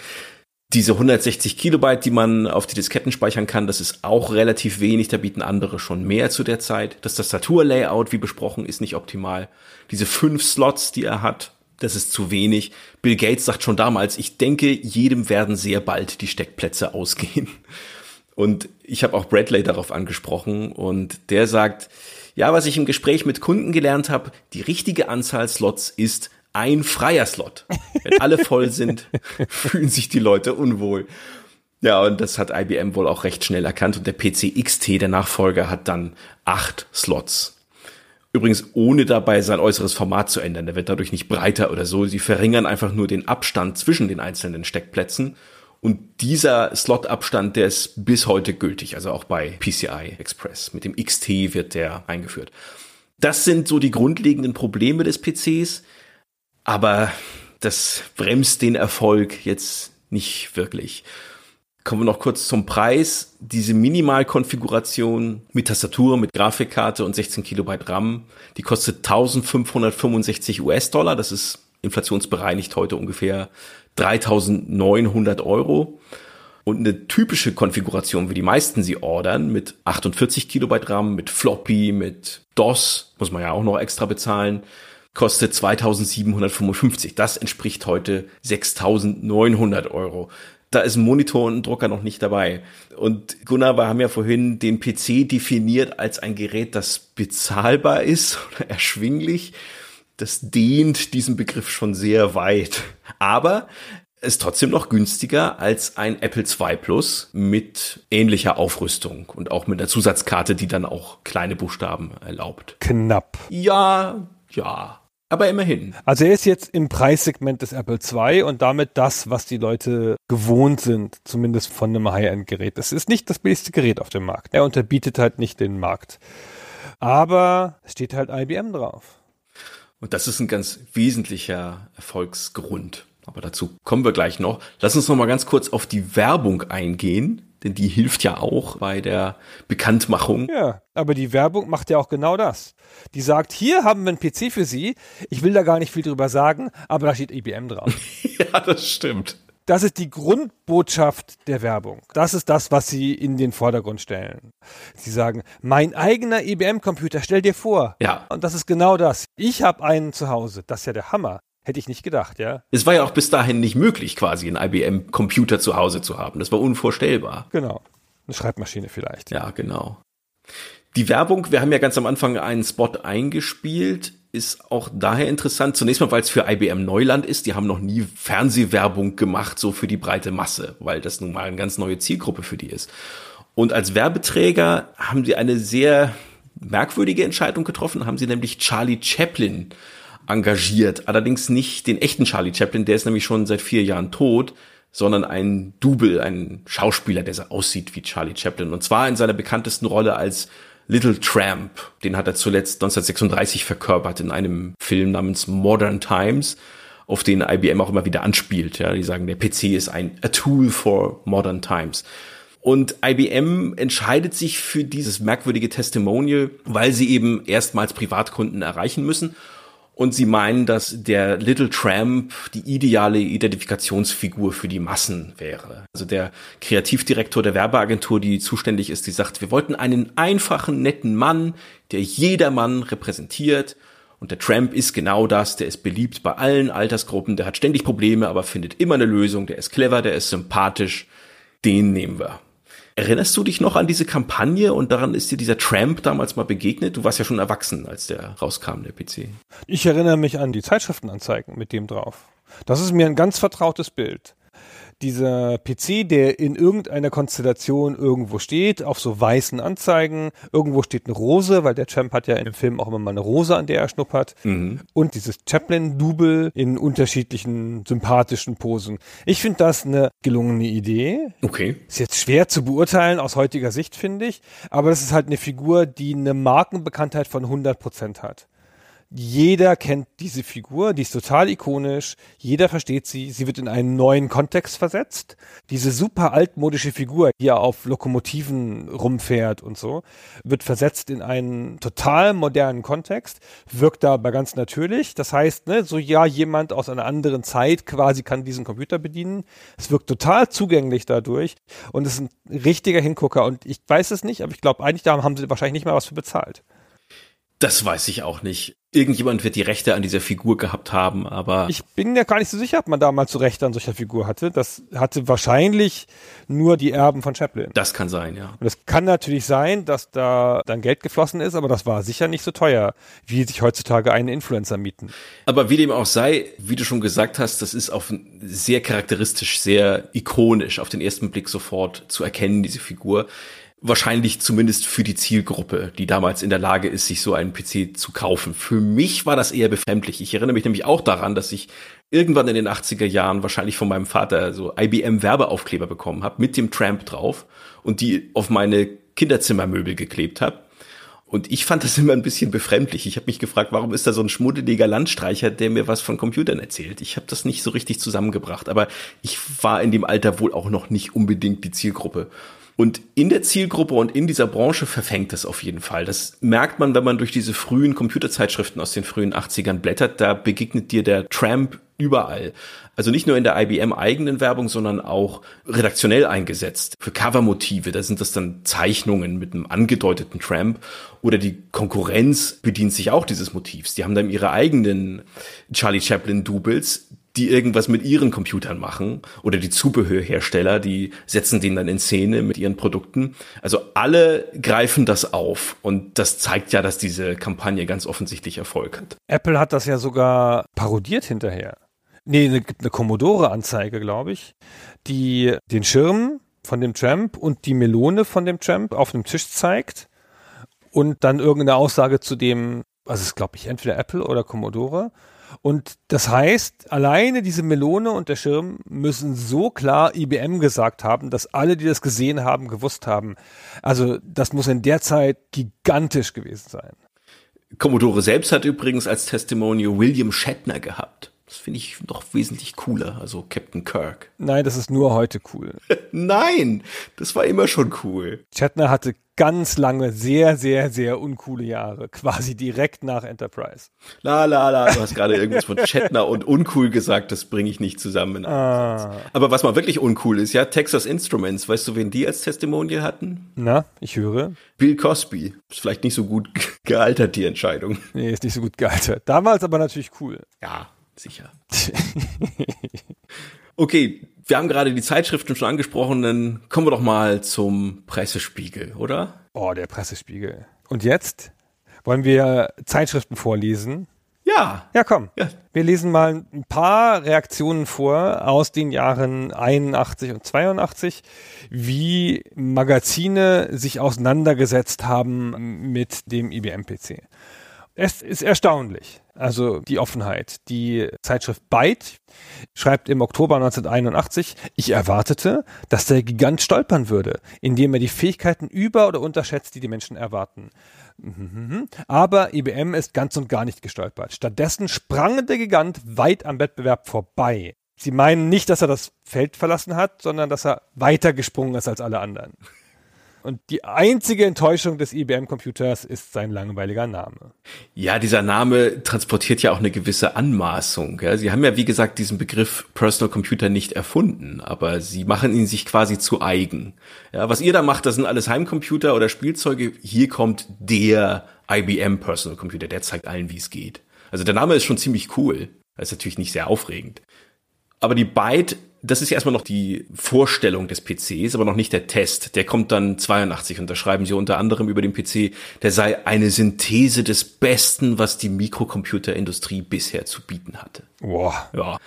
Diese 160 Kilobyte, die man auf die Disketten speichern kann, das ist auch relativ wenig, da bieten andere schon mehr zu der Zeit. Das Tastaturlayout, wie besprochen, ist nicht optimal. Diese fünf Slots, die er hat, das ist zu wenig. Bill Gates sagt schon damals, ich denke, jedem werden sehr bald die Steckplätze ausgehen. Und ich habe auch Bradley darauf angesprochen und der sagt, ja, was ich im Gespräch mit Kunden gelernt habe, die richtige Anzahl Slots ist ein freier Slot. Wenn alle voll sind, fühlen sich die Leute unwohl. Ja, und das hat IBM wohl auch recht schnell erkannt und der PC XT, der Nachfolger, hat dann acht Slots. Übrigens ohne dabei sein äußeres Format zu ändern. Der wird dadurch nicht breiter oder so. Sie verringern einfach nur den Abstand zwischen den einzelnen Steckplätzen. Und dieser Slot-Abstand, der ist bis heute gültig, also auch bei PCI Express. Mit dem XT wird der eingeführt. Das sind so die grundlegenden Probleme des PCs, aber das bremst den Erfolg jetzt nicht wirklich. Kommen wir noch kurz zum Preis. Diese Minimalkonfiguration mit Tastatur, mit Grafikkarte und 16 Kilobyte RAM, die kostet 1565 US-Dollar. Das ist inflationsbereinigt heute ungefähr 3900 Euro. Und eine typische Konfiguration, wie die meisten sie ordern, mit 48 Kilobyte RAM, mit Floppy, mit DOS, muss man ja auch noch extra bezahlen, kostet 2755. Das entspricht heute 6900 Euro da ist ein Monitor und ein Drucker noch nicht dabei. Und Gunnar, wir haben ja vorhin den PC definiert als ein Gerät, das bezahlbar ist oder erschwinglich. Das dehnt diesen Begriff schon sehr weit. Aber ist trotzdem noch günstiger als ein Apple II Plus mit ähnlicher Aufrüstung und auch mit einer Zusatzkarte, die dann auch kleine Buchstaben erlaubt. Knapp. Ja, ja. Aber immerhin. Also er ist jetzt im Preissegment des Apple II und damit das, was die Leute gewohnt sind, zumindest von einem High-End-Gerät. Es ist nicht das billigste Gerät auf dem Markt. Er unterbietet halt nicht den Markt. Aber es steht halt IBM drauf. Und das ist ein ganz wesentlicher Erfolgsgrund. Aber dazu kommen wir gleich noch. Lass uns noch mal ganz kurz auf die Werbung eingehen, denn die hilft ja auch bei der Bekanntmachung. Ja, aber die Werbung macht ja auch genau das. Die sagt, hier haben wir einen PC für Sie. Ich will da gar nicht viel drüber sagen, aber da steht IBM drauf. ja, das stimmt. Das ist die Grundbotschaft der Werbung. Das ist das, was sie in den Vordergrund stellen. Sie sagen, mein eigener IBM-Computer, stell dir vor. Ja. Und das ist genau das. Ich habe einen zu Hause. Das ist ja der Hammer. Hätte ich nicht gedacht, ja. Es war ja auch bis dahin nicht möglich, quasi einen IBM-Computer zu Hause zu haben. Das war unvorstellbar. Genau. Eine Schreibmaschine vielleicht. Ja, genau. Die Werbung, wir haben ja ganz am Anfang einen Spot eingespielt, ist auch daher interessant. Zunächst mal, weil es für IBM Neuland ist. Die haben noch nie Fernsehwerbung gemacht, so für die breite Masse, weil das nun mal eine ganz neue Zielgruppe für die ist. Und als Werbeträger haben sie eine sehr merkwürdige Entscheidung getroffen, haben sie nämlich Charlie Chaplin engagiert. Allerdings nicht den echten Charlie Chaplin, der ist nämlich schon seit vier Jahren tot, sondern ein Double, ein Schauspieler, der so aussieht wie Charlie Chaplin. Und zwar in seiner bekanntesten Rolle als Little Tramp. Den hat er zuletzt 1936 verkörpert in einem Film namens Modern Times, auf den IBM auch immer wieder anspielt. Ja, die sagen, der PC ist ein a tool for modern times. Und IBM entscheidet sich für dieses merkwürdige Testimonial, weil sie eben erstmals Privatkunden erreichen müssen und sie meinen, dass der Little Tramp die ideale Identifikationsfigur für die Massen wäre. Also der Kreativdirektor der Werbeagentur, die zuständig ist, die sagt, wir wollten einen einfachen, netten Mann, der jedermann repräsentiert. Und der Tramp ist genau das, der ist beliebt bei allen Altersgruppen, der hat ständig Probleme, aber findet immer eine Lösung, der ist clever, der ist sympathisch. Den nehmen wir. Erinnerst du dich noch an diese Kampagne und daran ist dir dieser Tramp damals mal begegnet? Du warst ja schon erwachsen, als der rauskam, der PC. Ich erinnere mich an die Zeitschriftenanzeigen mit dem drauf. Das ist mir ein ganz vertrautes Bild dieser PC, der in irgendeiner Konstellation irgendwo steht, auf so weißen Anzeigen. Irgendwo steht eine Rose, weil der Champ hat ja im Film auch immer mal eine Rose, an der er schnuppert. Mhm. Und dieses Chaplin-Double in unterschiedlichen sympathischen Posen. Ich finde das eine gelungene Idee. Okay. Ist jetzt schwer zu beurteilen aus heutiger Sicht, finde ich. Aber das ist halt eine Figur, die eine Markenbekanntheit von 100 Prozent hat jeder kennt diese Figur, die ist total ikonisch, jeder versteht sie, sie wird in einen neuen Kontext versetzt. Diese super altmodische Figur, die ja auf Lokomotiven rumfährt und so, wird versetzt in einen total modernen Kontext, wirkt dabei ganz natürlich. Das heißt, ne, so ja, jemand aus einer anderen Zeit quasi kann diesen Computer bedienen. Es wirkt total zugänglich dadurch und es ist ein richtiger Hingucker und ich weiß es nicht, aber ich glaube eigentlich, da haben sie wahrscheinlich nicht mal was für bezahlt. Das weiß ich auch nicht. Irgendjemand wird die Rechte an dieser Figur gehabt haben, aber. Ich bin ja gar nicht so sicher, ob man damals so Rechte an solcher Figur hatte. Das hatte wahrscheinlich nur die Erben von Chaplin. Das kann sein, ja. Und es kann natürlich sein, dass da dann Geld geflossen ist, aber das war sicher nicht so teuer, wie sich heutzutage einen Influencer mieten. Aber wie dem auch sei, wie du schon gesagt hast, das ist auf sehr charakteristisch, sehr ikonisch, auf den ersten Blick sofort zu erkennen, diese Figur wahrscheinlich zumindest für die Zielgruppe, die damals in der Lage ist, sich so einen PC zu kaufen. Für mich war das eher befremdlich. Ich erinnere mich nämlich auch daran, dass ich irgendwann in den 80er Jahren wahrscheinlich von meinem Vater so IBM Werbeaufkleber bekommen habe mit dem Tramp drauf und die auf meine Kinderzimmermöbel geklebt habe. Und ich fand das immer ein bisschen befremdlich. Ich habe mich gefragt, warum ist da so ein schmuddeliger Landstreicher, der mir was von Computern erzählt? Ich habe das nicht so richtig zusammengebracht, aber ich war in dem Alter wohl auch noch nicht unbedingt die Zielgruppe. Und in der Zielgruppe und in dieser Branche verfängt es auf jeden Fall. Das merkt man, wenn man durch diese frühen Computerzeitschriften aus den frühen 80ern blättert. Da begegnet dir der Tramp überall. Also nicht nur in der IBM eigenen Werbung, sondern auch redaktionell eingesetzt. Für Covermotive, da sind das dann Zeichnungen mit einem angedeuteten Tramp. Oder die Konkurrenz bedient sich auch dieses Motivs. Die haben dann ihre eigenen Charlie Chaplin Doubles, die irgendwas mit ihren Computern machen oder die Zubehörhersteller, die setzen den dann in Szene mit ihren Produkten. Also alle greifen das auf und das zeigt ja, dass diese Kampagne ganz offensichtlich Erfolg hat. Apple hat das ja sogar parodiert hinterher. Nee, eine, eine Commodore-Anzeige, glaube ich, die den Schirm von dem Tramp und die Melone von dem Tramp auf dem Tisch zeigt und dann irgendeine Aussage zu dem Also es ist, glaube ich, entweder Apple oder Commodore. Und das heißt, alleine diese Melone und der Schirm müssen so klar IBM gesagt haben, dass alle, die das gesehen haben, gewusst haben. Also das muss in der Zeit gigantisch gewesen sein. Commodore selbst hat übrigens als Testimonial William Shatner gehabt. Das finde ich noch wesentlich cooler, also Captain Kirk. Nein, das ist nur heute cool. Nein, das war immer schon cool. Shatner hatte ganz lange, sehr, sehr, sehr uncoole Jahre, quasi direkt nach Enterprise. La la la, du hast gerade irgendwas von Shatner und uncool gesagt, das bringe ich nicht zusammen. Ah. Aber was mal wirklich uncool ist, ja, Texas Instruments, weißt du, wen die als Testimonial hatten? Na, ich höre. Bill Cosby. Ist vielleicht nicht so gut gealtert, die Entscheidung. Nee, ist nicht so gut gealtert. Damals aber natürlich cool. Ja, sicher. okay, wir haben gerade die Zeitschriften schon angesprochen, dann kommen wir doch mal zum Pressespiegel, oder? Oh, der Pressespiegel. Und jetzt wollen wir Zeitschriften vorlesen. Ja. Ja, komm. Ja. Wir lesen mal ein paar Reaktionen vor aus den Jahren 81 und 82, wie Magazine sich auseinandergesetzt haben mit dem IBM-PC. Es ist erstaunlich. Also die Offenheit. Die Zeitschrift Byte schreibt im Oktober 1981, ich erwartete, dass der Gigant stolpern würde, indem er die Fähigkeiten über- oder unterschätzt, die die Menschen erwarten. Aber IBM ist ganz und gar nicht gestolpert. Stattdessen sprang der Gigant weit am Wettbewerb vorbei. Sie meinen nicht, dass er das Feld verlassen hat, sondern dass er weiter gesprungen ist als alle anderen. Und die einzige Enttäuschung des IBM-Computers ist sein langweiliger Name. Ja, dieser Name transportiert ja auch eine gewisse Anmaßung. Ja. Sie haben ja, wie gesagt, diesen Begriff Personal Computer nicht erfunden, aber sie machen ihn sich quasi zu eigen. Ja, was ihr da macht, das sind alles Heimcomputer oder Spielzeuge. Hier kommt der IBM Personal Computer, der zeigt allen, wie es geht. Also der Name ist schon ziemlich cool. Das ist natürlich nicht sehr aufregend. Aber die Byte das ist ja erstmal noch die Vorstellung des PCs, aber noch nicht der Test. Der kommt dann 82 und da schreiben sie unter anderem über den PC, der sei eine Synthese des Besten, was die Mikrocomputerindustrie bisher zu bieten hatte. Boah. Ja.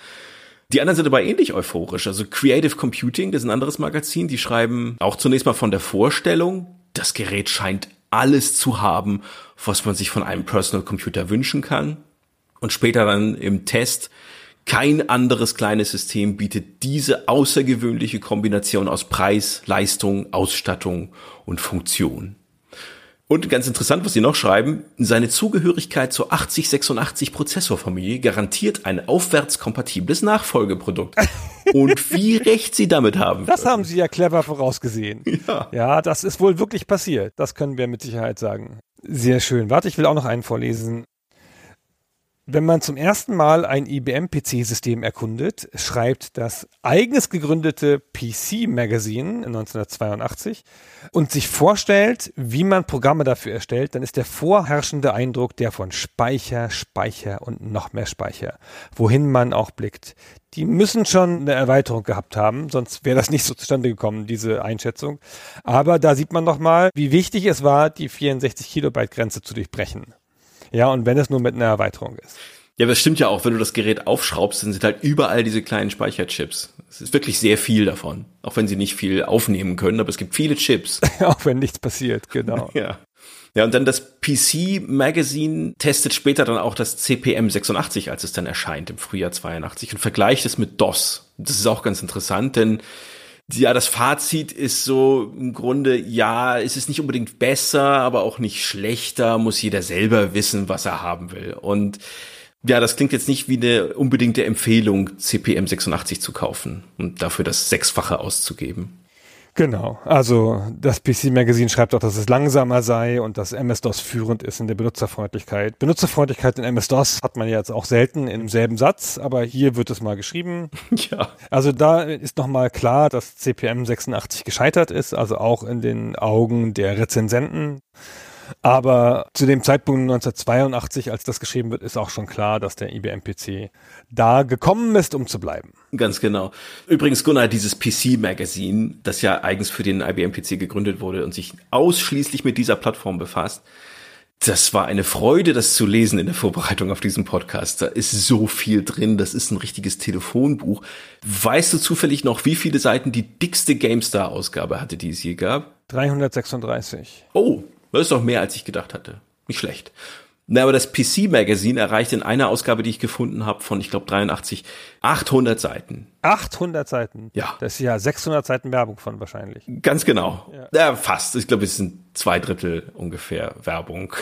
Die anderen sind aber ähnlich euphorisch. Also Creative Computing, das ist ein anderes Magazin, die schreiben auch zunächst mal von der Vorstellung, das Gerät scheint alles zu haben, was man sich von einem Personal Computer wünschen kann. Und später dann im Test kein anderes kleines System bietet diese außergewöhnliche Kombination aus Preis, Leistung, Ausstattung und Funktion. Und ganz interessant, was Sie noch schreiben, seine Zugehörigkeit zur 8086 Prozessorfamilie garantiert ein aufwärtskompatibles Nachfolgeprodukt. Und wie recht Sie damit haben. Das haben Sie ja clever vorausgesehen. Ja. ja, das ist wohl wirklich passiert. Das können wir mit Sicherheit sagen. Sehr schön. Warte, ich will auch noch einen vorlesen. Wenn man zum ersten Mal ein IBM-PC-System erkundet, schreibt das eigens gegründete PC Magazine 1982 und sich vorstellt, wie man Programme dafür erstellt, dann ist der vorherrschende Eindruck der von Speicher, Speicher und noch mehr Speicher, wohin man auch blickt. Die müssen schon eine Erweiterung gehabt haben, sonst wäre das nicht so zustande gekommen, diese Einschätzung. Aber da sieht man nochmal, wie wichtig es war, die 64 Kilobyte Grenze zu durchbrechen. Ja, und wenn es nur mit einer Erweiterung ist. Ja, aber das stimmt ja auch, wenn du das Gerät aufschraubst, dann sind halt überall diese kleinen Speicherchips. Es ist wirklich sehr viel davon. Auch wenn sie nicht viel aufnehmen können, aber es gibt viele Chips. auch wenn nichts passiert, genau. ja. Ja, und dann das PC Magazine testet später dann auch das CPM 86, als es dann erscheint im Frühjahr 82 und vergleicht es mit DOS. Das ist auch ganz interessant, denn ja, das Fazit ist so im Grunde, ja, es ist nicht unbedingt besser, aber auch nicht schlechter, muss jeder selber wissen, was er haben will. Und ja, das klingt jetzt nicht wie eine unbedingte Empfehlung, CPM 86 zu kaufen und dafür das Sechsfache auszugeben. Genau, also das PC Magazine schreibt auch, dass es langsamer sei und dass MS-DOS führend ist in der Benutzerfreundlichkeit. Benutzerfreundlichkeit in MS-DOS hat man jetzt auch selten im selben Satz, aber hier wird es mal geschrieben. Ja. Also da ist nochmal klar, dass CPM 86 gescheitert ist, also auch in den Augen der Rezensenten. Aber zu dem Zeitpunkt 1982, als das geschrieben wird, ist auch schon klar, dass der IBM-PC da gekommen ist, um zu bleiben. Ganz genau. Übrigens, Gunnar, dieses PC-Magazine, das ja eigens für den IBM-PC gegründet wurde und sich ausschließlich mit dieser Plattform befasst, das war eine Freude, das zu lesen in der Vorbereitung auf diesen Podcast. Da ist so viel drin. Das ist ein richtiges Telefonbuch. Weißt du zufällig noch, wie viele Seiten die dickste GameStar-Ausgabe hatte, die es je gab? 336. Oh, das ist doch mehr, als ich gedacht hatte. Nicht schlecht. Na, aber das PC Magazine erreicht in einer Ausgabe, die ich gefunden habe, von ich glaube 83, 800 Seiten. 800 Seiten? Ja. Das ist ja 600 Seiten Werbung von wahrscheinlich. Ganz genau. Ja, ja fast. Ich glaube, es sind zwei Drittel ungefähr Werbung.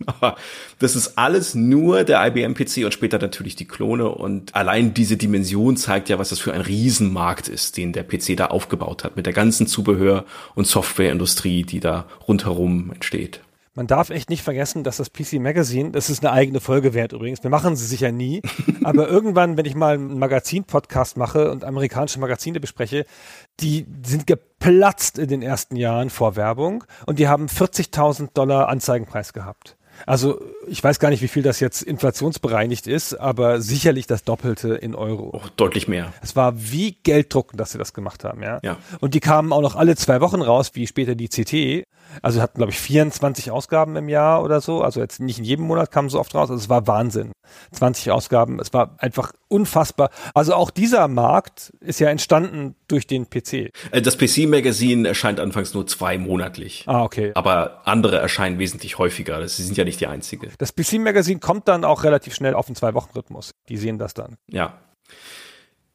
Aber das ist alles nur der IBM PC und später natürlich die Klone und allein diese Dimension zeigt ja, was das für ein Riesenmarkt ist, den der PC da aufgebaut hat, mit der ganzen Zubehör- und Softwareindustrie, die da rundherum entsteht. Man darf echt nicht vergessen, dass das PC Magazine, das ist eine eigene Folge wert übrigens, wir machen sie sicher nie, aber irgendwann, wenn ich mal einen Magazin-Podcast mache und amerikanische Magazine bespreche, die sind geplatzt in den ersten Jahren vor Werbung und die haben 40.000 Dollar Anzeigenpreis gehabt. Also ich weiß gar nicht, wie viel das jetzt inflationsbereinigt ist, aber sicherlich das Doppelte in Euro. Oh, deutlich mehr. Es war wie Gelddrucken, dass sie das gemacht haben, ja. ja. Und die kamen auch noch alle zwei Wochen raus, wie später die CT. Also hatten, glaube ich, 24 Ausgaben im Jahr oder so. Also jetzt nicht in jedem Monat kamen so oft raus. Also es war Wahnsinn. 20 Ausgaben. Es war einfach unfassbar. Also auch dieser Markt ist ja entstanden durch den PC. Äh, das PC-Magazin erscheint anfangs nur zwei monatlich. Ah, okay. Aber andere erscheinen wesentlich häufiger. Das sind ja nicht die einzige. Das PC-Magazin kommt dann auch relativ schnell auf den Zwei-Wochen-Rhythmus. Die sehen das dann. Ja.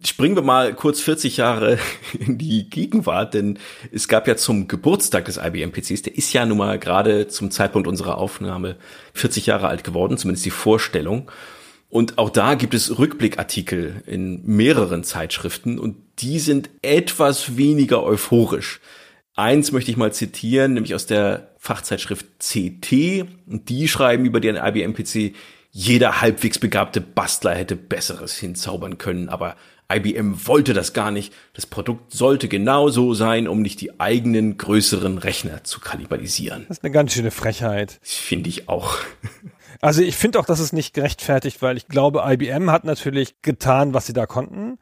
Springen wir mal kurz 40 Jahre in die Gegenwart, denn es gab ja zum Geburtstag des IBM PCs, der ist ja nun mal gerade zum Zeitpunkt unserer Aufnahme 40 Jahre alt geworden, zumindest die Vorstellung. Und auch da gibt es Rückblickartikel in mehreren Zeitschriften und die sind etwas weniger euphorisch. Eins möchte ich mal zitieren, nämlich aus der Fachzeitschrift CT. Und die schreiben über den IBM PC, jeder halbwegs begabte Bastler hätte Besseres hinzaubern können, aber IBM wollte das gar nicht. Das Produkt sollte genau so sein, um nicht die eigenen größeren Rechner zu kannibalisieren. Das ist eine ganz schöne Frechheit. Finde ich auch. Also ich finde auch, das ist nicht gerechtfertigt, weil ich glaube, IBM hat natürlich getan, was sie da konnten.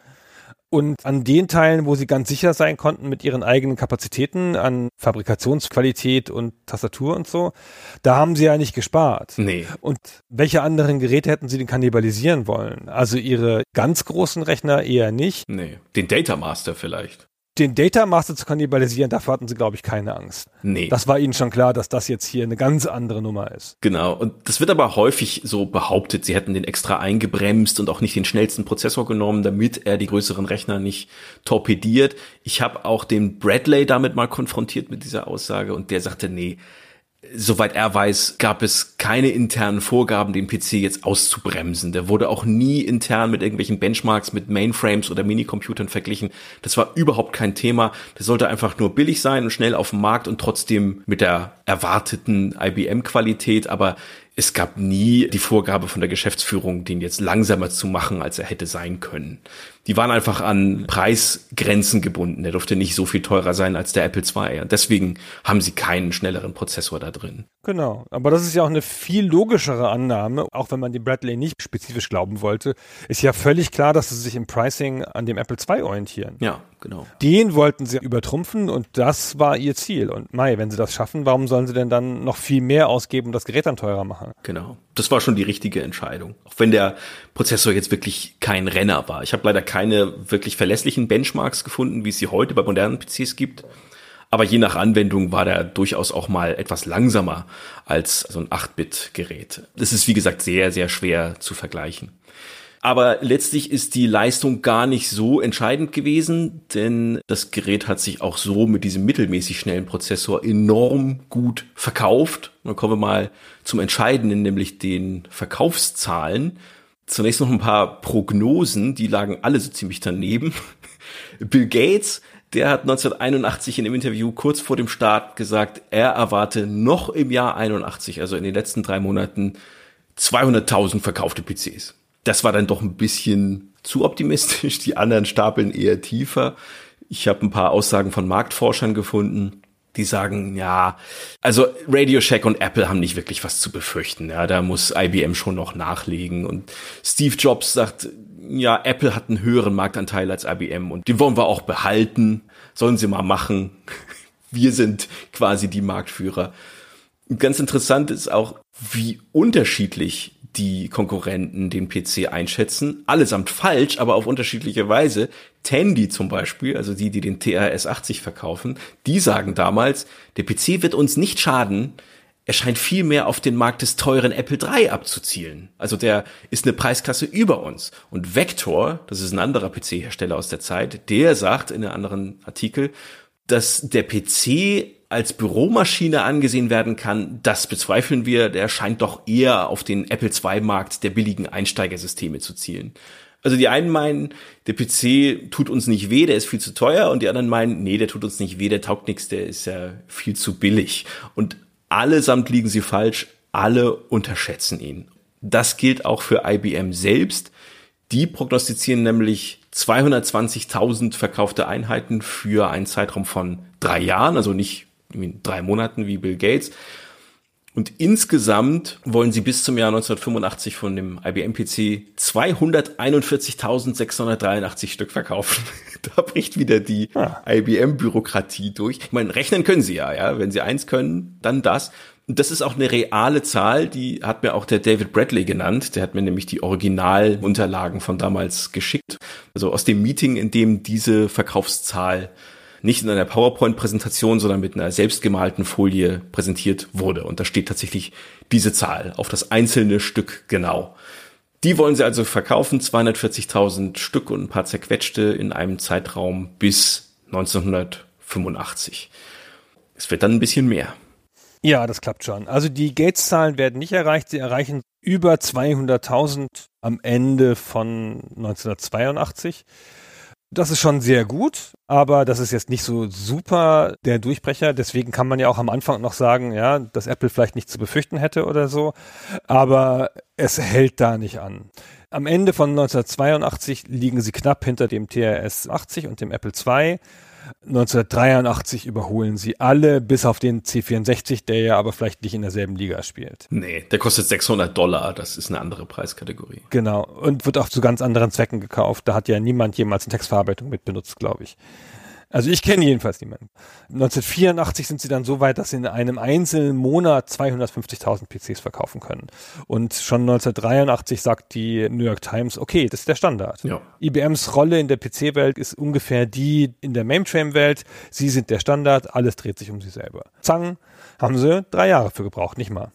Und an den Teilen, wo sie ganz sicher sein konnten mit ihren eigenen Kapazitäten an Fabrikationsqualität und Tastatur und so, da haben sie ja nicht gespart. Nee. Und welche anderen Geräte hätten sie denn kannibalisieren wollen? Also ihre ganz großen Rechner eher nicht. Nee, den Data Master vielleicht den Data Master zu kannibalisieren, davor hatten sie, glaube ich, keine Angst. Nee. Das war ihnen schon klar, dass das jetzt hier eine ganz andere Nummer ist. Genau. Und das wird aber häufig so behauptet, sie hätten den extra eingebremst und auch nicht den schnellsten Prozessor genommen, damit er die größeren Rechner nicht torpediert. Ich habe auch den Bradley damit mal konfrontiert mit dieser Aussage und der sagte, nee, Soweit er weiß, gab es keine internen Vorgaben, den PC jetzt auszubremsen. Der wurde auch nie intern mit irgendwelchen Benchmarks, mit Mainframes oder Minicomputern verglichen. Das war überhaupt kein Thema. Der sollte einfach nur billig sein und schnell auf dem Markt und trotzdem mit der erwarteten IBM-Qualität. Aber es gab nie die Vorgabe von der Geschäftsführung, den jetzt langsamer zu machen, als er hätte sein können. Die waren einfach an Preisgrenzen gebunden. Der durfte nicht so viel teurer sein als der Apple II. Und deswegen haben sie keinen schnelleren Prozessor da drin. Genau. Aber das ist ja auch eine viel logischere Annahme, auch wenn man die Bradley nicht spezifisch glauben wollte. Ist ja völlig klar, dass sie sich im Pricing an dem Apple II orientieren. Ja, genau. Den wollten sie übertrumpfen und das war ihr Ziel. Und Mai, wenn sie das schaffen, warum sollen sie denn dann noch viel mehr ausgeben und das Gerät dann teurer machen? Genau. Das war schon die richtige Entscheidung. Auch wenn der Prozessor jetzt wirklich kein Renner war. Ich habe leider keine wirklich verlässlichen Benchmarks gefunden, wie es sie heute bei modernen PCs gibt. Aber je nach Anwendung war der durchaus auch mal etwas langsamer als so ein 8-Bit-Gerät. Das ist, wie gesagt, sehr, sehr schwer zu vergleichen. Aber letztlich ist die Leistung gar nicht so entscheidend gewesen, denn das Gerät hat sich auch so mit diesem mittelmäßig schnellen Prozessor enorm gut verkauft. dann kommen wir mal zum Entscheidenden, nämlich den Verkaufszahlen. Zunächst noch ein paar Prognosen, die lagen alle so ziemlich daneben. Bill Gates, der hat 1981 in einem Interview kurz vor dem Start gesagt, er erwarte noch im Jahr 81, also in den letzten drei Monaten, 200.000 verkaufte PCs das war dann doch ein bisschen zu optimistisch. Die anderen stapeln eher tiefer. Ich habe ein paar Aussagen von Marktforschern gefunden, die sagen, ja, also Radio Shack und Apple haben nicht wirklich was zu befürchten. Ja, da muss IBM schon noch nachlegen. Und Steve Jobs sagt, ja, Apple hat einen höheren Marktanteil als IBM und den wollen wir auch behalten. Sollen sie mal machen. Wir sind quasi die Marktführer. Ganz interessant ist auch, wie unterschiedlich die Konkurrenten den PC einschätzen. Allesamt falsch, aber auf unterschiedliche Weise. Tandy zum Beispiel, also die, die den TRS 80 verkaufen, die sagen damals, der PC wird uns nicht schaden, er scheint viel mehr auf den Markt des teuren Apple III abzuzielen. Also der ist eine Preisklasse über uns. Und Vector, das ist ein anderer PC-Hersteller aus der Zeit, der sagt in einem anderen Artikel, dass der PC als Büromaschine angesehen werden kann, das bezweifeln wir. Der scheint doch eher auf den Apple II-Markt der billigen Einsteigersysteme zu zielen. Also die einen meinen, der PC tut uns nicht weh, der ist viel zu teuer, und die anderen meinen, nee, der tut uns nicht weh, der taugt nichts, der ist ja viel zu billig. Und allesamt liegen sie falsch, alle unterschätzen ihn. Das gilt auch für IBM selbst. Die prognostizieren nämlich 220.000 verkaufte Einheiten für einen Zeitraum von drei Jahren, also nicht drei Monaten wie Bill Gates. Und insgesamt wollen sie bis zum Jahr 1985 von dem IBM PC 241.683 Stück verkaufen. da bricht wieder die ah. IBM-Bürokratie durch. Ich meine, rechnen können sie ja, ja. Wenn sie eins können, dann das. Und das ist auch eine reale Zahl, die hat mir auch der David Bradley genannt. Der hat mir nämlich die Originalunterlagen von damals geschickt. Also aus dem Meeting, in dem diese Verkaufszahl nicht in einer PowerPoint-Präsentation, sondern mit einer selbstgemalten Folie präsentiert wurde. Und da steht tatsächlich diese Zahl auf das einzelne Stück genau. Die wollen sie also verkaufen, 240.000 Stück und ein paar zerquetschte in einem Zeitraum bis 1985. Es wird dann ein bisschen mehr. Ja, das klappt schon. Also die Gates-Zahlen werden nicht erreicht. Sie erreichen über 200.000 am Ende von 1982. Das ist schon sehr gut, aber das ist jetzt nicht so super der Durchbrecher. Deswegen kann man ja auch am Anfang noch sagen, ja, dass Apple vielleicht nicht zu befürchten hätte oder so. Aber es hält da nicht an. Am Ende von 1982 liegen sie knapp hinter dem TRS 80 und dem Apple II. 1983 überholen sie alle, bis auf den C64, der ja aber vielleicht nicht in derselben Liga spielt. Nee, der kostet 600 Dollar, das ist eine andere Preiskategorie. Genau, und wird auch zu ganz anderen Zwecken gekauft. Da hat ja niemand jemals eine Textverarbeitung mit benutzt, glaube ich. Also ich kenne jedenfalls niemanden. 1984 sind sie dann so weit, dass sie in einem einzelnen Monat 250.000 PCs verkaufen können. Und schon 1983 sagt die New York Times, okay, das ist der Standard. Ja. IBMs Rolle in der PC-Welt ist ungefähr die in der Mainframe-Welt. Sie sind der Standard, alles dreht sich um sie selber. Zang, haben sie drei Jahre für gebraucht, nicht mal.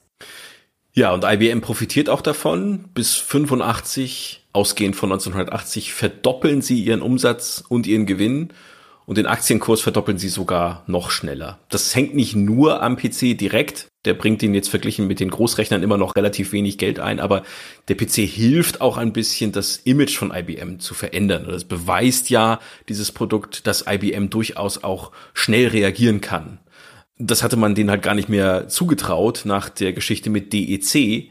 Ja, und IBM profitiert auch davon. Bis 85, ausgehend von 1980, verdoppeln sie ihren Umsatz und ihren Gewinn und den Aktienkurs verdoppeln sie sogar noch schneller. Das hängt nicht nur am PC direkt, der bringt ihn jetzt verglichen mit den Großrechnern immer noch relativ wenig Geld ein, aber der PC hilft auch ein bisschen, das Image von IBM zu verändern. Das beweist ja dieses Produkt, dass IBM durchaus auch schnell reagieren kann. Das hatte man denen halt gar nicht mehr zugetraut nach der Geschichte mit DEC,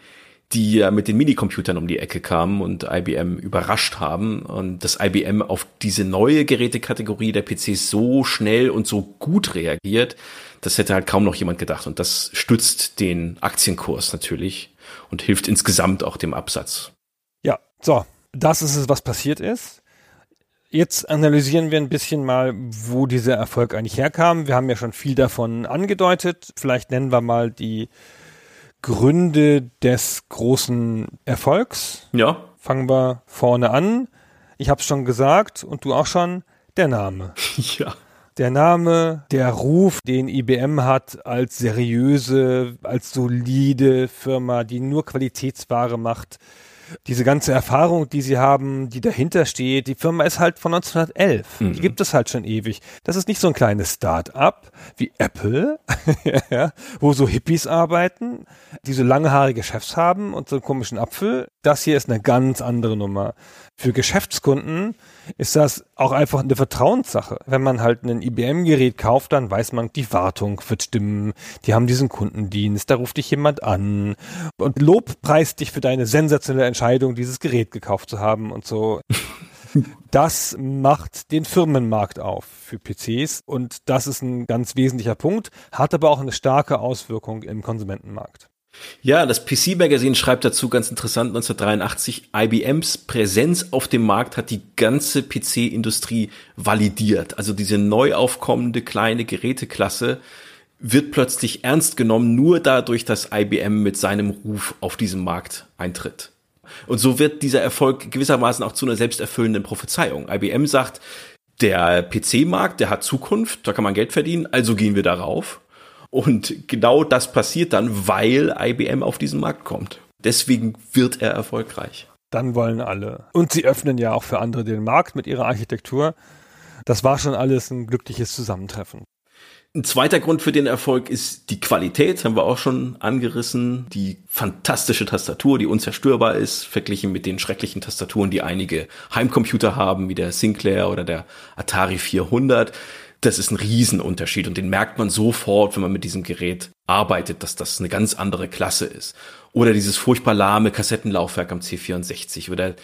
die ja mit den Minicomputern um die Ecke kamen und IBM überrascht haben und dass IBM auf diese neue Gerätekategorie der PCs so schnell und so gut reagiert, das hätte halt kaum noch jemand gedacht und das stützt den Aktienkurs natürlich und hilft insgesamt auch dem Absatz. Ja, so, das ist es, was passiert ist. Jetzt analysieren wir ein bisschen mal, wo dieser Erfolg eigentlich herkam. Wir haben ja schon viel davon angedeutet. Vielleicht nennen wir mal die Gründe des großen Erfolgs. Ja. Fangen wir vorne an. Ich habe es schon gesagt und du auch schon, der Name. Ja. Der Name, der Ruf, den IBM hat als seriöse, als solide Firma, die nur Qualitätsware macht, diese ganze Erfahrung, die sie haben, die dahinter steht, die Firma ist halt von 1911. Mhm. Die gibt es halt schon ewig. Das ist nicht so ein kleines Start-up wie Apple, ja, wo so Hippies arbeiten, die so langhaarige Chefs haben und so einen komischen Apfel. Das hier ist eine ganz andere Nummer. Für Geschäftskunden ist das auch einfach eine Vertrauenssache. Wenn man halt ein IBM-Gerät kauft, dann weiß man, die Wartung wird stimmen, die haben diesen Kundendienst, da ruft dich jemand an und Lob preist dich für deine sensationelle Entscheidung, dieses Gerät gekauft zu haben und so. Das macht den Firmenmarkt auf für PCs und das ist ein ganz wesentlicher Punkt, hat aber auch eine starke Auswirkung im Konsumentenmarkt. Ja, das PC Magazine schreibt dazu ganz interessant 1983, IBMs Präsenz auf dem Markt hat die ganze PC-Industrie validiert. Also diese neu aufkommende kleine Geräteklasse wird plötzlich ernst genommen, nur dadurch, dass IBM mit seinem Ruf auf diesem Markt eintritt. Und so wird dieser Erfolg gewissermaßen auch zu einer selbsterfüllenden Prophezeiung. IBM sagt, der PC-Markt, der hat Zukunft, da kann man Geld verdienen, also gehen wir darauf. Und genau das passiert dann, weil IBM auf diesen Markt kommt. Deswegen wird er erfolgreich. Dann wollen alle. Und sie öffnen ja auch für andere den Markt mit ihrer Architektur. Das war schon alles ein glückliches Zusammentreffen. Ein zweiter Grund für den Erfolg ist die Qualität, haben wir auch schon angerissen. Die fantastische Tastatur, die unzerstörbar ist, verglichen mit den schrecklichen Tastaturen, die einige Heimcomputer haben, wie der Sinclair oder der Atari 400. Das ist ein Riesenunterschied und den merkt man sofort, wenn man mit diesem Gerät arbeitet, dass das eine ganz andere Klasse ist. Oder dieses furchtbar lahme Kassettenlaufwerk am C64 oder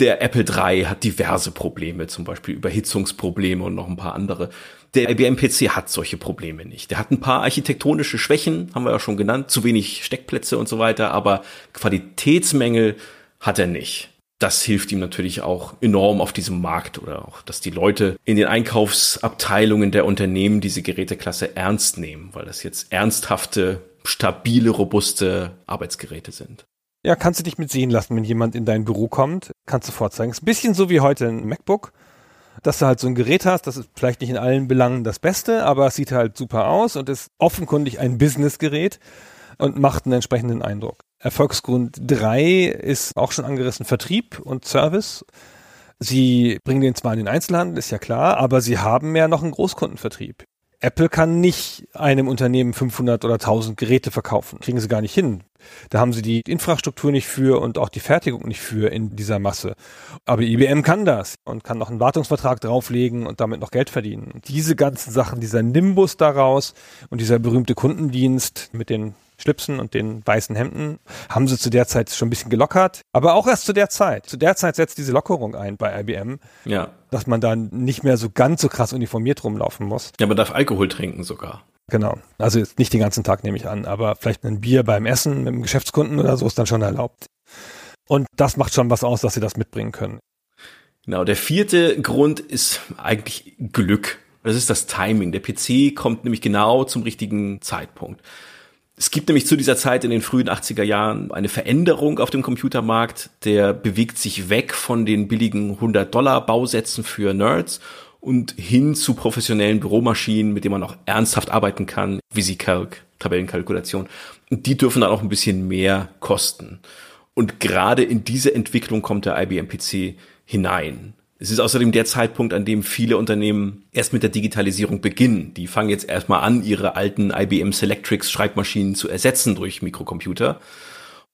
der Apple III hat diverse Probleme, zum Beispiel Überhitzungsprobleme und noch ein paar andere. Der IBM PC hat solche Probleme nicht. Der hat ein paar architektonische Schwächen, haben wir ja schon genannt, zu wenig Steckplätze und so weiter, aber Qualitätsmängel hat er nicht. Das hilft ihm natürlich auch enorm auf diesem Markt oder auch, dass die Leute in den Einkaufsabteilungen der Unternehmen diese Geräteklasse ernst nehmen, weil das jetzt ernsthafte, stabile, robuste Arbeitsgeräte sind. Ja, kannst du dich mit sehen lassen, wenn jemand in dein Büro kommt, kannst du vorzeigen. Ist ein bisschen so wie heute ein MacBook dass du halt so ein Gerät hast, das ist vielleicht nicht in allen Belangen das Beste, aber es sieht halt super aus und ist offenkundig ein Businessgerät und macht einen entsprechenden Eindruck. Erfolgsgrund drei ist auch schon angerissen Vertrieb und Service. Sie bringen den zwar in den Einzelhandel, ist ja klar, aber sie haben ja noch einen Großkundenvertrieb. Apple kann nicht einem Unternehmen 500 oder 1000 Geräte verkaufen. Kriegen sie gar nicht hin. Da haben sie die Infrastruktur nicht für und auch die Fertigung nicht für in dieser Masse. Aber IBM kann das und kann noch einen Wartungsvertrag drauflegen und damit noch Geld verdienen. Und diese ganzen Sachen, dieser Nimbus daraus und dieser berühmte Kundendienst mit den Schlipsen und den weißen Hemden haben sie zu der Zeit schon ein bisschen gelockert. Aber auch erst zu der Zeit. Zu der Zeit setzt diese Lockerung ein bei IBM. Ja. Dass man da nicht mehr so ganz so krass uniformiert rumlaufen muss. Ja, man darf Alkohol trinken sogar. Genau. Also jetzt nicht den ganzen Tag nehme ich an, aber vielleicht ein Bier beim Essen mit einem Geschäftskunden oder so ist dann schon erlaubt. Und das macht schon was aus, dass sie das mitbringen können. Genau, der vierte Grund ist eigentlich Glück. Das ist das Timing. Der PC kommt nämlich genau zum richtigen Zeitpunkt. Es gibt nämlich zu dieser Zeit in den frühen 80er Jahren eine Veränderung auf dem Computermarkt. Der bewegt sich weg von den billigen 100-Dollar-Bausätzen für Nerds und hin zu professionellen Büromaschinen, mit denen man auch ernsthaft arbeiten kann, VisiCalc, Tabellenkalkulation. Und die dürfen dann auch ein bisschen mehr kosten. Und gerade in diese Entwicklung kommt der IBM PC hinein. Es ist außerdem der Zeitpunkt, an dem viele Unternehmen erst mit der Digitalisierung beginnen. Die fangen jetzt erstmal an, ihre alten IBM Selectrix Schreibmaschinen zu ersetzen durch Mikrocomputer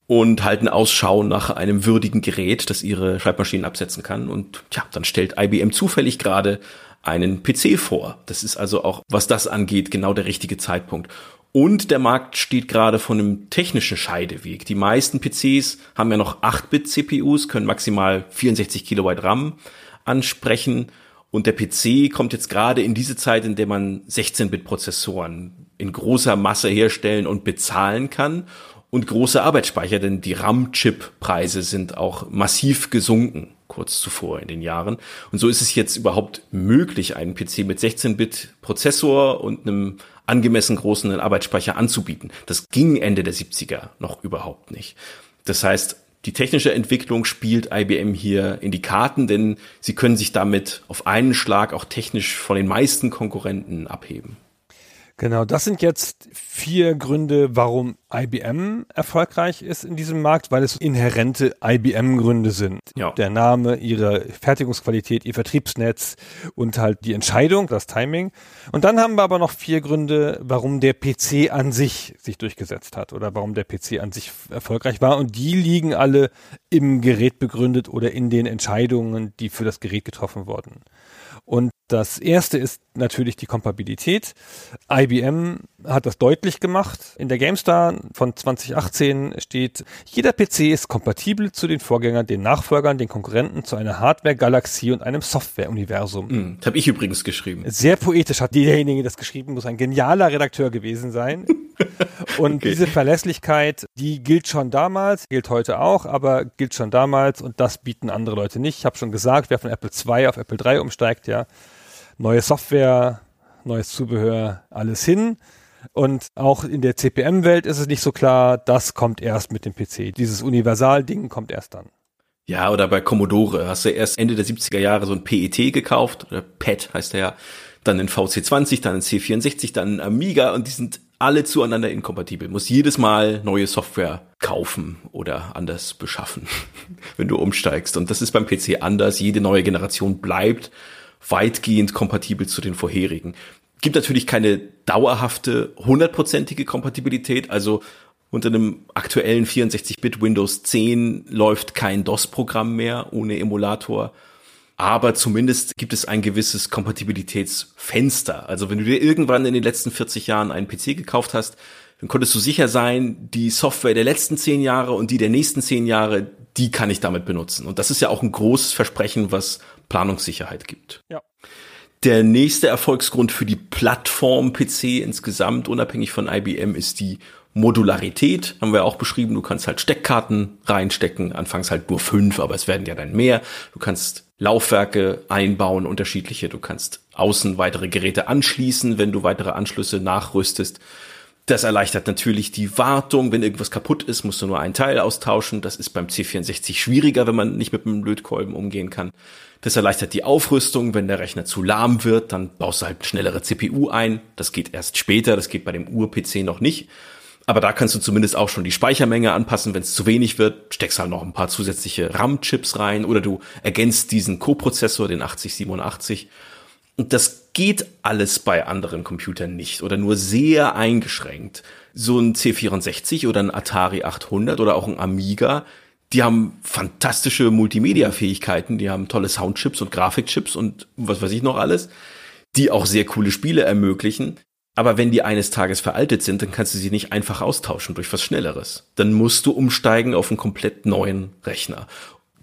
und halten Ausschau nach einem würdigen Gerät, das ihre Schreibmaschinen absetzen kann. Und tja, dann stellt IBM zufällig gerade einen PC vor. Das ist also auch, was das angeht, genau der richtige Zeitpunkt. Und der Markt steht gerade vor einem technischen Scheideweg. Die meisten PCs haben ja noch 8-Bit-CPUs, können maximal 64 Kilobyte RAM ansprechen. Und der PC kommt jetzt gerade in diese Zeit, in der man 16-Bit-Prozessoren in großer Masse herstellen und bezahlen kann und große Arbeitsspeicher, denn die RAM-Chip-Preise sind auch massiv gesunken kurz zuvor in den Jahren. Und so ist es jetzt überhaupt möglich, einen PC mit 16-Bit-Prozessor und einem angemessen großen Arbeitsspeicher anzubieten. Das ging Ende der 70er noch überhaupt nicht. Das heißt, die technische Entwicklung spielt IBM hier in die Karten, denn sie können sich damit auf einen Schlag auch technisch von den meisten Konkurrenten abheben. Genau, das sind jetzt vier Gründe, warum IBM erfolgreich ist in diesem Markt, weil es inhärente IBM-Gründe sind. Ja. Der Name, ihre Fertigungsqualität, ihr Vertriebsnetz und halt die Entscheidung, das Timing. Und dann haben wir aber noch vier Gründe, warum der PC an sich sich durchgesetzt hat oder warum der PC an sich erfolgreich war. Und die liegen alle im Gerät begründet oder in den Entscheidungen, die für das Gerät getroffen wurden. Und das erste ist natürlich die Kompatibilität. IBM hat das deutlich gemacht. In der GameStar von 2018 steht, jeder PC ist kompatibel zu den Vorgängern, den Nachfolgern, den Konkurrenten, zu einer Hardware-Galaxie und einem Software-Universum. Mhm, das habe ich übrigens geschrieben. Sehr poetisch hat derjenige das geschrieben, muss ein genialer Redakteur gewesen sein. Und okay. diese Verlässlichkeit, die gilt schon damals, gilt heute auch, aber gilt schon damals und das bieten andere Leute nicht. Ich habe schon gesagt, wer von Apple II auf Apple III umsteigt, ja, neue Software, neues Zubehör, alles hin. Und auch in der CPM-Welt ist es nicht so klar, das kommt erst mit dem PC. Dieses Universal-Ding kommt erst dann. Ja, oder bei Commodore hast du erst Ende der 70er Jahre so ein PET gekauft, oder PET heißt der ja, dann ein VC20, dann ein C64, dann ein Amiga und die sind alle zueinander inkompatibel. Muss jedes Mal neue Software kaufen oder anders beschaffen, wenn du umsteigst. Und das ist beim PC anders. Jede neue Generation bleibt weitgehend kompatibel zu den vorherigen. Gibt natürlich keine dauerhafte, hundertprozentige Kompatibilität. Also unter einem aktuellen 64-Bit Windows 10 läuft kein DOS-Programm mehr ohne Emulator. Aber zumindest gibt es ein gewisses Kompatibilitätsfenster. Also wenn du dir irgendwann in den letzten 40 Jahren einen PC gekauft hast, dann konntest du sicher sein, die Software der letzten 10 Jahre und die der nächsten 10 Jahre, die kann ich damit benutzen. Und das ist ja auch ein großes Versprechen, was Planungssicherheit gibt. Ja. Der nächste Erfolgsgrund für die Plattform PC insgesamt, unabhängig von IBM, ist die Modularität haben wir auch beschrieben. Du kannst halt Steckkarten reinstecken. Anfangs halt nur fünf, aber es werden ja dann mehr. Du kannst Laufwerke einbauen, unterschiedliche. Du kannst außen weitere Geräte anschließen, wenn du weitere Anschlüsse nachrüstest. Das erleichtert natürlich die Wartung. Wenn irgendwas kaputt ist, musst du nur einen Teil austauschen. Das ist beim C64 schwieriger, wenn man nicht mit einem Lötkolben umgehen kann. Das erleichtert die Aufrüstung. Wenn der Rechner zu lahm wird, dann baust du halt schnellere CPU ein. Das geht erst später. Das geht bei dem Ur-PC noch nicht. Aber da kannst du zumindest auch schon die Speichermenge anpassen. Wenn es zu wenig wird, steckst halt noch ein paar zusätzliche RAM-Chips rein oder du ergänzt diesen Co-Prozessor, den 8087. Und das geht alles bei anderen Computern nicht oder nur sehr eingeschränkt. So ein C64 oder ein Atari 800 oder auch ein Amiga, die haben fantastische Multimedia-Fähigkeiten, die haben tolle Soundchips und Grafikchips und was weiß ich noch alles, die auch sehr coole Spiele ermöglichen. Aber wenn die eines Tages veraltet sind, dann kannst du sie nicht einfach austauschen durch was Schnelleres. Dann musst du umsteigen auf einen komplett neuen Rechner.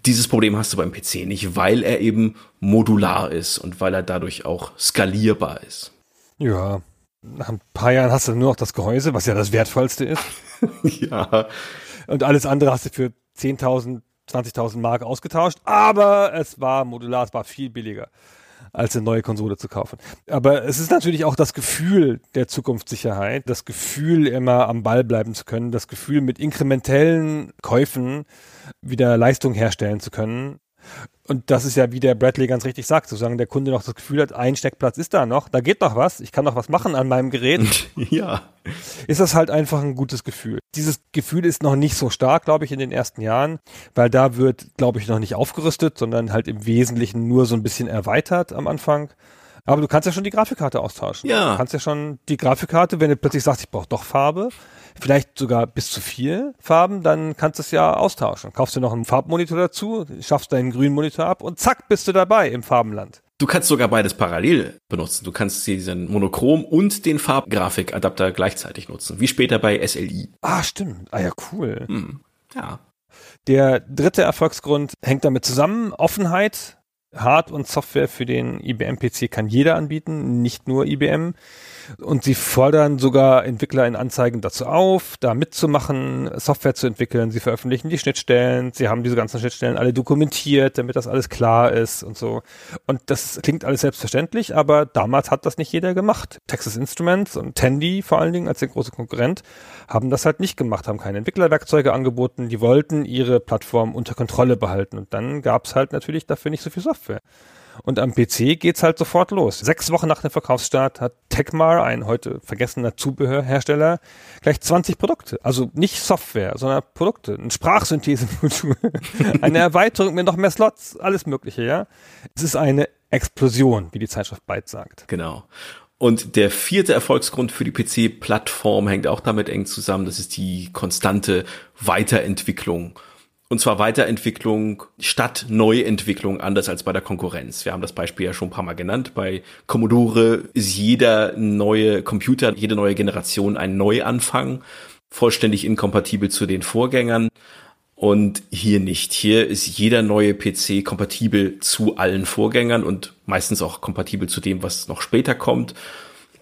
Dieses Problem hast du beim PC nicht, weil er eben modular ist und weil er dadurch auch skalierbar ist. Ja, nach ein paar Jahren hast du nur noch das Gehäuse, was ja das Wertvollste ist. ja. Und alles andere hast du für 10.000, 20.000 Mark ausgetauscht, aber es war modular, es war viel billiger als eine neue Konsole zu kaufen. Aber es ist natürlich auch das Gefühl der Zukunftssicherheit, das Gefühl, immer am Ball bleiben zu können, das Gefühl, mit inkrementellen Käufen wieder Leistung herstellen zu können. Und das ist ja, wie der Bradley ganz richtig sagt, sozusagen der Kunde noch das Gefühl hat, ein Steckplatz ist da noch, da geht noch was, ich kann noch was machen an meinem Gerät. ja. Ist das halt einfach ein gutes Gefühl. Dieses Gefühl ist noch nicht so stark, glaube ich, in den ersten Jahren, weil da wird, glaube ich, noch nicht aufgerüstet, sondern halt im Wesentlichen nur so ein bisschen erweitert am Anfang. Aber du kannst ja schon die Grafikkarte austauschen. Ja. Du kannst ja schon die Grafikkarte, wenn du plötzlich sagst, ich brauche doch Farbe, vielleicht sogar bis zu vier Farben, dann kannst du es ja austauschen. Kaufst du noch einen Farbmonitor dazu, schaffst deinen grünen Monitor ab und zack, bist du dabei im Farbenland. Du kannst sogar beides parallel benutzen. Du kannst diesen Monochrom und den Farbgrafikadapter gleichzeitig nutzen, wie später bei SLI. Ah, stimmt. Ah ja, cool. Hm. Ja. Der dritte Erfolgsgrund hängt damit zusammen, Offenheit. Hard- und Software für den IBM-PC kann jeder anbieten, nicht nur IBM. Und sie fordern sogar Entwickler in Anzeigen dazu auf, da mitzumachen, Software zu entwickeln. Sie veröffentlichen die Schnittstellen. Sie haben diese ganzen Schnittstellen alle dokumentiert, damit das alles klar ist und so. Und das klingt alles selbstverständlich, aber damals hat das nicht jeder gemacht. Texas Instruments und Tandy vor allen Dingen als der große Konkurrent haben das halt nicht gemacht, haben keine Entwicklerwerkzeuge angeboten. Die wollten ihre Plattform unter Kontrolle behalten. Und dann gab es halt natürlich dafür nicht so viel Software. Und am PC geht's halt sofort los. Sechs Wochen nach dem Verkaufsstart hat Tecmar, ein heute vergessener Zubehörhersteller, gleich 20 Produkte. Also nicht Software, sondern Produkte. Ein Sprachsynthese-Modul, eine Erweiterung mit noch mehr Slots, alles Mögliche, ja. Es ist eine Explosion, wie die Zeitschrift Byte sagt. Genau. Und der vierte Erfolgsgrund für die PC-Plattform hängt auch damit eng zusammen. Das ist die konstante Weiterentwicklung und zwar Weiterentwicklung statt Neuentwicklung, anders als bei der Konkurrenz. Wir haben das Beispiel ja schon ein paar Mal genannt. Bei Commodore ist jeder neue Computer, jede neue Generation ein Neuanfang, vollständig inkompatibel zu den Vorgängern. Und hier nicht. Hier ist jeder neue PC kompatibel zu allen Vorgängern und meistens auch kompatibel zu dem, was noch später kommt.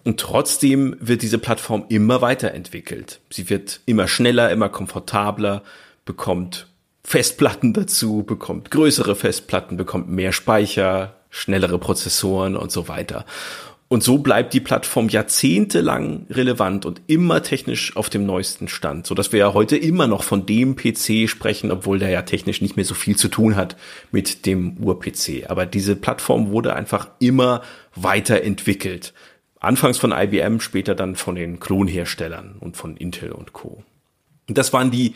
Und trotzdem wird diese Plattform immer weiterentwickelt. Sie wird immer schneller, immer komfortabler, bekommt Festplatten dazu, bekommt größere Festplatten, bekommt mehr Speicher, schnellere Prozessoren und so weiter. Und so bleibt die Plattform jahrzehntelang relevant und immer technisch auf dem neuesten Stand, so dass wir ja heute immer noch von dem PC sprechen, obwohl der ja technisch nicht mehr so viel zu tun hat mit dem Ur-PC. Aber diese Plattform wurde einfach immer weiterentwickelt. Anfangs von IBM, später dann von den Klonherstellern und von Intel und Co. Und das waren die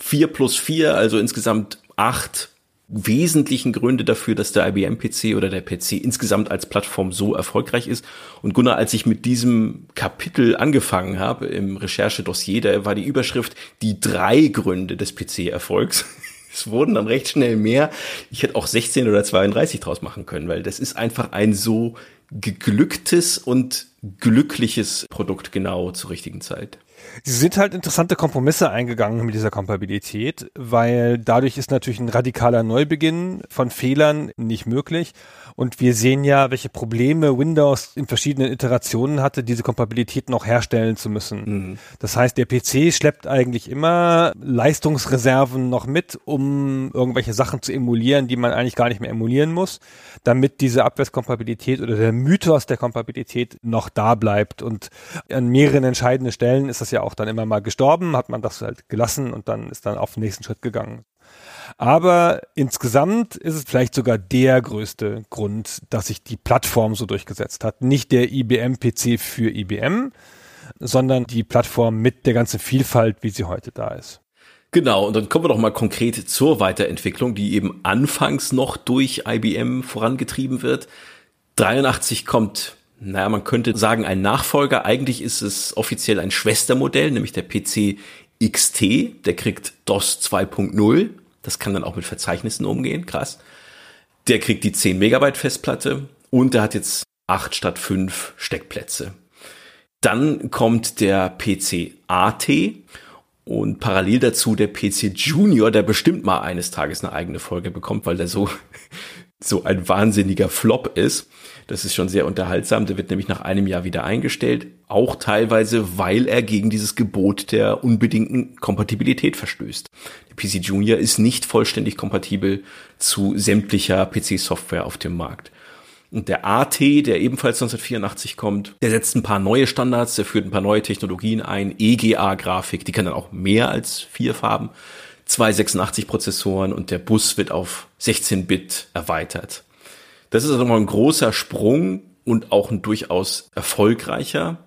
vier plus vier, also insgesamt acht wesentlichen Gründe dafür, dass der IBM-PC oder der PC insgesamt als Plattform so erfolgreich ist. Und Gunnar, als ich mit diesem Kapitel angefangen habe im Recherchedossier, da war die Überschrift die drei Gründe des PC-Erfolgs. Es wurden dann recht schnell mehr. Ich hätte auch 16 oder 32 draus machen können, weil das ist einfach ein so geglücktes und glückliches Produkt genau zur richtigen Zeit. Sie sind halt interessante Kompromisse eingegangen mit dieser Kompatibilität, weil dadurch ist natürlich ein radikaler Neubeginn von Fehlern nicht möglich. Und wir sehen ja, welche Probleme Windows in verschiedenen Iterationen hatte, diese Kompatibilität noch herstellen zu müssen. Mhm. Das heißt, der PC schleppt eigentlich immer Leistungsreserven noch mit, um irgendwelche Sachen zu emulieren, die man eigentlich gar nicht mehr emulieren muss, damit diese Abwärtskompatibilität oder der Mythos der Kompatibilität noch da bleibt. Und an mehreren entscheidenden Stellen ist das ja auch dann immer mal gestorben, hat man das halt gelassen und dann ist dann auf den nächsten Schritt gegangen. Aber insgesamt ist es vielleicht sogar der größte Grund, dass sich die Plattform so durchgesetzt hat. Nicht der IBM-PC für IBM, sondern die Plattform mit der ganzen Vielfalt, wie sie heute da ist. Genau, und dann kommen wir doch mal konkret zur Weiterentwicklung, die eben anfangs noch durch IBM vorangetrieben wird. 83 kommt, naja, man könnte sagen, ein Nachfolger. Eigentlich ist es offiziell ein Schwestermodell, nämlich der PC XT. Der kriegt DOS 2.0. Das kann dann auch mit Verzeichnissen umgehen, krass. Der kriegt die 10 Megabyte Festplatte und der hat jetzt 8 statt 5 Steckplätze. Dann kommt der PC AT und parallel dazu der PC Junior, der bestimmt mal eines Tages eine eigene Folge bekommt, weil der so, so ein wahnsinniger Flop ist. Das ist schon sehr unterhaltsam. Der wird nämlich nach einem Jahr wieder eingestellt. Auch teilweise, weil er gegen dieses Gebot der unbedingten Kompatibilität verstößt. Der PC Junior ist nicht vollständig kompatibel zu sämtlicher PC-Software auf dem Markt. Und der AT, der ebenfalls 1984 kommt, der setzt ein paar neue Standards, der führt ein paar neue Technologien ein, EGA-Grafik, die kann dann auch mehr als vier Farben, zwei 86 Prozessoren und der Bus wird auf 16-Bit erweitert. Das ist also nochmal ein großer Sprung und auch ein durchaus erfolgreicher.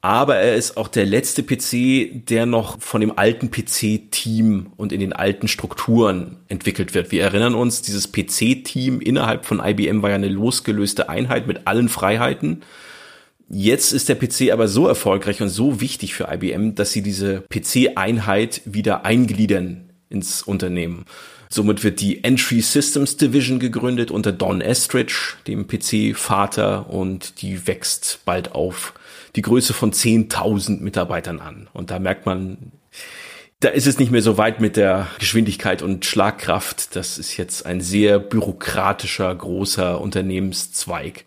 Aber er ist auch der letzte PC, der noch von dem alten PC-Team und in den alten Strukturen entwickelt wird. Wir erinnern uns, dieses PC-Team innerhalb von IBM war ja eine losgelöste Einheit mit allen Freiheiten. Jetzt ist der PC aber so erfolgreich und so wichtig für IBM, dass sie diese PC-Einheit wieder eingliedern ins Unternehmen. Somit wird die Entry Systems Division gegründet unter Don Estridge, dem PC-Vater, und die wächst bald auf die Größe von 10.000 Mitarbeitern an. Und da merkt man, da ist es nicht mehr so weit mit der Geschwindigkeit und Schlagkraft. Das ist jetzt ein sehr bürokratischer, großer Unternehmenszweig.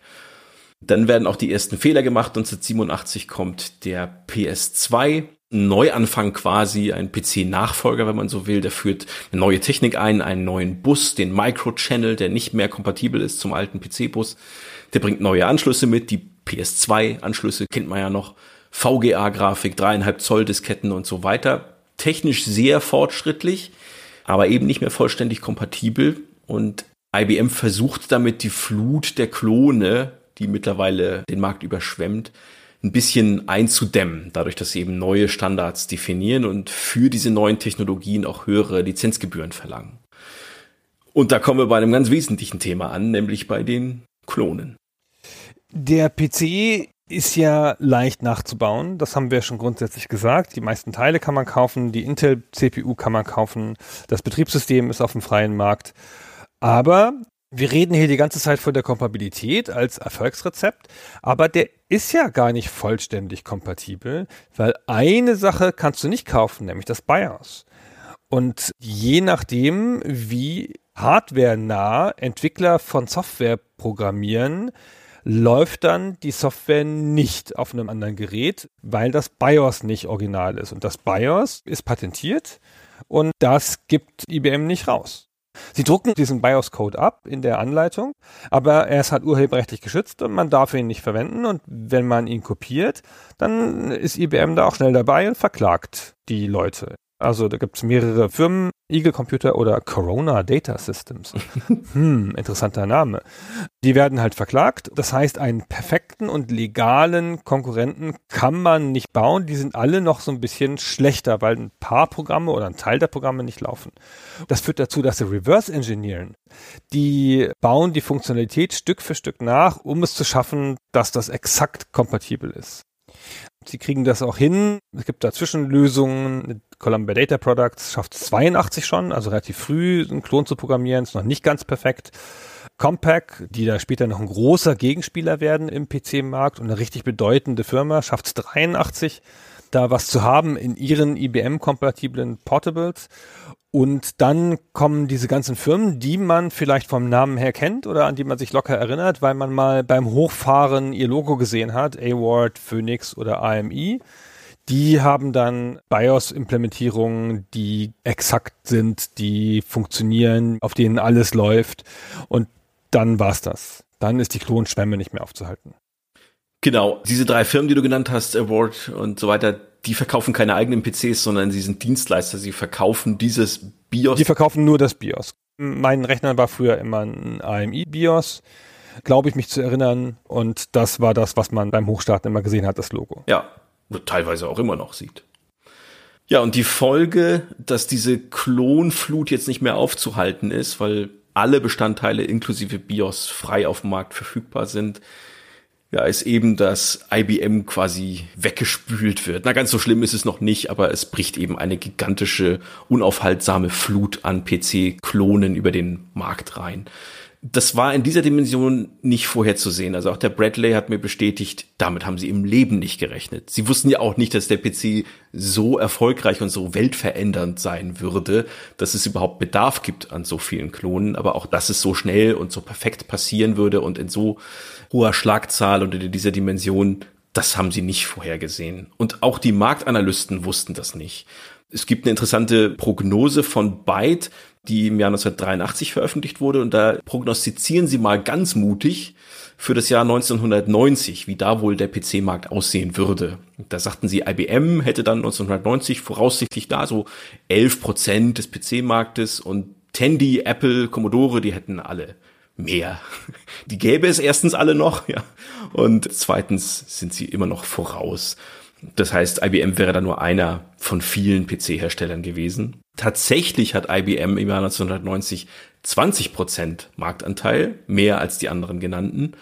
Dann werden auch die ersten Fehler gemacht. 1987 kommt der PS2 Neuanfang quasi, ein PC-Nachfolger, wenn man so will. Der führt eine neue Technik ein, einen neuen Bus, den Microchannel, der nicht mehr kompatibel ist zum alten PC-Bus. Der bringt neue Anschlüsse mit, die PS2-Anschlüsse kennt man ja noch, VGA-Grafik, dreieinhalb Zoll Disketten und so weiter. Technisch sehr fortschrittlich, aber eben nicht mehr vollständig kompatibel. Und IBM versucht damit die Flut der Klone, die mittlerweile den Markt überschwemmt, ein bisschen einzudämmen, dadurch, dass sie eben neue Standards definieren und für diese neuen Technologien auch höhere Lizenzgebühren verlangen. Und da kommen wir bei einem ganz wesentlichen Thema an, nämlich bei den Klonen. Der PC ist ja leicht nachzubauen. Das haben wir schon grundsätzlich gesagt. Die meisten Teile kann man kaufen. Die Intel CPU kann man kaufen. Das Betriebssystem ist auf dem freien Markt. Aber wir reden hier die ganze Zeit von der Kompatibilität als Erfolgsrezept, aber der ist ja gar nicht vollständig kompatibel, weil eine Sache kannst du nicht kaufen, nämlich das BIOS. Und je nachdem, wie hardware-nah Entwickler von Software programmieren, läuft dann die Software nicht auf einem anderen Gerät, weil das BIOS nicht original ist. Und das BIOS ist patentiert und das gibt IBM nicht raus. Sie drucken diesen BIOS-Code ab in der Anleitung, aber er ist halt urheberrechtlich geschützt und man darf ihn nicht verwenden. Und wenn man ihn kopiert, dann ist IBM da auch schnell dabei und verklagt die Leute. Also da gibt es mehrere Firmen, Eagle Computer oder Corona Data Systems. hm, interessanter Name. Die werden halt verklagt. Das heißt, einen perfekten und legalen Konkurrenten kann man nicht bauen. Die sind alle noch so ein bisschen schlechter, weil ein paar Programme oder ein Teil der Programme nicht laufen. Das führt dazu, dass sie reverse engineeren. Die bauen die Funktionalität Stück für Stück nach, um es zu schaffen, dass das exakt kompatibel ist. Sie kriegen das auch hin. Es gibt da Zwischenlösungen. Columbia Data Products schafft 82 schon, also relativ früh einen Klon zu programmieren, ist noch nicht ganz perfekt. Compaq, die da später noch ein großer Gegenspieler werden im PC-Markt und eine richtig bedeutende Firma, schafft es 83, da was zu haben in ihren IBM-kompatiblen Portables. Und dann kommen diese ganzen Firmen, die man vielleicht vom Namen her kennt oder an die man sich locker erinnert, weil man mal beim Hochfahren ihr Logo gesehen hat, AWARD, Phoenix oder AMI. Die haben dann BIOS-Implementierungen, die exakt sind, die funktionieren, auf denen alles läuft. Und dann war's das. Dann ist die Klonschwemme nicht mehr aufzuhalten. Genau, diese drei Firmen, die du genannt hast, Award und so weiter, die verkaufen keine eigenen PCs, sondern sie sind Dienstleister. Sie verkaufen dieses BIOS. Die verkaufen nur das BIOS. Mein Rechner war früher immer ein AMI-BIOS, glaube ich mich zu erinnern. Und das war das, was man beim Hochstarten immer gesehen hat, das Logo. Ja, teilweise auch immer noch sieht. Ja, und die Folge, dass diese Klonflut jetzt nicht mehr aufzuhalten ist, weil alle Bestandteile inklusive BIOS frei auf dem Markt verfügbar sind, ja, ist eben, dass IBM quasi weggespült wird. Na, ganz so schlimm ist es noch nicht, aber es bricht eben eine gigantische, unaufhaltsame Flut an PC-Klonen über den Markt rein das war in dieser Dimension nicht vorherzusehen. Also auch der Bradley hat mir bestätigt, damit haben sie im Leben nicht gerechnet. Sie wussten ja auch nicht, dass der PC so erfolgreich und so weltverändernd sein würde, dass es überhaupt Bedarf gibt an so vielen Klonen, aber auch, dass es so schnell und so perfekt passieren würde und in so hoher Schlagzahl und in dieser Dimension, das haben sie nicht vorhergesehen. Und auch die Marktanalysten wussten das nicht. Es gibt eine interessante Prognose von Byte, die im Jahr 1983 veröffentlicht wurde. Und da prognostizieren sie mal ganz mutig für das Jahr 1990, wie da wohl der PC-Markt aussehen würde. Da sagten sie, IBM hätte dann 1990 voraussichtlich da so 11 Prozent des PC-Marktes und Tandy, Apple, Commodore, die hätten alle mehr. Die gäbe es erstens alle noch, ja. Und zweitens sind sie immer noch voraus. Das heißt, IBM wäre da nur einer von vielen PC-Herstellern gewesen. Tatsächlich hat IBM im Jahr 1990 20 Prozent Marktanteil, mehr als die anderen genannten.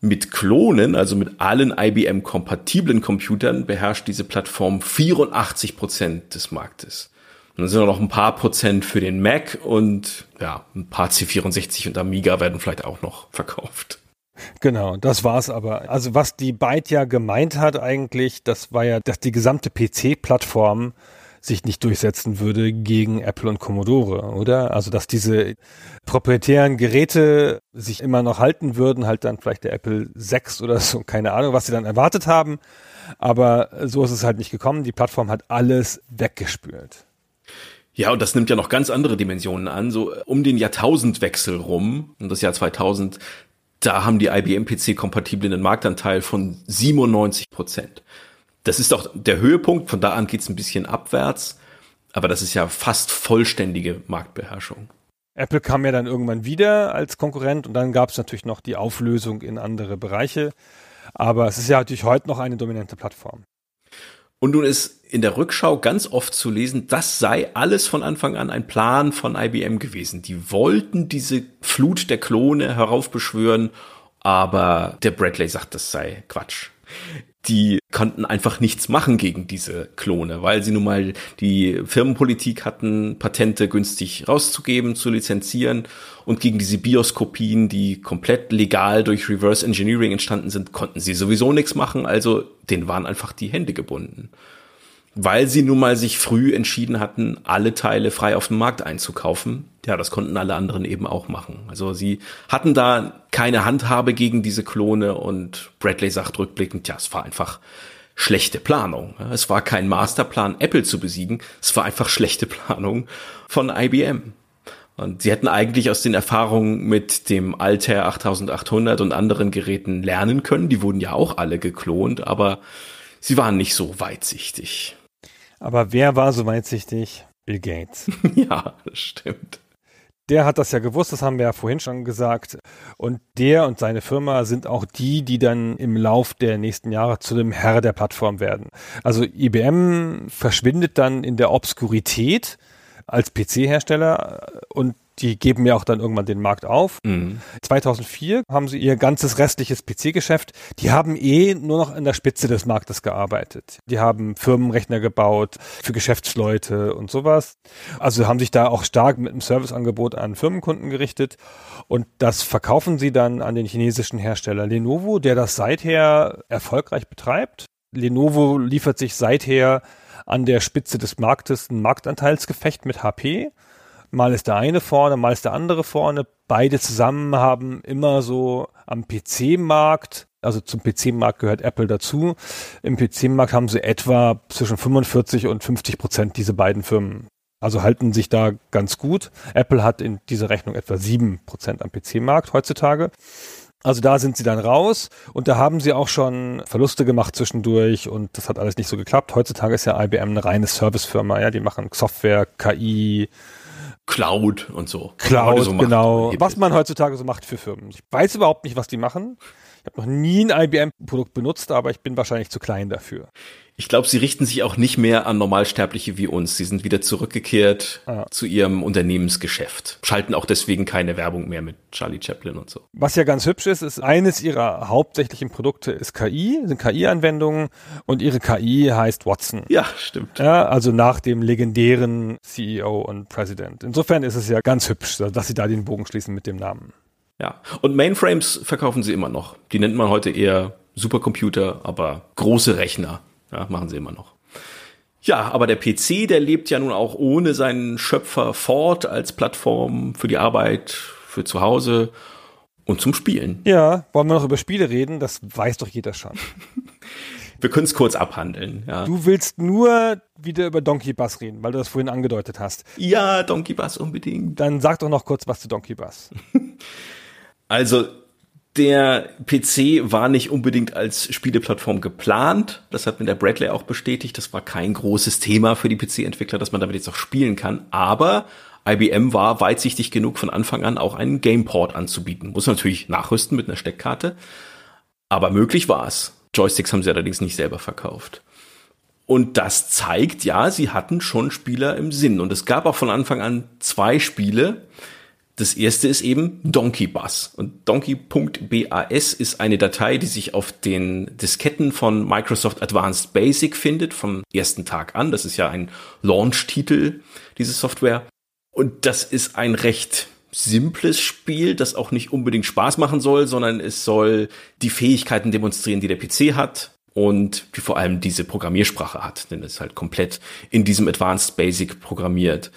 Mit Klonen, also mit allen IBM-kompatiblen Computern, beherrscht diese Plattform 84 Prozent des Marktes. Und dann sind noch ein paar Prozent für den Mac und ja, ein paar C64 und Amiga werden vielleicht auch noch verkauft. Genau, das war's aber. Also was die Byte ja gemeint hat eigentlich, das war ja, dass die gesamte PC-Plattform sich nicht durchsetzen würde gegen Apple und Commodore, oder? Also dass diese proprietären Geräte sich immer noch halten würden, halt dann vielleicht der Apple 6 oder so, keine Ahnung, was sie dann erwartet haben. Aber so ist es halt nicht gekommen. Die Plattform hat alles weggespült. Ja, und das nimmt ja noch ganz andere Dimensionen an. So um den Jahrtausendwechsel rum, und das Jahr 2000, da haben die IBM-PC-kompatiblen Marktanteil von 97 Prozent. Das ist auch der Höhepunkt, von da an geht's ein bisschen abwärts, aber das ist ja fast vollständige Marktbeherrschung. Apple kam ja dann irgendwann wieder als Konkurrent und dann gab es natürlich noch die Auflösung in andere Bereiche. Aber es ist ja natürlich heute noch eine dominante Plattform. Und nun ist in der Rückschau ganz oft zu lesen, das sei alles von Anfang an ein Plan von IBM gewesen. Die wollten diese Flut der Klone heraufbeschwören, aber der Bradley sagt, das sei Quatsch die konnten einfach nichts machen gegen diese Klone, weil sie nun mal die Firmenpolitik hatten, Patente günstig rauszugeben, zu lizenzieren und gegen diese BIOS-Kopien, die komplett legal durch Reverse Engineering entstanden sind, konnten sie sowieso nichts machen, also denen waren einfach die Hände gebunden weil sie nun mal sich früh entschieden hatten, alle Teile frei auf dem Markt einzukaufen. Ja, das konnten alle anderen eben auch machen. Also sie hatten da keine Handhabe gegen diese Klone und Bradley sagt rückblickend, ja, es war einfach schlechte Planung. Es war kein Masterplan, Apple zu besiegen. Es war einfach schlechte Planung von IBM. Und sie hätten eigentlich aus den Erfahrungen mit dem Altair 8800 und anderen Geräten lernen können. Die wurden ja auch alle geklont, aber sie waren nicht so weitsichtig. Aber wer war so weitsichtig? Bill Gates. ja, das stimmt. Der hat das ja gewusst, das haben wir ja vorhin schon gesagt. Und der und seine Firma sind auch die, die dann im Lauf der nächsten Jahre zu dem Herr der Plattform werden. Also IBM verschwindet dann in der Obskurität als PC-Hersteller und die geben ja auch dann irgendwann den Markt auf. Mhm. 2004 haben sie ihr ganzes restliches PC-Geschäft. Die haben eh nur noch an der Spitze des Marktes gearbeitet. Die haben Firmenrechner gebaut für Geschäftsleute und sowas. Also haben sich da auch stark mit einem Serviceangebot an Firmenkunden gerichtet. Und das verkaufen sie dann an den chinesischen Hersteller Lenovo, der das seither erfolgreich betreibt. Lenovo liefert sich seither an der Spitze des Marktes ein Marktanteilsgefecht mit HP. Mal ist der eine vorne, mal ist der andere vorne. Beide zusammen haben immer so am PC-Markt, also zum PC-Markt gehört Apple dazu. Im PC-Markt haben sie etwa zwischen 45 und 50 Prozent diese beiden Firmen. Also halten sich da ganz gut. Apple hat in dieser Rechnung etwa sieben Prozent am PC-Markt heutzutage. Also da sind sie dann raus und da haben sie auch schon Verluste gemacht zwischendurch und das hat alles nicht so geklappt. Heutzutage ist ja IBM eine reine Servicefirma, ja, die machen Software, KI, Cloud und so. Cloud, so genau. Was man heutzutage so macht für Firmen. Ich weiß überhaupt nicht, was die machen. Ich habe noch nie ein IBM-Produkt benutzt, aber ich bin wahrscheinlich zu klein dafür. Ich glaube, sie richten sich auch nicht mehr an Normalsterbliche wie uns. Sie sind wieder zurückgekehrt ah. zu ihrem Unternehmensgeschäft. Schalten auch deswegen keine Werbung mehr mit Charlie Chaplin und so. Was ja ganz hübsch ist, ist eines ihrer hauptsächlichen Produkte ist KI, sind KI-Anwendungen und ihre KI heißt Watson. Ja, stimmt. Ja, also nach dem legendären CEO und President. Insofern ist es ja ganz hübsch, dass sie da den Bogen schließen mit dem Namen. Ja, und Mainframes verkaufen sie immer noch. Die nennt man heute eher Supercomputer, aber große Rechner. Ja, machen sie immer noch. Ja, aber der PC, der lebt ja nun auch ohne seinen Schöpfer fort als Plattform für die Arbeit, für zu Hause und zum Spielen. Ja, wollen wir noch über Spiele reden? Das weiß doch jeder schon. wir können es kurz abhandeln. Ja. Du willst nur wieder über Donkey Bus reden, weil du das vorhin angedeutet hast. Ja, Donkey Bus unbedingt. Dann sag doch noch kurz was zu Donkey Bus. also der PC war nicht unbedingt als Spieleplattform geplant. Das hat mir der Bradley auch bestätigt. Das war kein großes Thema für die PC-Entwickler, dass man damit jetzt auch spielen kann. Aber IBM war weitsichtig genug von Anfang an auch einen Gameport anzubieten. Muss natürlich nachrüsten mit einer Steckkarte. Aber möglich war es. Joysticks haben sie allerdings nicht selber verkauft. Und das zeigt, ja, sie hatten schon Spieler im Sinn. Und es gab auch von Anfang an zwei Spiele, das erste ist eben Donkey Bus. Und Donkey.bas ist eine Datei, die sich auf den Disketten von Microsoft Advanced Basic findet, vom ersten Tag an. Das ist ja ein Launch-Titel, diese Software. Und das ist ein recht simples Spiel, das auch nicht unbedingt Spaß machen soll, sondern es soll die Fähigkeiten demonstrieren, die der PC hat und die vor allem diese Programmiersprache hat, denn es ist halt komplett in diesem Advanced Basic programmiert.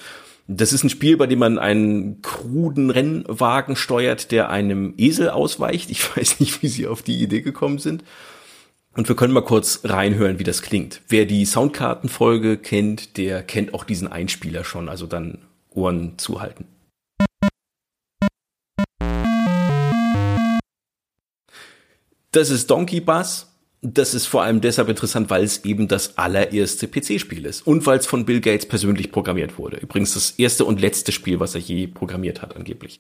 Das ist ein Spiel, bei dem man einen kruden Rennwagen steuert, der einem Esel ausweicht. Ich weiß nicht, wie sie auf die Idee gekommen sind. Und wir können mal kurz reinhören, wie das klingt. Wer die Soundkartenfolge kennt, der kennt auch diesen Einspieler schon, also dann Ohren zuhalten. Das ist Donkey Bus das ist vor allem deshalb interessant, weil es eben das allererste PC-Spiel ist und weil es von Bill Gates persönlich programmiert wurde. Übrigens das erste und letzte Spiel, was er je programmiert hat, angeblich.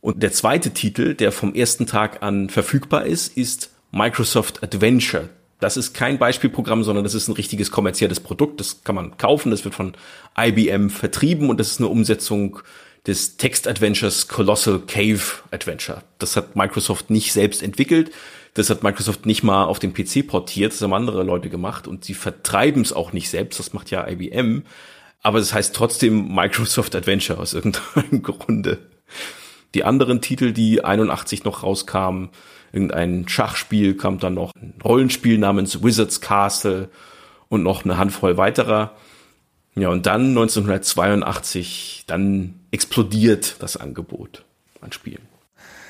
Und der zweite Titel, der vom ersten Tag an verfügbar ist, ist Microsoft Adventure. Das ist kein Beispielprogramm, sondern das ist ein richtiges kommerzielles Produkt. Das kann man kaufen, das wird von IBM vertrieben und das ist eine Umsetzung des Text-Adventures Colossal Cave Adventure. Das hat Microsoft nicht selbst entwickelt das hat Microsoft nicht mal auf den PC portiert, das haben andere Leute gemacht und sie vertreiben es auch nicht selbst, das macht ja IBM. Aber das heißt trotzdem Microsoft Adventure aus irgendeinem Grunde. Die anderen Titel, die 81 noch rauskamen, irgendein Schachspiel kam dann noch, ein Rollenspiel namens Wizards Castle und noch eine Handvoll weiterer. Ja, und dann 1982, dann explodiert das Angebot an Spielen.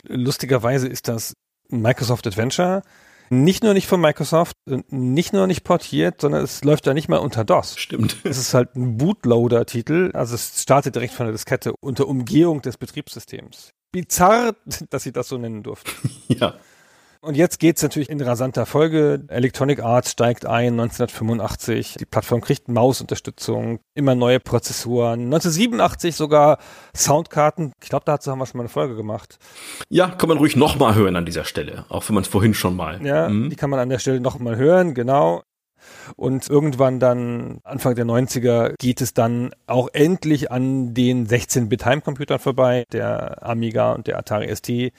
Lustigerweise ist das Microsoft Adventure nicht nur nicht von Microsoft, nicht nur nicht portiert, sondern es läuft ja nicht mal unter DOS. Stimmt. Es ist halt ein Bootloader-Titel, also es startet direkt von der Diskette unter Umgehung des Betriebssystems. Bizarr, dass sie das so nennen durften. Ja. Und jetzt geht's natürlich in rasanter Folge. Electronic Arts steigt ein 1985. Die Plattform kriegt Mausunterstützung, immer neue Prozessoren. 1987 sogar Soundkarten. Ich glaube, dazu haben wir schon mal eine Folge gemacht. Ja, kann man ruhig nochmal hören an dieser Stelle, auch wenn man es vorhin schon mal. Ja, mhm. die kann man an der Stelle nochmal hören, genau. Und irgendwann dann, Anfang der 90er, geht es dann auch endlich an den 16-Bit-Heimcomputern vorbei, der Amiga und der Atari ST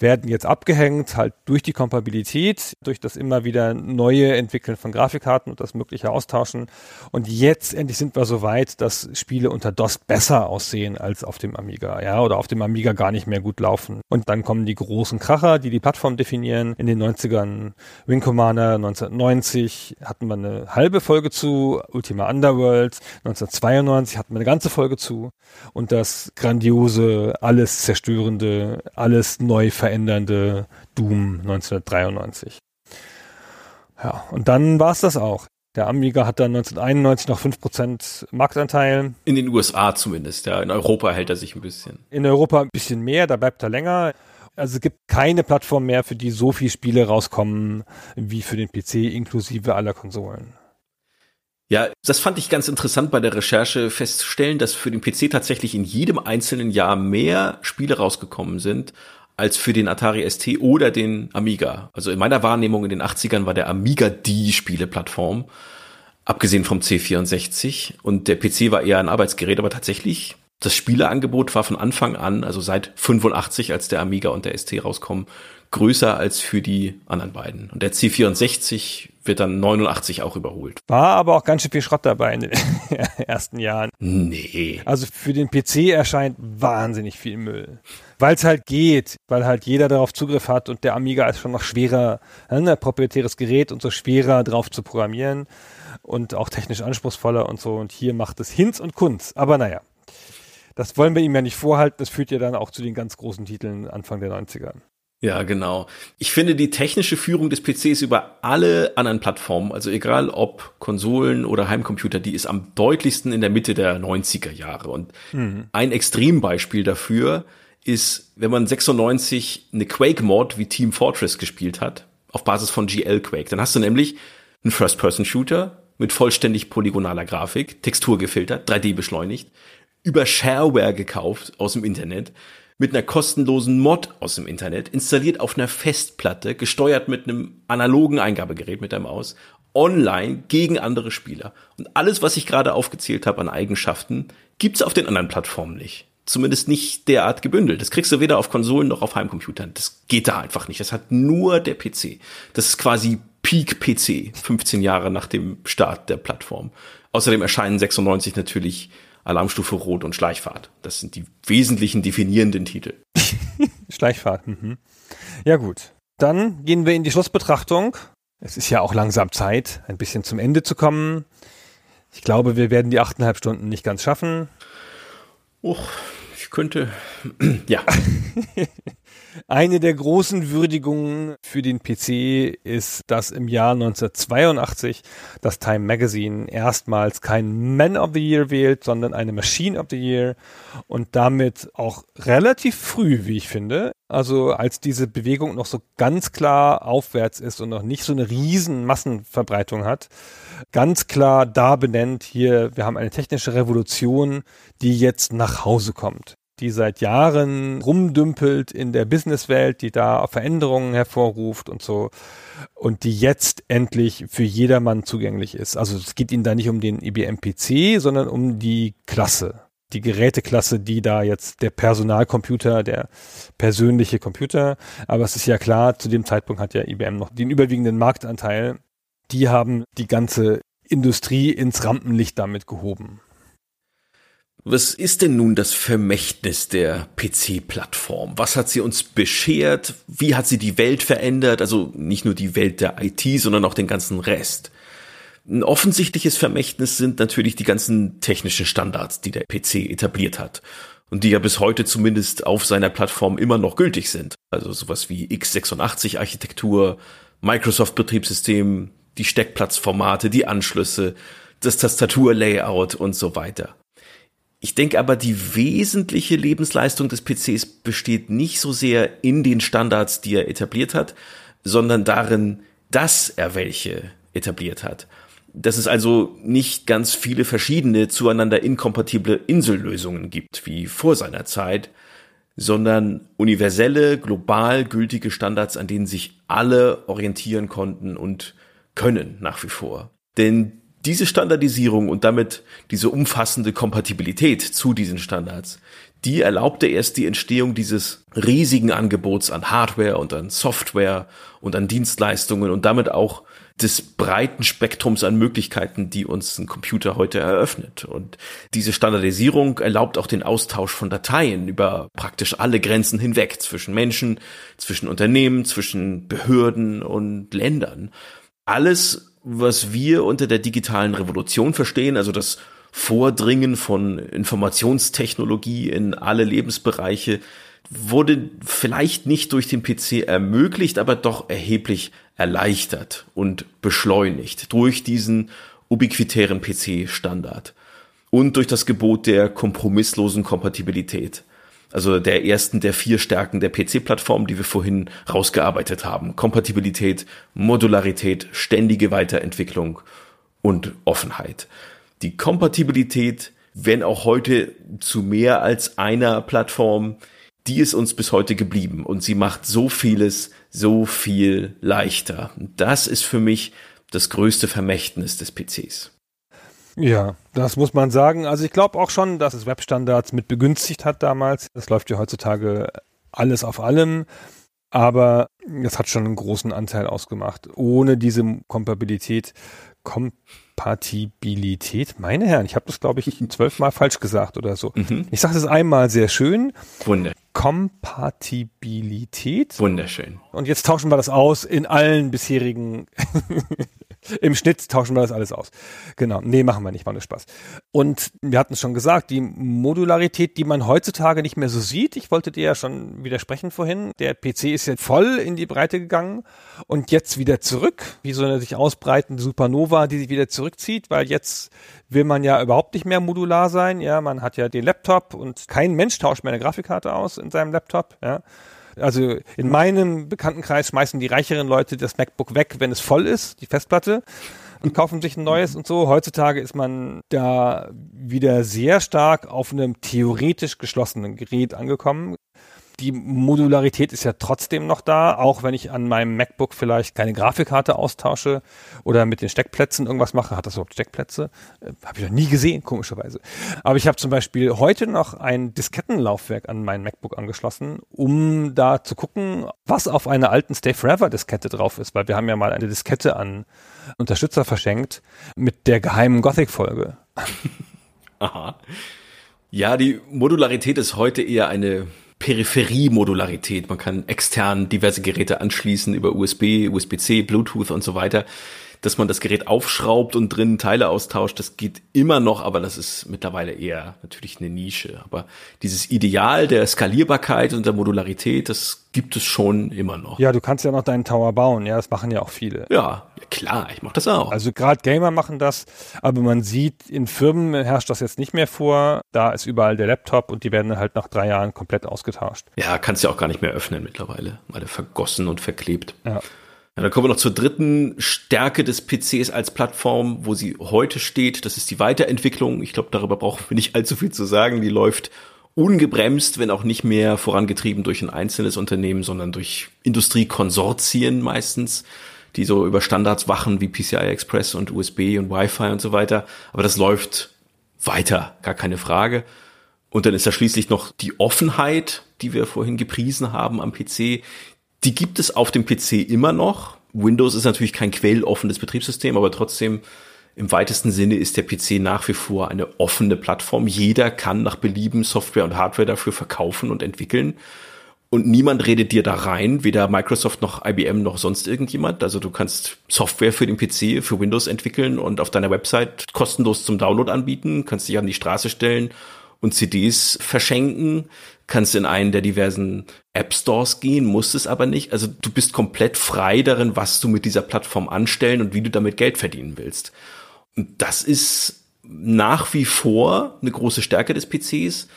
werden jetzt abgehängt, halt durch die Kompatibilität, durch das immer wieder neue Entwickeln von Grafikkarten und das mögliche Austauschen. Und jetzt endlich sind wir so weit, dass Spiele unter DOS besser aussehen als auf dem Amiga, ja, oder auf dem Amiga gar nicht mehr gut laufen. Und dann kommen die großen Kracher, die die Plattform definieren. In den 90ern Wing Commander 1990 hatten wir eine halbe Folge zu, Ultima Underworld 1992 hatten wir eine ganze Folge zu und das grandiose, alles zerstörende, alles neu verändernde verändernde Doom 1993. Ja, und dann war es das auch. Der Amiga hat dann 1991 noch 5% Marktanteil. In den USA zumindest, ja. In Europa hält er sich ein bisschen. In Europa ein bisschen mehr, da bleibt er länger. Also es gibt keine Plattform mehr, für die so viele Spiele rauskommen wie für den PC, inklusive aller Konsolen. Ja, das fand ich ganz interessant bei der Recherche festzustellen, dass für den PC tatsächlich in jedem einzelnen Jahr mehr Spiele rausgekommen sind als für den Atari ST oder den Amiga. Also in meiner Wahrnehmung in den 80ern war der Amiga die Spieleplattform, abgesehen vom C64 und der PC war eher ein Arbeitsgerät, aber tatsächlich das Spieleangebot war von Anfang an, also seit 85, als der Amiga und der ST rauskommen, größer als für die anderen beiden. Und der C64 wird dann 89 auch überholt. War aber auch ganz schön viel Schrott dabei in den ersten Jahren. Nee. Also für den PC erscheint wahnsinnig viel Müll. Weil es halt geht, weil halt jeder darauf Zugriff hat und der Amiga ist schon noch schwerer, ein ne, proprietäres Gerät und so schwerer drauf zu programmieren und auch technisch anspruchsvoller und so. Und hier macht es Hinz und Kunz. Aber naja, das wollen wir ihm ja nicht vorhalten. Das führt ja dann auch zu den ganz großen Titeln Anfang der 90er. Ja, genau. Ich finde die technische Führung des PCs über alle anderen Plattformen, also egal ob Konsolen oder Heimcomputer, die ist am deutlichsten in der Mitte der 90er Jahre. Und mhm. ein Extrembeispiel dafür ist, wenn man 96 eine Quake-Mod wie Team Fortress gespielt hat, auf Basis von GL Quake, dann hast du nämlich einen First-Person-Shooter mit vollständig polygonaler Grafik, Textur gefiltert, 3D beschleunigt, über Shareware gekauft aus dem Internet, mit einer kostenlosen Mod aus dem Internet, installiert auf einer Festplatte, gesteuert mit einem analogen Eingabegerät mit der Maus, online gegen andere Spieler. Und alles, was ich gerade aufgezählt habe an Eigenschaften, gibt's auf den anderen Plattformen nicht. Zumindest nicht derart gebündelt. Das kriegst du weder auf Konsolen noch auf Heimcomputern. Das geht da einfach nicht. Das hat nur der PC. Das ist quasi Peak PC, 15 Jahre nach dem Start der Plattform. Außerdem erscheinen 96 natürlich Alarmstufe Rot und Schleichfahrt. Das sind die wesentlichen definierenden Titel. Schleichfahrt. Mhm. Ja gut. Dann gehen wir in die Schlussbetrachtung. Es ist ja auch langsam Zeit, ein bisschen zum Ende zu kommen. Ich glaube, wir werden die achteinhalb Stunden nicht ganz schaffen. Och, ich könnte, ja. Eine der großen Würdigungen für den PC ist, dass im Jahr 1982 das Time Magazine erstmals kein Man of the Year wählt, sondern eine Machine of the Year und damit auch relativ früh, wie ich finde. Also als diese Bewegung noch so ganz klar aufwärts ist und noch nicht so eine riesen Massenverbreitung hat, ganz klar da benennt, hier, wir haben eine technische Revolution, die jetzt nach Hause kommt die seit Jahren rumdümpelt in der Businesswelt, die da Veränderungen hervorruft und so und die jetzt endlich für jedermann zugänglich ist. Also es geht ihnen da nicht um den IBM PC, sondern um die Klasse, die Geräteklasse, die da jetzt der Personalcomputer, der persönliche Computer. Aber es ist ja klar, zu dem Zeitpunkt hat ja IBM noch den überwiegenden Marktanteil. Die haben die ganze Industrie ins Rampenlicht damit gehoben. Was ist denn nun das Vermächtnis der PC-Plattform? Was hat sie uns beschert? Wie hat sie die Welt verändert? Also nicht nur die Welt der IT, sondern auch den ganzen Rest. Ein offensichtliches Vermächtnis sind natürlich die ganzen technischen Standards, die der PC etabliert hat. Und die ja bis heute zumindest auf seiner Plattform immer noch gültig sind. Also sowas wie x86-Architektur, Microsoft-Betriebssystem, die Steckplatzformate, die Anschlüsse, das Tastaturlayout und so weiter. Ich denke aber, die wesentliche Lebensleistung des PCs besteht nicht so sehr in den Standards, die er etabliert hat, sondern darin, dass er welche etabliert hat. Dass es also nicht ganz viele verschiedene zueinander inkompatible Insellösungen gibt, wie vor seiner Zeit, sondern universelle, global gültige Standards, an denen sich alle orientieren konnten und können nach wie vor. Denn diese Standardisierung und damit diese umfassende Kompatibilität zu diesen Standards, die erlaubte erst die Entstehung dieses riesigen Angebots an Hardware und an Software und an Dienstleistungen und damit auch des breiten Spektrums an Möglichkeiten, die uns ein Computer heute eröffnet. Und diese Standardisierung erlaubt auch den Austausch von Dateien über praktisch alle Grenzen hinweg zwischen Menschen, zwischen Unternehmen, zwischen Behörden und Ländern. Alles, was wir unter der digitalen Revolution verstehen, also das Vordringen von Informationstechnologie in alle Lebensbereiche, wurde vielleicht nicht durch den PC ermöglicht, aber doch erheblich erleichtert und beschleunigt durch diesen ubiquitären PC-Standard und durch das Gebot der kompromisslosen Kompatibilität. Also der ersten der vier Stärken der PC-Plattform, die wir vorhin rausgearbeitet haben. Kompatibilität, Modularität, ständige Weiterentwicklung und Offenheit. Die Kompatibilität, wenn auch heute zu mehr als einer Plattform, die ist uns bis heute geblieben und sie macht so vieles so viel leichter. Das ist für mich das größte Vermächtnis des PCs. Ja, das muss man sagen. Also ich glaube auch schon, dass es Webstandards mit begünstigt hat damals. Das läuft ja heutzutage alles auf allem. Aber das hat schon einen großen Anteil ausgemacht. Ohne diese Kompatibilität, Kompatibilität, meine Herren, ich habe das, glaube ich, zwölfmal falsch gesagt oder so. Mhm. Ich sage das einmal sehr schön. Wunder. Kompatibilität. Wunderschön. Und jetzt tauschen wir das aus in allen bisherigen Im Schnitt tauschen wir das alles aus. Genau. Nee, machen wir nicht, war nur Spaß. Und wir hatten es schon gesagt, die Modularität, die man heutzutage nicht mehr so sieht, ich wollte dir ja schon widersprechen vorhin, der PC ist jetzt voll in die Breite gegangen und jetzt wieder zurück, wie so eine sich ausbreitende Supernova, die sich wieder zurückzieht, weil jetzt will man ja überhaupt nicht mehr modular sein. Ja, man hat ja den Laptop und kein Mensch tauscht mehr eine Grafikkarte aus in seinem Laptop. Ja. Also in meinem Bekanntenkreis schmeißen die reicheren Leute das MacBook weg, wenn es voll ist, die Festplatte und kaufen sich ein neues und so. Heutzutage ist man da wieder sehr stark auf einem theoretisch geschlossenen Gerät angekommen die Modularität ist ja trotzdem noch da, auch wenn ich an meinem MacBook vielleicht keine Grafikkarte austausche oder mit den Steckplätzen irgendwas mache. Hat das überhaupt Steckplätze? Äh, habe ich noch nie gesehen, komischerweise. Aber ich habe zum Beispiel heute noch ein Diskettenlaufwerk an mein MacBook angeschlossen, um da zu gucken, was auf einer alten Stay Forever Diskette drauf ist, weil wir haben ja mal eine Diskette an Unterstützer verschenkt mit der geheimen Gothic-Folge. Aha. Ja, die Modularität ist heute eher eine Peripherie-Modularität. Man kann extern diverse Geräte anschließen über USB, USB-C, Bluetooth und so weiter dass man das Gerät aufschraubt und drinnen Teile austauscht, das geht immer noch, aber das ist mittlerweile eher natürlich eine Nische. Aber dieses Ideal der Skalierbarkeit und der Modularität, das gibt es schon immer noch. Ja, du kannst ja noch deinen Tower bauen, ja, das machen ja auch viele. Ja, klar, ich mache das auch. Also gerade Gamer machen das, aber man sieht, in Firmen herrscht das jetzt nicht mehr vor. Da ist überall der Laptop und die werden halt nach drei Jahren komplett ausgetauscht. Ja, kannst ja auch gar nicht mehr öffnen mittlerweile, weil der vergossen und verklebt. Ja. Ja, dann kommen wir noch zur dritten Stärke des PCs als Plattform, wo sie heute steht. Das ist die Weiterentwicklung. Ich glaube, darüber brauchen wir nicht allzu viel zu sagen. Die läuft ungebremst, wenn auch nicht mehr vorangetrieben durch ein einzelnes Unternehmen, sondern durch Industriekonsortien meistens, die so über Standards wachen wie PCI Express und USB und Wi-Fi und so weiter. Aber das läuft weiter, gar keine Frage. Und dann ist da schließlich noch die Offenheit, die wir vorhin gepriesen haben am PC, die gibt es auf dem PC immer noch. Windows ist natürlich kein quelloffenes Betriebssystem, aber trotzdem im weitesten Sinne ist der PC nach wie vor eine offene Plattform. Jeder kann nach Belieben Software und Hardware dafür verkaufen und entwickeln. Und niemand redet dir da rein, weder Microsoft noch IBM noch sonst irgendjemand. Also du kannst Software für den PC, für Windows entwickeln und auf deiner Website kostenlos zum Download anbieten, kannst dich an die Straße stellen und CDs verschenken, kannst in einen der diversen App Stores gehen, musst es aber nicht. Also du bist komplett frei darin, was du mit dieser Plattform anstellen und wie du damit Geld verdienen willst. Und das ist nach wie vor eine große Stärke des PCs,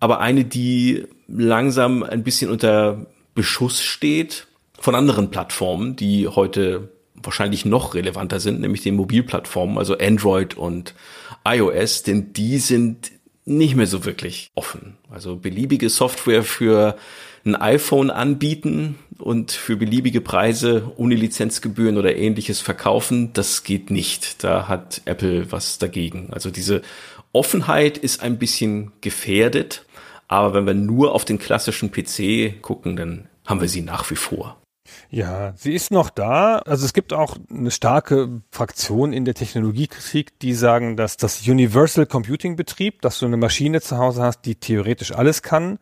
aber eine, die langsam ein bisschen unter Beschuss steht. von anderen Plattformen, die heute wahrscheinlich noch relevanter sind, nämlich den Mobilplattformen, also Android und iOS, denn die sind nicht mehr so wirklich offen. Also beliebige Software für ein iPhone anbieten und für beliebige Preise ohne Lizenzgebühren oder ähnliches verkaufen, das geht nicht. Da hat Apple was dagegen. Also diese Offenheit ist ein bisschen gefährdet, aber wenn wir nur auf den klassischen PC gucken, dann haben wir sie nach wie vor. Ja, sie ist noch da. Also es gibt auch eine starke Fraktion in der Technologiekritik, die sagen, dass das Universal Computing Betrieb, dass du eine Maschine zu Hause hast, die theoretisch alles kann,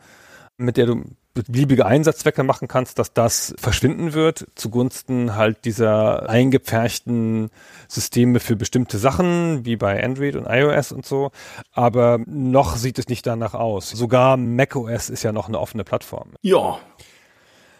mit der du beliebige Einsatzzwecke machen kannst, dass das verschwinden wird zugunsten halt dieser eingepferchten Systeme für bestimmte Sachen, wie bei Android und iOS und so. Aber noch sieht es nicht danach aus. Sogar macOS ist ja noch eine offene Plattform. Ja.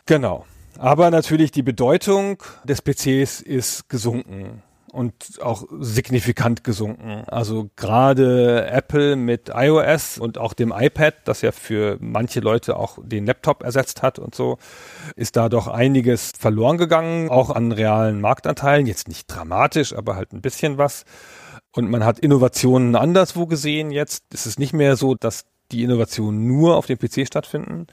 Genau. Aber natürlich die Bedeutung des PCs ist gesunken und auch signifikant gesunken. Also gerade Apple mit iOS und auch dem iPad, das ja für manche Leute auch den Laptop ersetzt hat und so, ist da doch einiges verloren gegangen, auch an realen Marktanteilen. Jetzt nicht dramatisch, aber halt ein bisschen was. Und man hat Innovationen anderswo gesehen jetzt. Es ist nicht mehr so, dass die Innovationen nur auf dem PC stattfinden,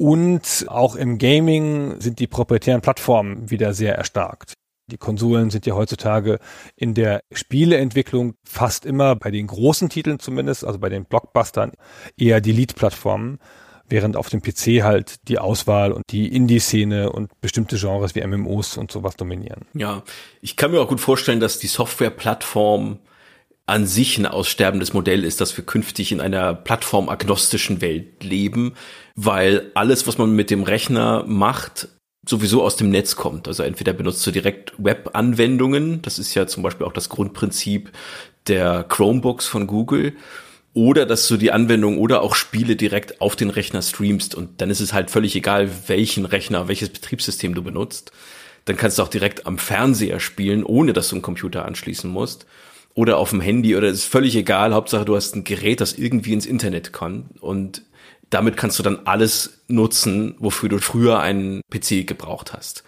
und auch im Gaming sind die proprietären Plattformen wieder sehr erstarkt. Die Konsolen sind ja heutzutage in der Spieleentwicklung fast immer bei den großen Titeln zumindest, also bei den Blockbustern, eher die Lead-Plattformen, während auf dem PC halt die Auswahl und die Indie-Szene und bestimmte Genres wie MMOs und sowas dominieren. Ja, ich kann mir auch gut vorstellen, dass die Softwareplattform an sich ein aussterbendes Modell ist, dass wir künftig in einer plattformagnostischen Welt leben, weil alles, was man mit dem Rechner macht, sowieso aus dem Netz kommt. Also entweder benutzt du direkt Web-Anwendungen, das ist ja zum Beispiel auch das Grundprinzip der Chromebooks von Google, oder dass du die Anwendung oder auch Spiele direkt auf den Rechner streamst und dann ist es halt völlig egal, welchen Rechner, welches Betriebssystem du benutzt. Dann kannst du auch direkt am Fernseher spielen, ohne dass du einen Computer anschließen musst oder auf dem Handy oder es ist völlig egal. Hauptsache du hast ein Gerät, das irgendwie ins Internet kann und damit kannst du dann alles nutzen, wofür du früher einen PC gebraucht hast.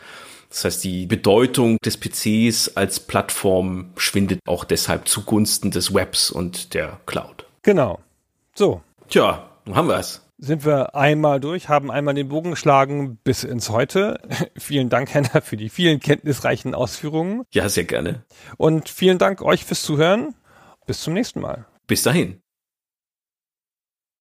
Das heißt, die Bedeutung des PCs als Plattform schwindet auch deshalb zugunsten des Webs und der Cloud. Genau. So. Tja, nun haben wir es sind wir einmal durch, haben einmal den Bogen geschlagen bis ins Heute. vielen Dank, Henna, für die vielen kenntnisreichen Ausführungen. Ja, sehr gerne. Und vielen Dank euch fürs Zuhören. Bis zum nächsten Mal. Bis dahin.